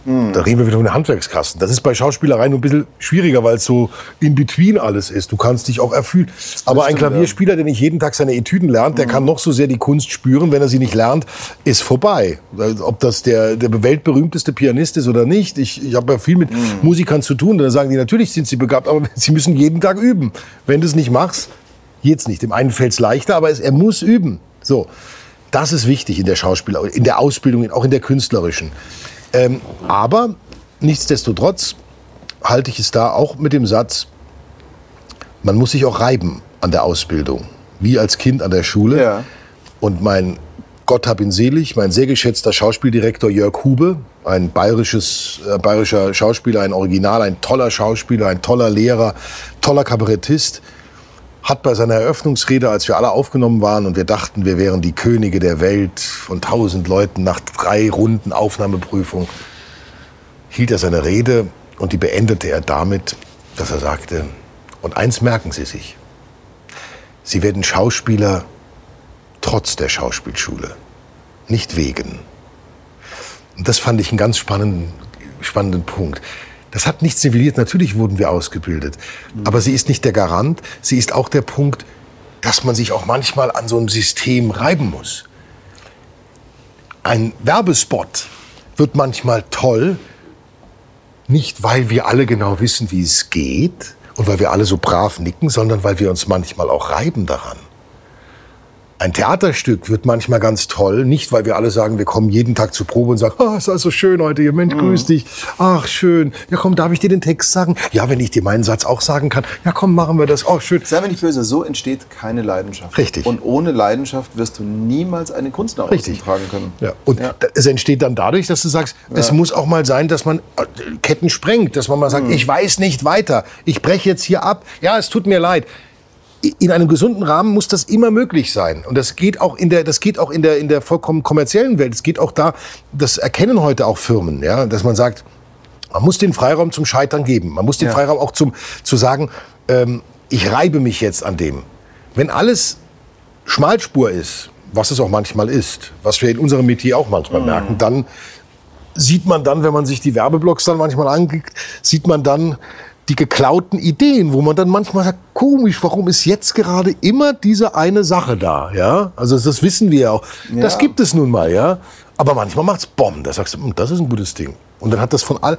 Mhm. Da reden wir wieder von der Handwerkskasten. Das ist bei Schauspielerei nur ein bisschen schwieriger, weil es so in between alles ist. Du kannst dich auch erfühlen. Aber ein Klavierspieler, der nicht jeden Tag seine Etüden lernt, der mhm. kann noch so sehr die Kunst spüren. Wenn er sie nicht lernt, ist vorbei. Ob das der, der weltberühmteste Pianist ist oder nicht. Ich, ich habe ja viel mit mhm. Musikern zu tun. Da sagen die, natürlich sind sie begabt, aber <laughs> sie müssen jeden Tag üben. Wenn du es nicht machst, geht's nicht. Dem einen fällt es leichter, aber es, er muss üben. So. Das ist wichtig in der Schauspieler, in der Ausbildung, auch in der künstlerischen. Ähm, aber nichtsdestotrotz halte ich es da auch mit dem Satz, man muss sich auch reiben an der Ausbildung, wie als Kind an der Schule. Ja. Und mein Gott hab ihn selig, mein sehr geschätzter Schauspieldirektor Jörg Hube, ein bayerisches, äh, bayerischer Schauspieler, ein Original, ein toller Schauspieler, ein toller Lehrer, toller Kabarettist, hat bei seiner Eröffnungsrede, als wir alle aufgenommen waren und wir dachten, wir wären die Könige der Welt von tausend Leuten nach drei Runden Aufnahmeprüfung, hielt er seine Rede und die beendete er damit, dass er sagte, und eins merken Sie sich, Sie werden Schauspieler trotz der Schauspielschule, nicht wegen. Und das fand ich einen ganz spannenden, spannenden Punkt. Das hat nichts nivelliert. Natürlich wurden wir ausgebildet. Aber sie ist nicht der Garant. Sie ist auch der Punkt, dass man sich auch manchmal an so einem System reiben muss. Ein Werbespot wird manchmal toll, nicht weil wir alle genau wissen, wie es geht und weil wir alle so brav nicken, sondern weil wir uns manchmal auch reiben daran. Ein Theaterstück wird manchmal ganz toll, nicht weil wir alle sagen, wir kommen jeden Tag zur Probe und sagen, oh, ist alles so schön heute, ihr Mensch, grüß dich. Ach, schön. Ja, komm, darf ich dir den Text sagen? Ja, wenn ich dir meinen Satz auch sagen kann. Ja, komm, machen wir das. Oh, schön. Sei mir nicht böse, so entsteht keine Leidenschaft. Richtig. Und ohne Leidenschaft wirst du niemals eine Kunst nach Richtig. tragen können. Ja. Und Ja. es entsteht dann dadurch, dass du sagst, es muss auch mal sein, dass man äh, Ketten sprengt, dass man mal sagt, ich weiß nicht weiter, ich breche jetzt hier ab. Ja, es tut mir leid. In einem gesunden Rahmen muss das immer möglich sein. Und das geht auch in der, das geht auch in der, in der vollkommen kommerziellen Welt. Es geht auch da, das erkennen heute auch Firmen, ja, dass man sagt, man muss den Freiraum zum Scheitern geben. Man muss den Ja. Freiraum auch zum, zu sagen, ähm, ich reibe mich jetzt an dem. Wenn alles Schmalspur ist, was es auch manchmal ist, was wir in unserem Metier auch manchmal merken, dann sieht man dann, wenn man sich die Werbeblocks dann manchmal anklickt, sieht man dann die geklauten Ideen, wo man dann manchmal sagt, komisch, warum ist jetzt gerade immer diese eine Sache da, ja? Also das wissen wir ja auch. Das Ja. gibt es nun mal, ja? Aber manchmal macht's Bomben, da sagst du, "Hm, das ist ein gutes Ding. Und dann hat das von all,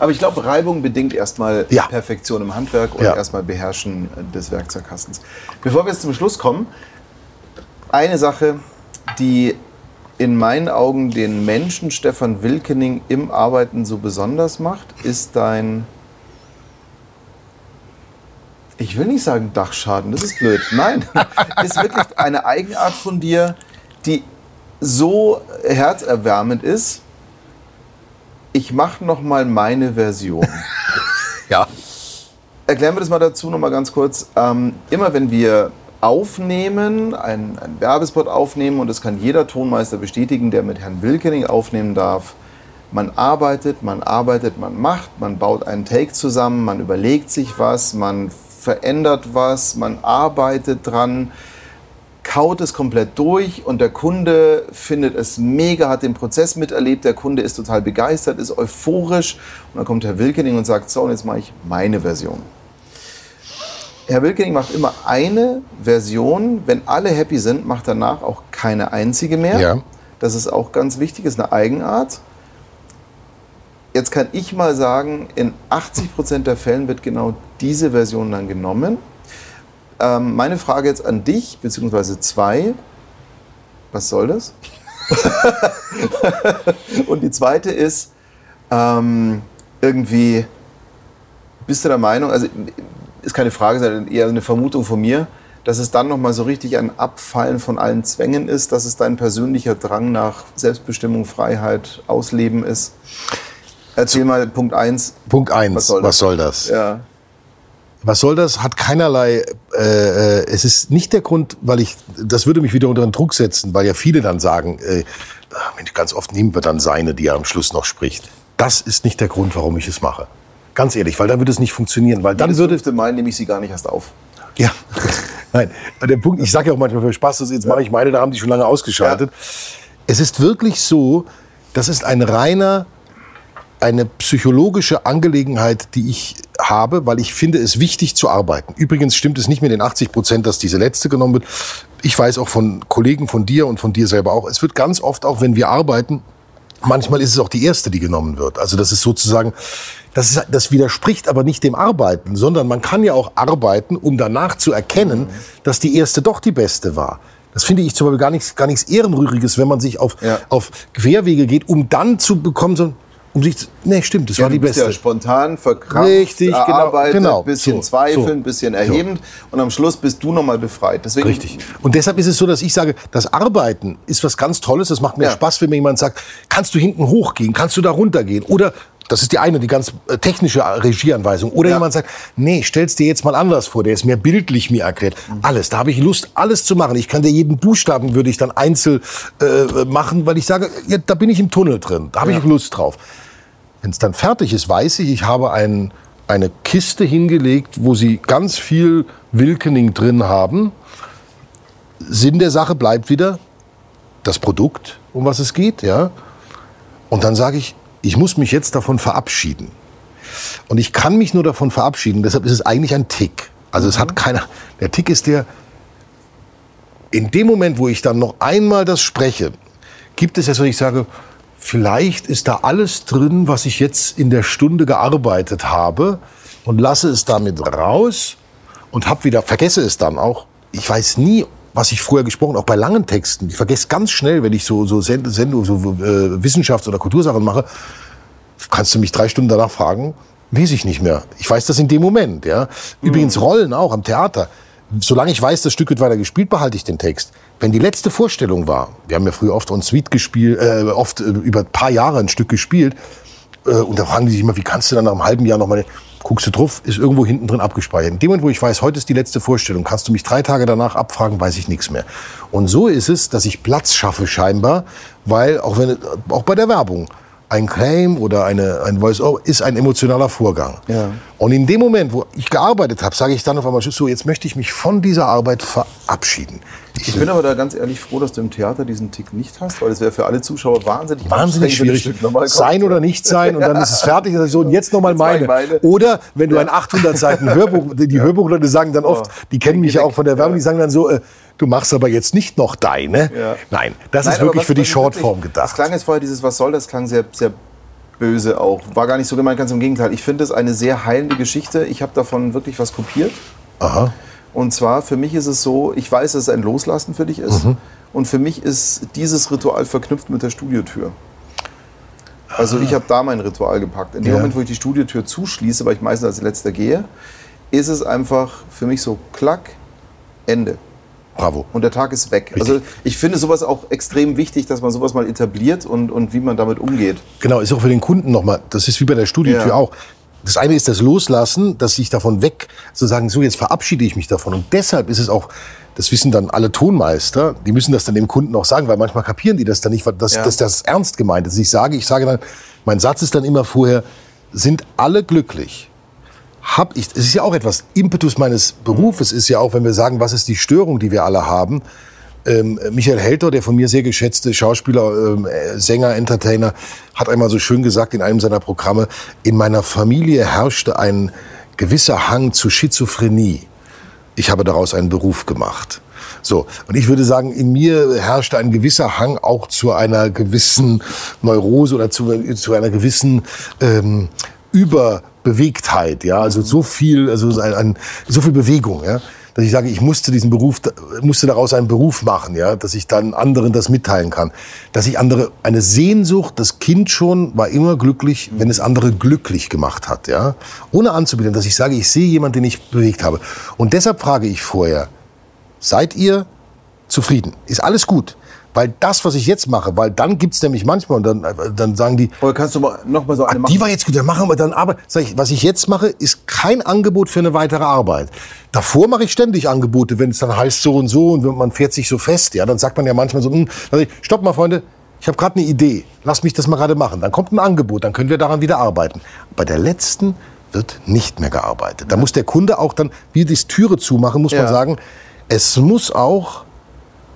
Aber ich glaube, Reibung bedingt erstmal Ja. Perfektion im Handwerk und Ja. erstmal Beherrschen des Werkzeugkastens. Bevor wir jetzt zum Schluss kommen, eine Sache, die in meinen Augen den Menschen Stefan Wilkening im Arbeiten so besonders macht, ist dein, ich will nicht sagen Dachschaden, das ist blöd. Nein, <laughs> ist wirklich eine Eigenart von dir, die so herzerwärmend ist. Ich mache noch mal meine Version. <laughs> ja, Erklären wir das mal dazu noch mal ganz kurz. Ähm, immer wenn wir aufnehmen, einen, einen Werbespot aufnehmen, und das kann jeder Tonmeister bestätigen, der mit Herrn Wilkening aufnehmen darf, man arbeitet, man arbeitet, man macht, man baut einen Take zusammen, man überlegt sich was, man verändert was, man arbeitet dran, kaut es komplett durch und der Kunde findet es mega, hat den Prozess miterlebt, der Kunde ist total begeistert, ist euphorisch und dann kommt Herr Wilkening und sagt, so und jetzt mache ich meine Version. Herr Wilkening macht immer eine Version, wenn alle happy sind, macht danach auch keine einzige mehr. Ja. Das ist auch ganz wichtig, ist eine Eigenart. Jetzt kann ich mal sagen, in 80% der Fällen wird genau diese Version dann genommen. Ähm, meine Frage jetzt an dich, beziehungsweise zwei. Was soll das? <laughs> Und die zweite ist, ähm, irgendwie, bist du der Meinung, also ist keine Frage, sondern eher eine Vermutung von mir, dass es dann nochmal so richtig ein Abfallen von allen Zwängen ist, dass es dein persönlicher Drang nach Selbstbestimmung, Freiheit, Ausleben ist? Erzähl mal Punkt 1. Punkt eins. Was soll das? Was soll das? Ja. Was soll das? Hat keinerlei. Äh, äh, es ist nicht der Grund, weil ich. Das würde mich wieder unter den Druck setzen, weil ja viele dann sagen, äh, Mensch, ganz oft nehmen wir dann seine, die er am Schluss noch spricht. Das ist nicht der Grund, warum ich es mache. Ganz ehrlich, weil dann würde es nicht funktionieren, weil dann Jedes würde fünfte Mal nehme ich sie gar nicht erst auf. ja. <laughs> Nein, der Punkt, ich sage ja auch manchmal für Spaß, das jetzt mache ich meine, da haben die schon lange ausgeschaltet. Es ist wirklich so, das ist ein reiner, eine psychologische Angelegenheit, die ich habe, weil ich finde es wichtig zu arbeiten. Übrigens stimmt es nicht mit den 80 Prozent, dass diese letzte genommen wird. Ich weiß auch von Kollegen von dir und von dir selber auch, es wird ganz oft auch, wenn wir arbeiten, Manchmal ist es auch die erste, die genommen wird. Also das ist sozusagen, das, ist, das widerspricht aber nicht dem Arbeiten, sondern man kann ja auch arbeiten, um danach zu erkennen, dass die erste doch die beste war. Das finde ich zum Beispiel gar nichts, gar nichts Ehrenrühriges, wenn man sich auf, Ja. auf Querwege geht, um dann zu bekommen, so, um sich, zu- nee, stimmt, das war du die bist beste. ja spontan, verkrampft, Richtig, genau, erarbeitet, genau. bisschen So, zweifeln, so. bisschen erhebend und am Schluss bist du nochmal befreit. Deswegen, Richtig. Und deshalb ist es so, dass ich sage, das Arbeiten ist was ganz Tolles. Das macht mir Ja. Spaß, wenn mir jemand sagt, kannst du hinten hochgehen, kannst du da runtergehen? Oder, das ist die eine, die ganz äh, technische Regieanweisung. Oder Ja. jemand sagt, nee, stell's dir jetzt mal anders vor, der ist mir bildlich mir erklärt. Alles, da habe ich Lust, alles zu machen. Ich kann dir jeden Buchstaben, würde ich dann einzeln äh, machen, weil ich sage, ja, da bin ich im Tunnel drin, da habe ich Lust drauf. Wenn es dann fertig ist, weiß ich, ich habe ein, eine Kiste hingelegt, wo sie ganz viel Wilkening drin haben. Sinn der Sache bleibt wieder das Produkt, um was es geht, ja. Und dann sage ich, ich muss mich jetzt davon verabschieden. Und ich kann mich nur davon verabschieden, deshalb ist es eigentlich ein Tick. Also es hat keiner, der Tick ist der, in dem Moment, wo ich dann noch einmal das spreche, gibt es jetzt, wo ich sage, vielleicht ist da alles drin, was ich jetzt in der Stunde gearbeitet habe und lasse es damit raus und hab wieder, vergesse es dann auch. Ich weiß nie, was ich vorher gesprochen, auch bei langen Texten. Ich vergesse ganz schnell, wenn ich so, so Sendung, so äh, Wissenschafts- oder Kultursachen mache, kannst du mich drei Stunden danach fragen, weiß ich nicht mehr. Ich weiß das in dem Moment, ja. Übrigens Mhm. Rollen auch am Theater. Solange ich weiß, das Stück wird weiter gespielt, behalte ich den Text. Wenn die letzte Vorstellung war, wir haben ja früher oft en suite gespielt, äh, oft äh, über ein paar Jahre ein Stück gespielt, äh, und da fragen die sich immer, wie kannst du dann nach einem halben Jahr nochmal, guckst du drauf, ist irgendwo hinten drin abgespeichert. In dem Moment, wo ich weiß, heute ist die letzte Vorstellung, kannst du mich drei Tage danach abfragen, weiß ich nichts mehr. Und so ist es, dass ich Platz schaffe scheinbar, weil auch wenn, auch bei der Werbung, ein Claim oder eine, ein Voice-Over ist ein emotionaler Vorgang. Ja. Und in dem Moment, wo ich gearbeitet habe, sage ich dann auf einmal, so, jetzt möchte ich mich von dieser Arbeit verabschieden. Ich bin aber da ganz ehrlich froh, dass du im Theater diesen Tick nicht hast, weil es wäre für alle Zuschauer wahnsinnig wahnsinnig schwierig. Kommt. Sein oder nicht sein und dann ist es fertig. Und dann so, und jetzt nochmal ich meine. meine. Oder wenn du ein 800 Seiten Hörbuch, die Hörbuchleute sagen dann oft, die kennen mich ja auch von der Werbung, die sagen dann so, äh, du machst aber jetzt nicht noch deine. Ja. Nein, das Nein, ist wirklich was- für die Shortform wirklich- Das gedacht. klang jetzt vorher dieses Was soll das klang sehr, sehr böse auch. War gar nicht so gemeint, ganz im Gegenteil. Ich finde es eine sehr heilende Geschichte. Ich habe davon wirklich was kopiert. Aha. Und zwar, für mich ist es so, ich weiß, dass es ein Loslassen für dich ist. Mhm. Und für mich ist dieses Ritual verknüpft mit der Studiotür. Also ich habe da mein Ritual gepackt. In dem Ja. Moment, wo ich die Studiotür zuschließe, weil ich meistens als letzter gehe, ist es einfach für mich so klack, Ende. Bravo. Und der Tag ist weg. Richtig. Also ich finde sowas auch extrem wichtig, dass man sowas mal etabliert und, und wie man damit umgeht. Genau, ist auch für den Kunden nochmal, das ist wie bei der Studiotür Ja. auch. Das eine ist das Loslassen, dass ich davon weg, zu sagen, so jetzt verabschiede ich mich davon. Und deshalb ist es auch, das wissen dann alle Tonmeister, die müssen das dann dem Kunden auch sagen, weil manchmal kapieren die das dann nicht, dass, Ja. dass das ernst gemeint ist. Ich sage, ich sage dann, mein Satz ist dann immer vorher, sind alle glücklich? Hab ich, es ist ja auch etwas, Impetus meines Berufes ist ja auch, wenn wir sagen, was ist die Störung, die wir alle haben, ähm, Michael Helter, der von mir sehr geschätzte Schauspieler, ähm, äh, Sänger, Entertainer, hat einmal so schön gesagt in einem seiner Programme, in meiner Familie herrschte ein gewisser Hang zu Schizophrenie. Ich habe daraus einen Beruf gemacht. So, und ich würde sagen, in mir herrschte ein gewisser Hang auch zu einer gewissen Neurose oder zu, zu einer gewissen ähm, Überbewegtheit, ja, also so viel, also ein, ein, so viel Bewegung, ja, dass ich sage, ich musste diesen Beruf, musste daraus einen Beruf machen, ja, dass ich dann anderen das mitteilen kann, dass ich andere eine Sehnsucht, das Kind schon war immer glücklich, wenn es andere glücklich gemacht hat, ja, ohne anzubieten, dass ich sage, ich sehe jemanden, den ich bewegt habe, und deshalb frage ich vorher, seid ihr zufrieden? Ist alles gut? Weil das, was ich jetzt mache, weil dann gibt's nämlich manchmal und dann, dann sagen die, Oder kannst du mal, noch mal so eine Ah, machen? die war jetzt gut, dann machen wir dann aber. Sag ich, was ich jetzt mache, ist kein Angebot für eine weitere Arbeit. Davor mache ich ständig Angebote, wenn es dann heißt so und so und man fährt sich so fest. Ja, dann sagt man ja manchmal so, hm, dann sag ich, stopp mal, Freunde, ich habe gerade eine Idee. Lass mich das mal gerade machen. Dann kommt ein Angebot, dann können wir daran wieder arbeiten. Bei der letzten wird nicht mehr gearbeitet. Da muss der Kunde auch dann, wie die Türe zumachen, muss Ja. man sagen, es muss auch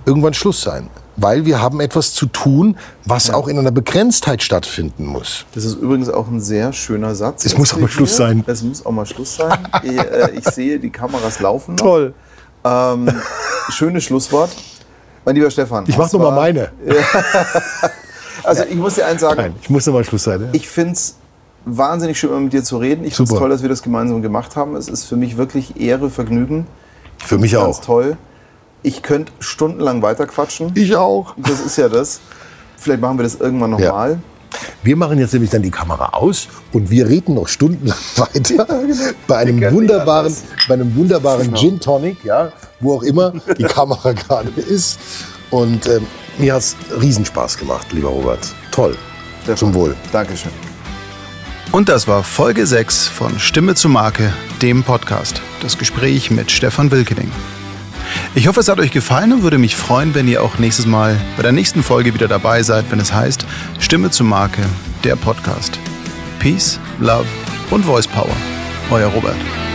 irgendwann Schluss sein. Weil wir haben etwas zu tun, was auch in einer Begrenztheit stattfinden muss. Das ist übrigens auch ein sehr schöner Satz. Es muss aber hier. Schluss sein. Es muss auch mal Schluss sein. <laughs> ich, äh, ich sehe, die Kameras laufen noch. Toll. Ähm, schönes Schlusswort. Mein lieber Stefan. Ich mach das noch mal war- meine. <laughs> Also ich muss dir eins sagen, Nein, ich muss noch mal Schluss sein. Ja? ich finde es wahnsinnig schön, mit dir zu reden. Ich finde es toll, dass wir das gemeinsam gemacht haben. Es ist für mich wirklich Ehre, Vergnügen. Für mich Ganz auch. toll. Ich könnte stundenlang weiterquatschen. Ich auch. Das ist ja das. Vielleicht machen wir das irgendwann Ja. nochmal. Wir machen jetzt nämlich dann die Kamera aus und wir reden noch stundenlang <laughs> weiter genau. bei einem wunderbaren, bei einem wunderbaren Genau. Gin Tonic, ja, wo auch immer die <laughs> Kamera gerade ist. Und ähm, mir hat's Riesenspaß gemacht, lieber Robert. Toll. Stefan, Zum Wohl. Dankeschön. Und das war Folge 6 von Stimme zu Marke, dem Podcast. Das Gespräch mit Stefan Wilkening. Ich hoffe, es hat euch gefallen und würde mich freuen, wenn ihr auch nächstes Mal bei der nächsten Folge wieder dabei seid, wenn es heißt Stimme zu Marke, der Podcast. Peace, Love und Voice Power. Euer Robert.